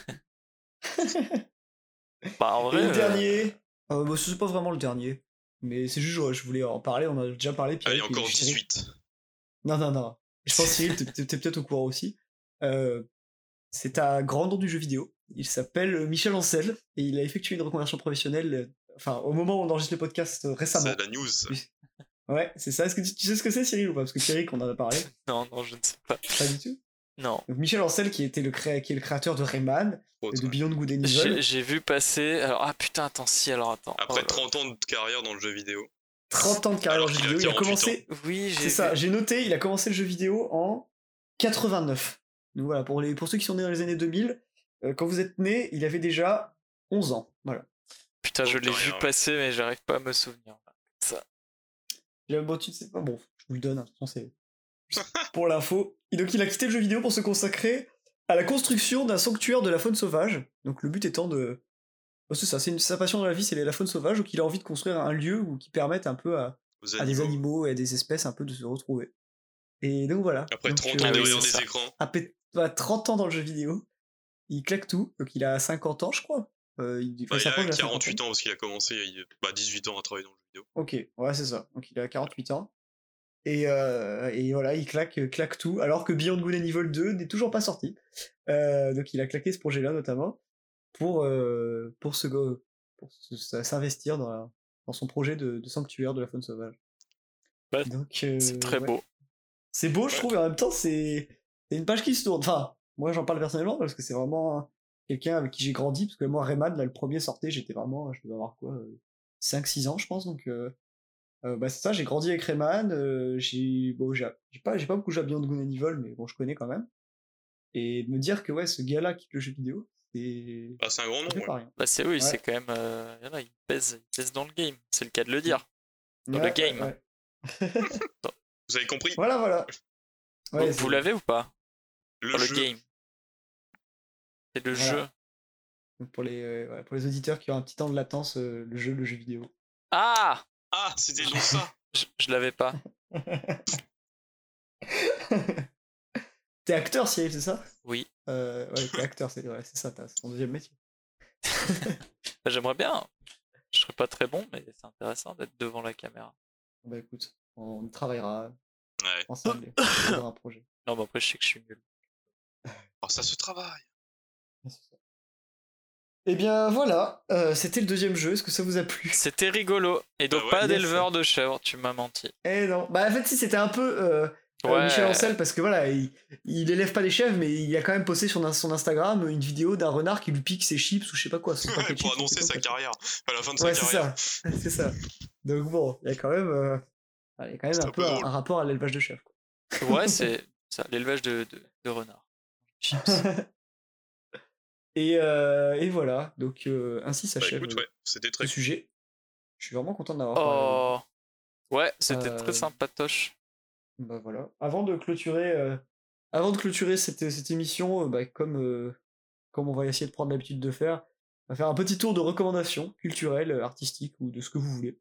Bah en Et vrai. le euh, dernier, euh, bah, c'est pas vraiment le dernier, mais c'est juste, je voulais en parler, on en a déjà parlé. Pierre, Allez, puis encore Cyril. 18. Non, non, non. Je pense Cyril, t'es- t'es peut-être au courant aussi. Euh, c'est un grand nom du jeu vidéo. Il s'appelle Michel Ancel et il a effectué une reconversion professionnelle, enfin, au moment où on enregistre le podcast euh, récemment. C'est la news. Ouais, c'est ça. Est-ce que tu, tu sais ce que c'est, Cyril, ou pas? Parce que Thierry, qu'on en a parlé, Non, non, je ne sais pas. pas du tout? Non. Donc, Michel Ancel, qui, était le cré- qui est le créateur de Rayman, et de Beyond Good and J'ai Evil, j'ai vu passer. Alors, ah putain, attends, si, alors attends. Après Oh là 30 ans de carrière dans le jeu vidéo. 30 ans de carrière en Alors jeu vidéo. Il a 48 commencé. Oui, j'ai c'est ça, j'ai noté, il a commencé le jeu vidéo en 89. Donc voilà, pour, les, pour ceux qui sont nés dans les années 2000, euh, quand vous êtes né, il avait déjà 11 ans. Voilà. Putain, je l'ai vu ouais. passer, mais j'arrive pas à me souvenir. Il a bon, tu sais pas, bon, je vous le donne, hein, c'est pour l'info. Et donc il a quitté le jeu vidéo pour se consacrer à la construction d'un sanctuaire de la faune sauvage. Donc le but étant de... Oh, c'est ça, c'est une- sa passion dans la vie, c'est la faune sauvage, donc il a envie de construire un lieu où, qui permette un peu à, Aux à des animaux. et à des espèces un peu de se retrouver. Et donc voilà. Après Donc, 30 euh, ans oui, derrière c'est des ça. écrans. après bah, 30 ans dans le jeu vidéo, il claque tout. Donc il a 50 ans, je crois. Euh, il, Bah, il a approche de la 48 cinquantaine. ans parce qu'il a commencé a bah, 18 ans à travailler dans le jeu vidéo. Ok, ouais, c'est ça. Donc il a 48 ans. Et, euh, et voilà, il claque, claque tout, alors que Beyond Good and Evil 2 n'est toujours pas sorti. Euh, donc il a claqué ce projet-là notamment pour, euh, pour, se, go- pour s'investir dans, la- dans son projet de, de sanctuaire de la faune sauvage. Ouais, donc euh, C'est très ouais. beau. C'est beau, je trouve, et en même temps, c'est c'est une page qui se tourne. Enfin, moi, j'en parle personnellement parce que c'est vraiment quelqu'un avec qui j'ai grandi. Parce que moi, Rayman, là, le premier sortait, j'étais vraiment, je devais avoir quoi, 5-6 ans, je pense. Donc, euh, bah, c'est ça, j'ai grandi avec Rayman. euh, j'ai bon, j'ai j'ai pas, j'ai pas beaucoup joué à Beyond Good and Evil, mais bon, je connais quand même. Et de me dire que, ouais, ce gars-là quitte le jeu vidéo, c'est. Bah, c'est un grand nom. ouais. Bah, c'est oui, Ouais. c'est quand même. euh, voilà, il, pèse, il pèse dans le game. C'est le cas de le dire. Dans le game. ouais. Vous avez compris? Voilà, voilà. Ouais, vous l'avez ou pas? Le Dans le jeu. game. C'est le Voilà. jeu. donc pour les, euh, ouais, pour les auditeurs qui ont un petit temps de latence, euh, le jeu, le jeu vidéo. Ah Ah, c'était donc ça. Je, je l'avais pas. T'es acteur, Cyril, c'est ça? Oui. euh, Ouais, t'es acteur, c'est ouais, ça, t'as- c'est ton deuxième métier. Bah, J'aimerais bien. Je serais pas très bon, mais c'est intéressant d'être devant la caméra. Bah écoute, on travaillera Ouais. ensemble on un projet. Non, mais après, je sais que je suis nul. Oh, ça se travaille. Eh bien voilà, euh, c'était le deuxième jeu, est-ce que ça vous a plu? C'était rigolo. Et donc, Ah ouais, pas d'éleveur de chèvres, tu m'as menti. Eh non, bah en fait si c'était un peu euh, euh, Ouais. Michel Ancel parce que voilà, il, il élève pas les chèvres mais il a quand même posté sur son Instagram une vidéo d'un renard qui lui pique ses chips ou je sais pas quoi. son Pour ou annoncer sa quoi. carrière. À la fin de sa Ouais c'est carrière. ça, c'est ça. Donc bon, il y a quand même, euh, il y a quand même un un peu peu un, rapport à l'élevage de chèvres. quoi. Ouais, c'est ça, l'élevage de, de, de renards. Chips. Et, euh, et voilà, donc euh, ainsi Bah, s'achève ouais, c'était très cool. sujet. Je suis vraiment content d'avoir parlé. Oh Ouais, c'était Euh, très sympatoche. Bah voilà. Avant de clôturer, euh, avant de clôturer cette, cette émission, euh, bah, comme, euh, comme on va essayer de prendre l'habitude de faire, on va faire un petit tour de recommandations culturelles, euh, artistiques ou de ce que vous voulez.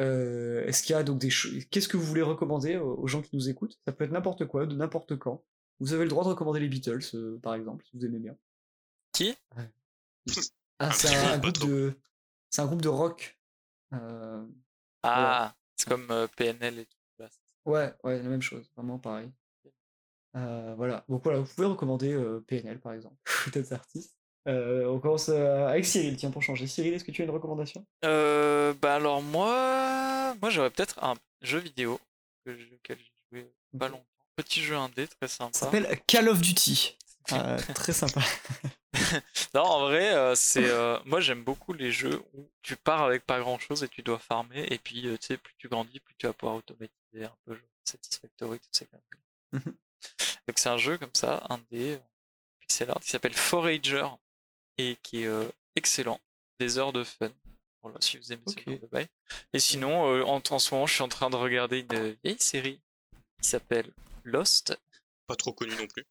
Euh, Est-ce qu'il y a donc des choses Qu'est-ce que vous voulez recommander aux, aux gens qui nous écoutent? Ça peut être n'importe quoi, de n'importe quand. Vous avez le droit de recommander les Beatles, euh, par exemple, si vous aimez bien. Qui? Ah, c'est un, un de, c'est un groupe de rock. Euh, Ah, c'est comme euh, PNL et tout. là. Ouais, ouais, la même chose, vraiment pareil. Euh, voilà, donc voilà, vous pouvez recommander euh, PNL par exemple, ou d'autres artistes. Euh, on commence euh, avec Cyril, tiens, pour changer. Cyril, est-ce que tu as une recommandation? Euh, bah alors moi, moi j'aurais peut-être un jeu vidéo que j'ai joué pas longtemps. Petit jeu indé, très sympa. Ça s'appelle Call of Duty. Euh, très sympa. Non, en vrai, euh, c'est euh, moi j'aime beaucoup les jeux où tu pars avec pas grand chose et tu dois farmer et puis euh, tu sais plus tu grandis, plus tu vas pouvoir automatiser un peu genre Satisfactory tout ça. Mhm. Donc c'est un jeu comme ça, indé, euh, pixel art, qui s'appelle Forager et qui est euh, excellent, des heures de fun. Voilà, si vous aimez Ok. ce bail. Et sinon, euh, en, en ce moment, je suis en train de regarder une vieille série qui s'appelle Lost. Pas trop connu non plus.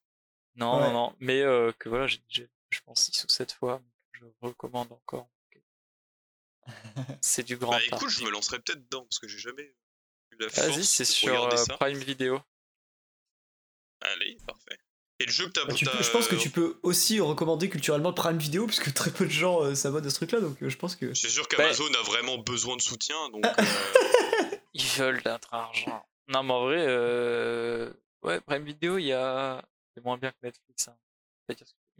Non, Ouais. non, non, mais euh, que voilà, j'ai, j'ai- je pense 6 ou 7 fois, je recommande encore. C'est du grand Bah art. écoute, je me lancerai peut-être dedans parce que j'ai jamais eu la Vas-y, force c'est de sur euh, ça. Prime Video. Allez, parfait. Et le jeu que t'as. Bah, je pense que tu peux aussi recommander culturellement Prime Video, puisque très peu de gens euh, s'abonnent à ce truc-là, donc euh, je pense que. C'est sûr Bah- qu'Amazon a vraiment besoin de soutien, donc. euh, Ils veulent notre argent. Non, mais en vrai, euh... ouais, Prime Video, il y a. C'est moins bien que Netflix. Hein.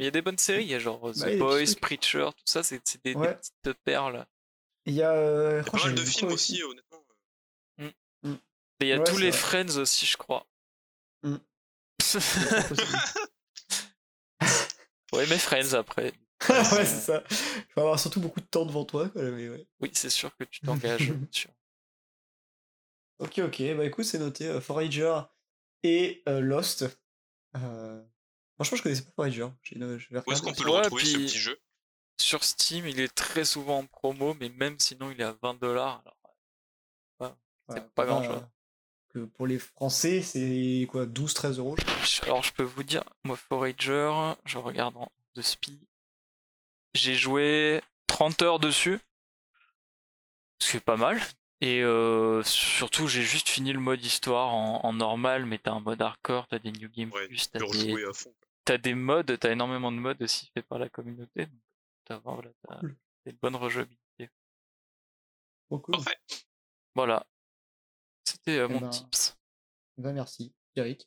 Il y a des bonnes séries, il y a genre euh, Bah, The des Boys. Preacher, tout ça, c'est, des, petites perles. Il y a. euh, Il y a pas mal de films aussi, honnêtement. Et il y a Ouais, tous c'est les vrai. Friends aussi, je crois. Mm. ouais, mais Friends après. ouais, c'est ça. Il faut avoir surtout beaucoup de temps devant toi, quoi, mais ouais. Oui, c'est sûr que tu t'engages. Ok, ok, bah écoute, c'est noté. euh, Forager et euh, Lost. Euh, Franchement, je connaissais pas Je vais Où est-ce qu'on peut le Ouais, retrouver ce petit jeu? Sur Steam, il est très souvent en promo, mais même sinon, il est à 20 dollars. Ouais, c'est pas grand-chose. Que pour les Français, c'est quoi 12-13 euros. Alors, je peux vous dire, moi, Forager, je regarde en de spi. J'ai joué 30 heures dessus. Ce qui est pas mal. Et euh, surtout, j'ai juste fini le mode histoire en, en normal, mais t'as un mode hardcore, t'as des New Game Ouais, Plus, t'as des, rejouer à fond. T'as des modes, t'as énormément de modes aussi faits par la communauté. Donc, t'as voilà, t'as Cool. des bonnes rejouabilités. Cool. Parfait. Voilà. C'était euh, Eh mon ben, tips. Ben, merci, Eric.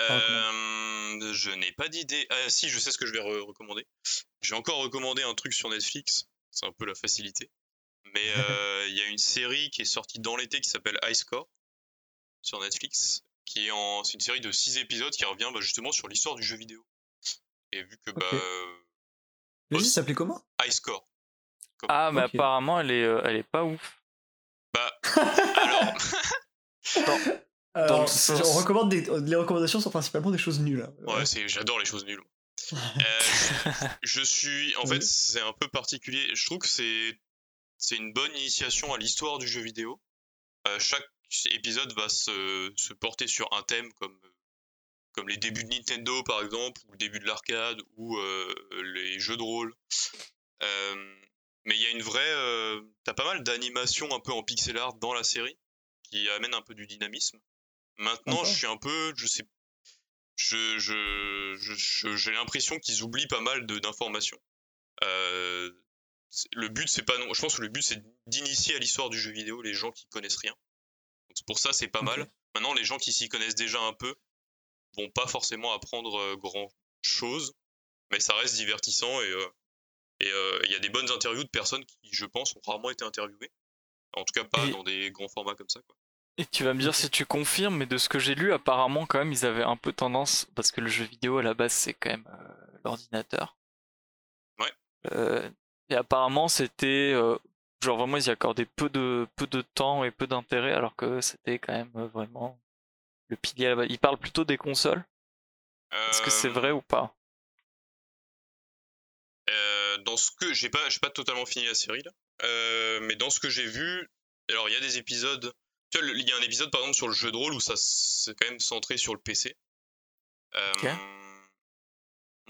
Euh, je n'ai pas d'idée. Ah si, je sais ce que je vais re- recommander. Je vais encore recommander un truc sur Netflix. C'est un peu la facilité. Mais euh, il y a une série qui est sortie dans l'été qui s'appelle High Score sur Netflix. Qui est en, c'est une série de 6 épisodes qui revient bah, justement sur l'histoire du jeu vidéo. Et vu que bah, Ok. euh, Le jeu s'appelait comment? High Score. Ah, mais apparemment, elle est, euh, elle est pas ouf. Bah alors, Dans sens- on recommande des, les recommandations sont principalement des choses nulles. hein. Ouais, c'est, j'adore les choses nulles. Euh, je suis, en Oui. fait, c'est un peu particulier. Je trouve que c'est, c'est une bonne initiation à l'histoire du jeu vidéo. Euh, chaque épisode va se, se porter sur un thème comme, comme les débuts de Nintendo par exemple, ou le début de l'arcade, ou euh, les jeux de rôle. Euh, mais il y a une vraie, euh, t'as pas mal d'animations un peu en pixel art dans la série qui amène un peu du dynamisme. Maintenant, je suis un peu, je sais je, je, je- je- j'ai l'impression qu'ils oublient pas mal d'informations. Le but, c'est pas non. Je pense que le but, c'est d'initier à l'histoire du jeu vidéo les gens qui connaissent rien. Pour ça, c'est pas mal. Maintenant, les gens qui s'y connaissent déjà un peu vont pas forcément apprendre euh, grand chose, mais ça reste divertissant et euh, et euh, il y a des bonnes interviews de personnes qui, je pense, ont rarement été interviewées. En tout cas, pas Et- dans des grands formats comme ça. Quoi. Et tu vas me dire si tu confirmes, mais de ce que j'ai lu, apparemment, quand même, ils avaient un peu tendance, parce que le jeu vidéo à la base, c'est quand même euh, l'ordinateur. Ouais. Euh, et apparemment, c'était. euh, genre, vraiment, ils y accordaient peu de, peu de temps et peu d'intérêt, alors que c'était quand même euh, vraiment le pilier à la base. Ils parlent plutôt des consoles. Est-ce que c'est Euh, vrai ou pas? Euh, dans ce que j'ai pas, j'ai pas totalement fini la série là, Euh, mais dans ce que j'ai vu, alors il y a des épisodes. Tu vois, le- il y a un épisode par exemple sur le jeu de rôle où ça c'est quand même centré sur le PC. Euh, Ok.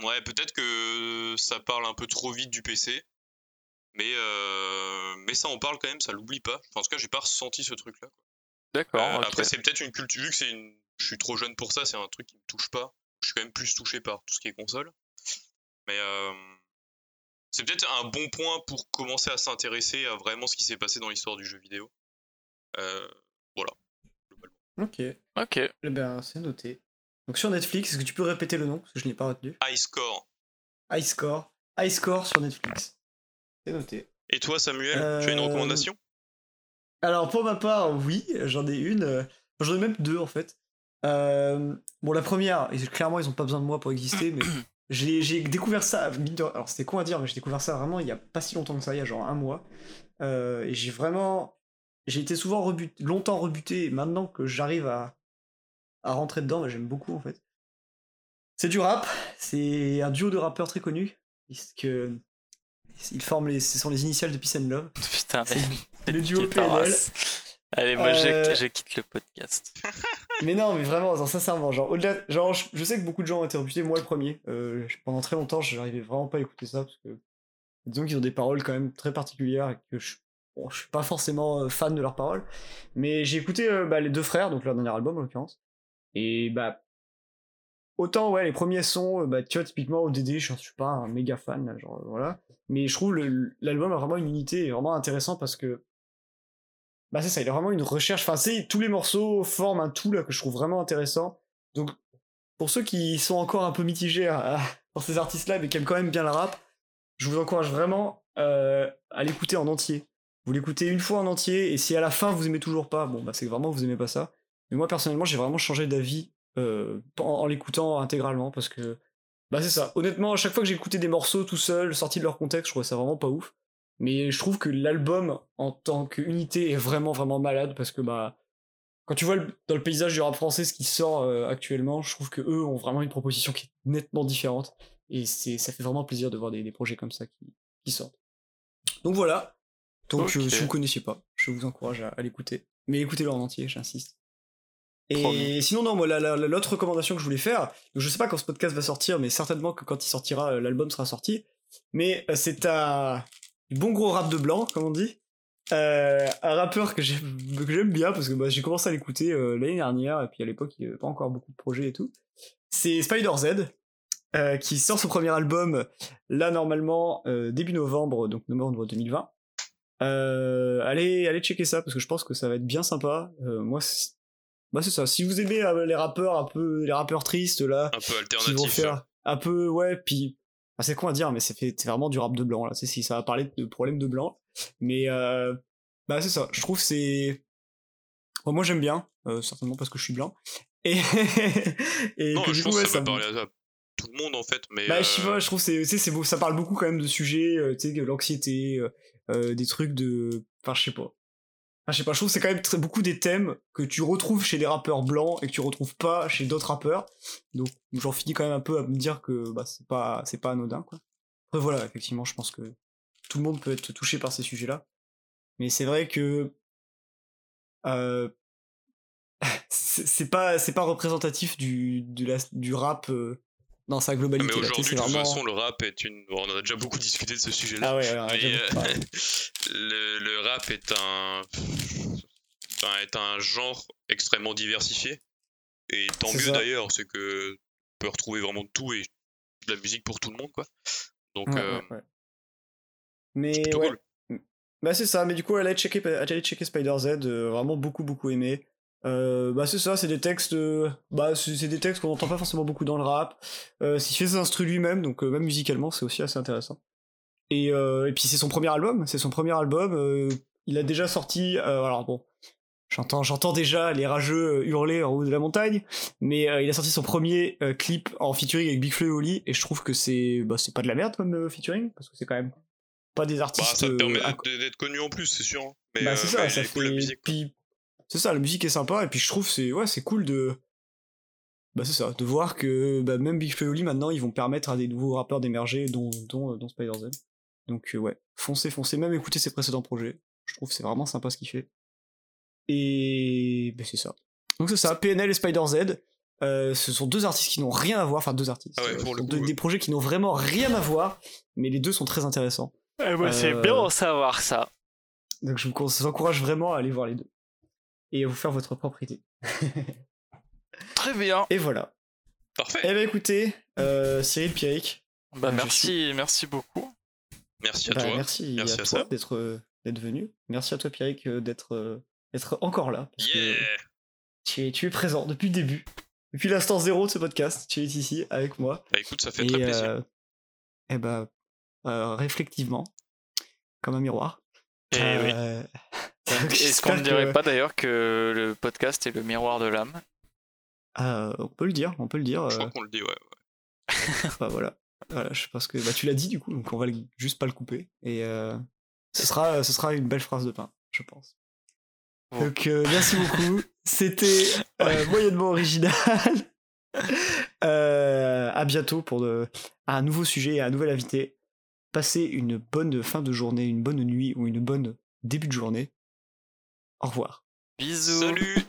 Ouais, peut-être que ça parle un peu trop vite du PC, mais euh, mais ça en parle quand même, ça l'oublie pas. Enfin, en tout cas, j'ai pas ressenti ce truc là. D'accord. Euh. Après, c'est peut-être une culture, vu que c'est une, je suis trop jeune pour ça, c'est un truc qui me touche pas. Je suis quand même plus touché par tout ce qui est console. Mais euh, c'est peut-être un bon point pour commencer à s'intéresser à vraiment ce qui s'est passé dans l'histoire du jeu vidéo. Euh, voilà. Ok, Ok. eh ben, c'est noté. Donc sur Netflix, est-ce que tu peux répéter le nom? Parce que je n'ai pas retenu. High score. High Score. High Score sur Netflix. C'est noté. Et toi, Samuel, tu as une Euh, recommandation? Alors pour ma part, oui, j'en ai une. J'en ai même deux en fait. Euh, bon, la première, clairement, ils ont pas besoin de moi pour exister, mais j'ai découvert ça. Alors c'était con à dire, mais j'ai découvert ça vraiment il y a pas si longtemps que ça, il y a genre un mois. Euh, et j'ai vraiment. J'ai été souvent rebuté, longtemps rebuté, et maintenant que j'arrive à, à rentrer dedans, bah, j'aime beaucoup en fait. C'est du rap, c'est un duo de rappeurs très connus, puisque ils forment les, ce sont les initiales de Peace and Love. Putain, mais. C'est le duo PNL. Allez, moi, je- Euh, je quitte le podcast. Mais non, mais vraiment, genre, sincèrement, genre, au-delà, genre, je, je sais que beaucoup de gens ont été rebutés, moi le premier. Euh, pendant très longtemps, je n'arrivais vraiment pas à écouter ça, parce que, disons qu'ils ont des paroles quand même très particulières, et que je, bon, je suis pas forcément euh, fan de leurs paroles. Mais j'ai écouté euh, bah, les deux frères, donc leur dernier album en l'occurrence. Et bah, autant, ouais, les premiers sons, euh, bah, tu vois, typiquement ODD, je suis pas un méga fan, là, genre, voilà. Mais je trouve le- l'album a vraiment une unité vraiment intéressant parce que bah c'est ça, il a vraiment une recherche. Enfin, c'est tous les morceaux forment un tout là que je trouve vraiment intéressant. Donc, pour ceux qui sont encore un peu mitigés à, pour ces artistes-là, mais qui aiment quand même bien la rap, je vous encourage vraiment euh, à l'écouter en entier. Vous l'écoutez une fois en entier, et si à la fin vous aimez toujours pas, bon bah c'est que vraiment vous aimez pas ça. Mais moi personnellement, j'ai vraiment changé d'avis euh, en, en l'écoutant intégralement parce que bah c'est ça. Honnêtement, à chaque fois que j'ai écouté des morceaux tout seul, sortis de leur contexte, je trouvais ça vraiment pas ouf. Mais je trouve que l'album en tant qu'unité est vraiment vraiment malade parce que bah quand tu vois le- dans le paysage du rap français ce qui sort euh, actuellement, je trouve que eux ont vraiment une proposition qui est nettement différente et c'est ça fait vraiment plaisir de voir des, des projets comme ça qui, qui sortent. Donc voilà. Donc euh, si vous connaissiez pas, je vous encourage à, à l'écouter. Mais écoutez-le en entier, j'insiste. Promis. Et sinon, non, moi, la- la- la- l'autre recommandation que je voulais faire, je sais pas quand ce podcast va sortir, mais certainement que quand il sortira, euh, l'album sera sorti. Mais euh, c'est un bon gros rap de blanc, comme on dit. Euh, un rappeur que j'aime que j'aime bien parce que bah, j'ai commencé à l'écouter euh, l'année dernière et puis à l'époque il n'y avait pas encore beaucoup de projets et tout. C'est Spider Z euh, qui sort son premier album là normalement début novembre donc novembre 2020. Euh, allez allez checker ça parce que je pense que ça va être bien sympa. Moi c'est bah c'est ça. Si vous aimez euh, les rappeurs un peu les rappeurs tristes là Un peu qui vont alternatif. faire un peu ouais puis ah, c'est con à dire mais c'est fait c'est vraiment du rap de blanc là. C'est si ça va parler de problèmes de blanc mais euh, bah c'est ça. Je trouve c'est Bon, moi j'aime bien euh, certainement parce que je suis blanc et et Non, que je du coup pense ouais, que ça ça parler à tout le monde en fait, mais. bah, je sais euh, pas, je trouve c'est, c'est beau, ça parle beaucoup quand même de sujets, euh, tu sais, que l'anxiété, euh, euh, des trucs de, enfin, je sais pas. Enfin, je sais pas, je trouve que c'est quand même beaucoup des thèmes que tu retrouves chez des rappeurs blancs et que tu retrouves pas chez d'autres rappeurs. Donc, j'en finis quand même un peu à me dire que, bah, c'est pas, anodin. Après, voilà, effectivement, je pense que tout le monde peut être touché par ces sujets-là. Mais c'est vrai que, euh, c'est pas, représentatif du rap, euh, dans sa Mais globalité. tu sais, aujourd'hui, de toute vraiment... façon, le rap est une. bon, on en a déjà beaucoup discuté de ce sujet-là. Ah ouais, ouais, ouais, mais, j'avoue, euh, le, le rap est un. enfin, est un genre extrêmement diversifié. Et tant mieux d'ailleurs, c'est que on peut retrouver vraiment tout et de la musique pour tout le monde, quoi. Donc, Ouais, euh, ouais. Mais cool. Bah c'est ça, mais du coup allez checker, allez checker Spider Z, euh, vraiment beaucoup beaucoup aimé. Euh, bah c'est ça, c'est des textes, euh, bah c'est des textes qu'on n'entend pas forcément beaucoup dans le rap. Euh, il fait ses instrus lui-même, donc euh, même musicalement c'est aussi assez intéressant. Et, euh, et puis c'est son premier album, c'est son premier album. euh, il a déjà sorti, euh, alors bon, j'entends j'entends déjà les rageux hurler en haut de la montagne, mais euh, il a sorti son premier clip en featuring avec Big Flo et Oli, et je trouve que c'est bah c'est pas de la merde comme featuring parce que c'est quand même pas des Bah, artistes. ça te permet d'être- connu en plus, c'est sûr. hein. Mais, bah c'est ça, ça cool, la fait- musique. quoi. puis c'est ça, la musique est sympa et puis je trouve c'est ouais c'est cool de bah c'est ça de voir que bah, même Big Flo et Oli maintenant ils vont permettre à des nouveaux rappeurs d'émerger dont dont, dont Spider Z. Donc euh, ouais, foncez foncez même écouter ses précédents projets. Je trouve que c'est vraiment sympa ce qu'il fait. Et bah, c'est ça. Donc c'est ça, PNL et Spider Z. euh, ce sont deux artistes qui n'ont rien à voir, enfin deux artistes. Ah ouais, euh, pour ce le sont coup, deux- ouais. des projets qui n'ont vraiment rien à voir, mais les deux sont très intéressants. Eh ben, C'est Euh, bien de savoir ça. Donc je vous con- je vous encourage vraiment à aller voir les deux. Et à vous faire votre propre idée. Très bien. Et voilà. Parfait. Eh ben écoutez, euh, Cyril Pierrick, Bah je merci, merci beaucoup. Merci à bah, toi. merci, Merci à, à toi d'être euh, d'être venu. Merci à toi Pierrick euh, d'être euh, d'être encore là. Parce Yeah que tu es, tu es présent depuis le début. Depuis l'instant zéro de ce podcast, tu es ici avec moi. Bah écoute, ça fait Et très plaisir. euh, eh ben, euh, réflectivement, comme un miroir. Et oui. Euh, Est-ce qu'on ne dirait que- pas d'ailleurs que le podcast est le miroir de l'âme Euh, on peut le dire, on peut le dire. Je euh, crois qu'on le dit, ouais. ouais. Bah voilà. Voilà, je pense que bah, tu l'as dit du coup, donc on va juste pas le couper. Et euh, ce, sera, ce sera une belle phrase de pain, je pense. Bon. Donc euh, merci beaucoup. C'était euh, moyennement original. Euh, à bientôt pour de- un nouveau sujet et un nouvel invité. Passez une bonne fin de journée, une bonne nuit ou une bonne début de journée. Au revoir. Bisous. Salut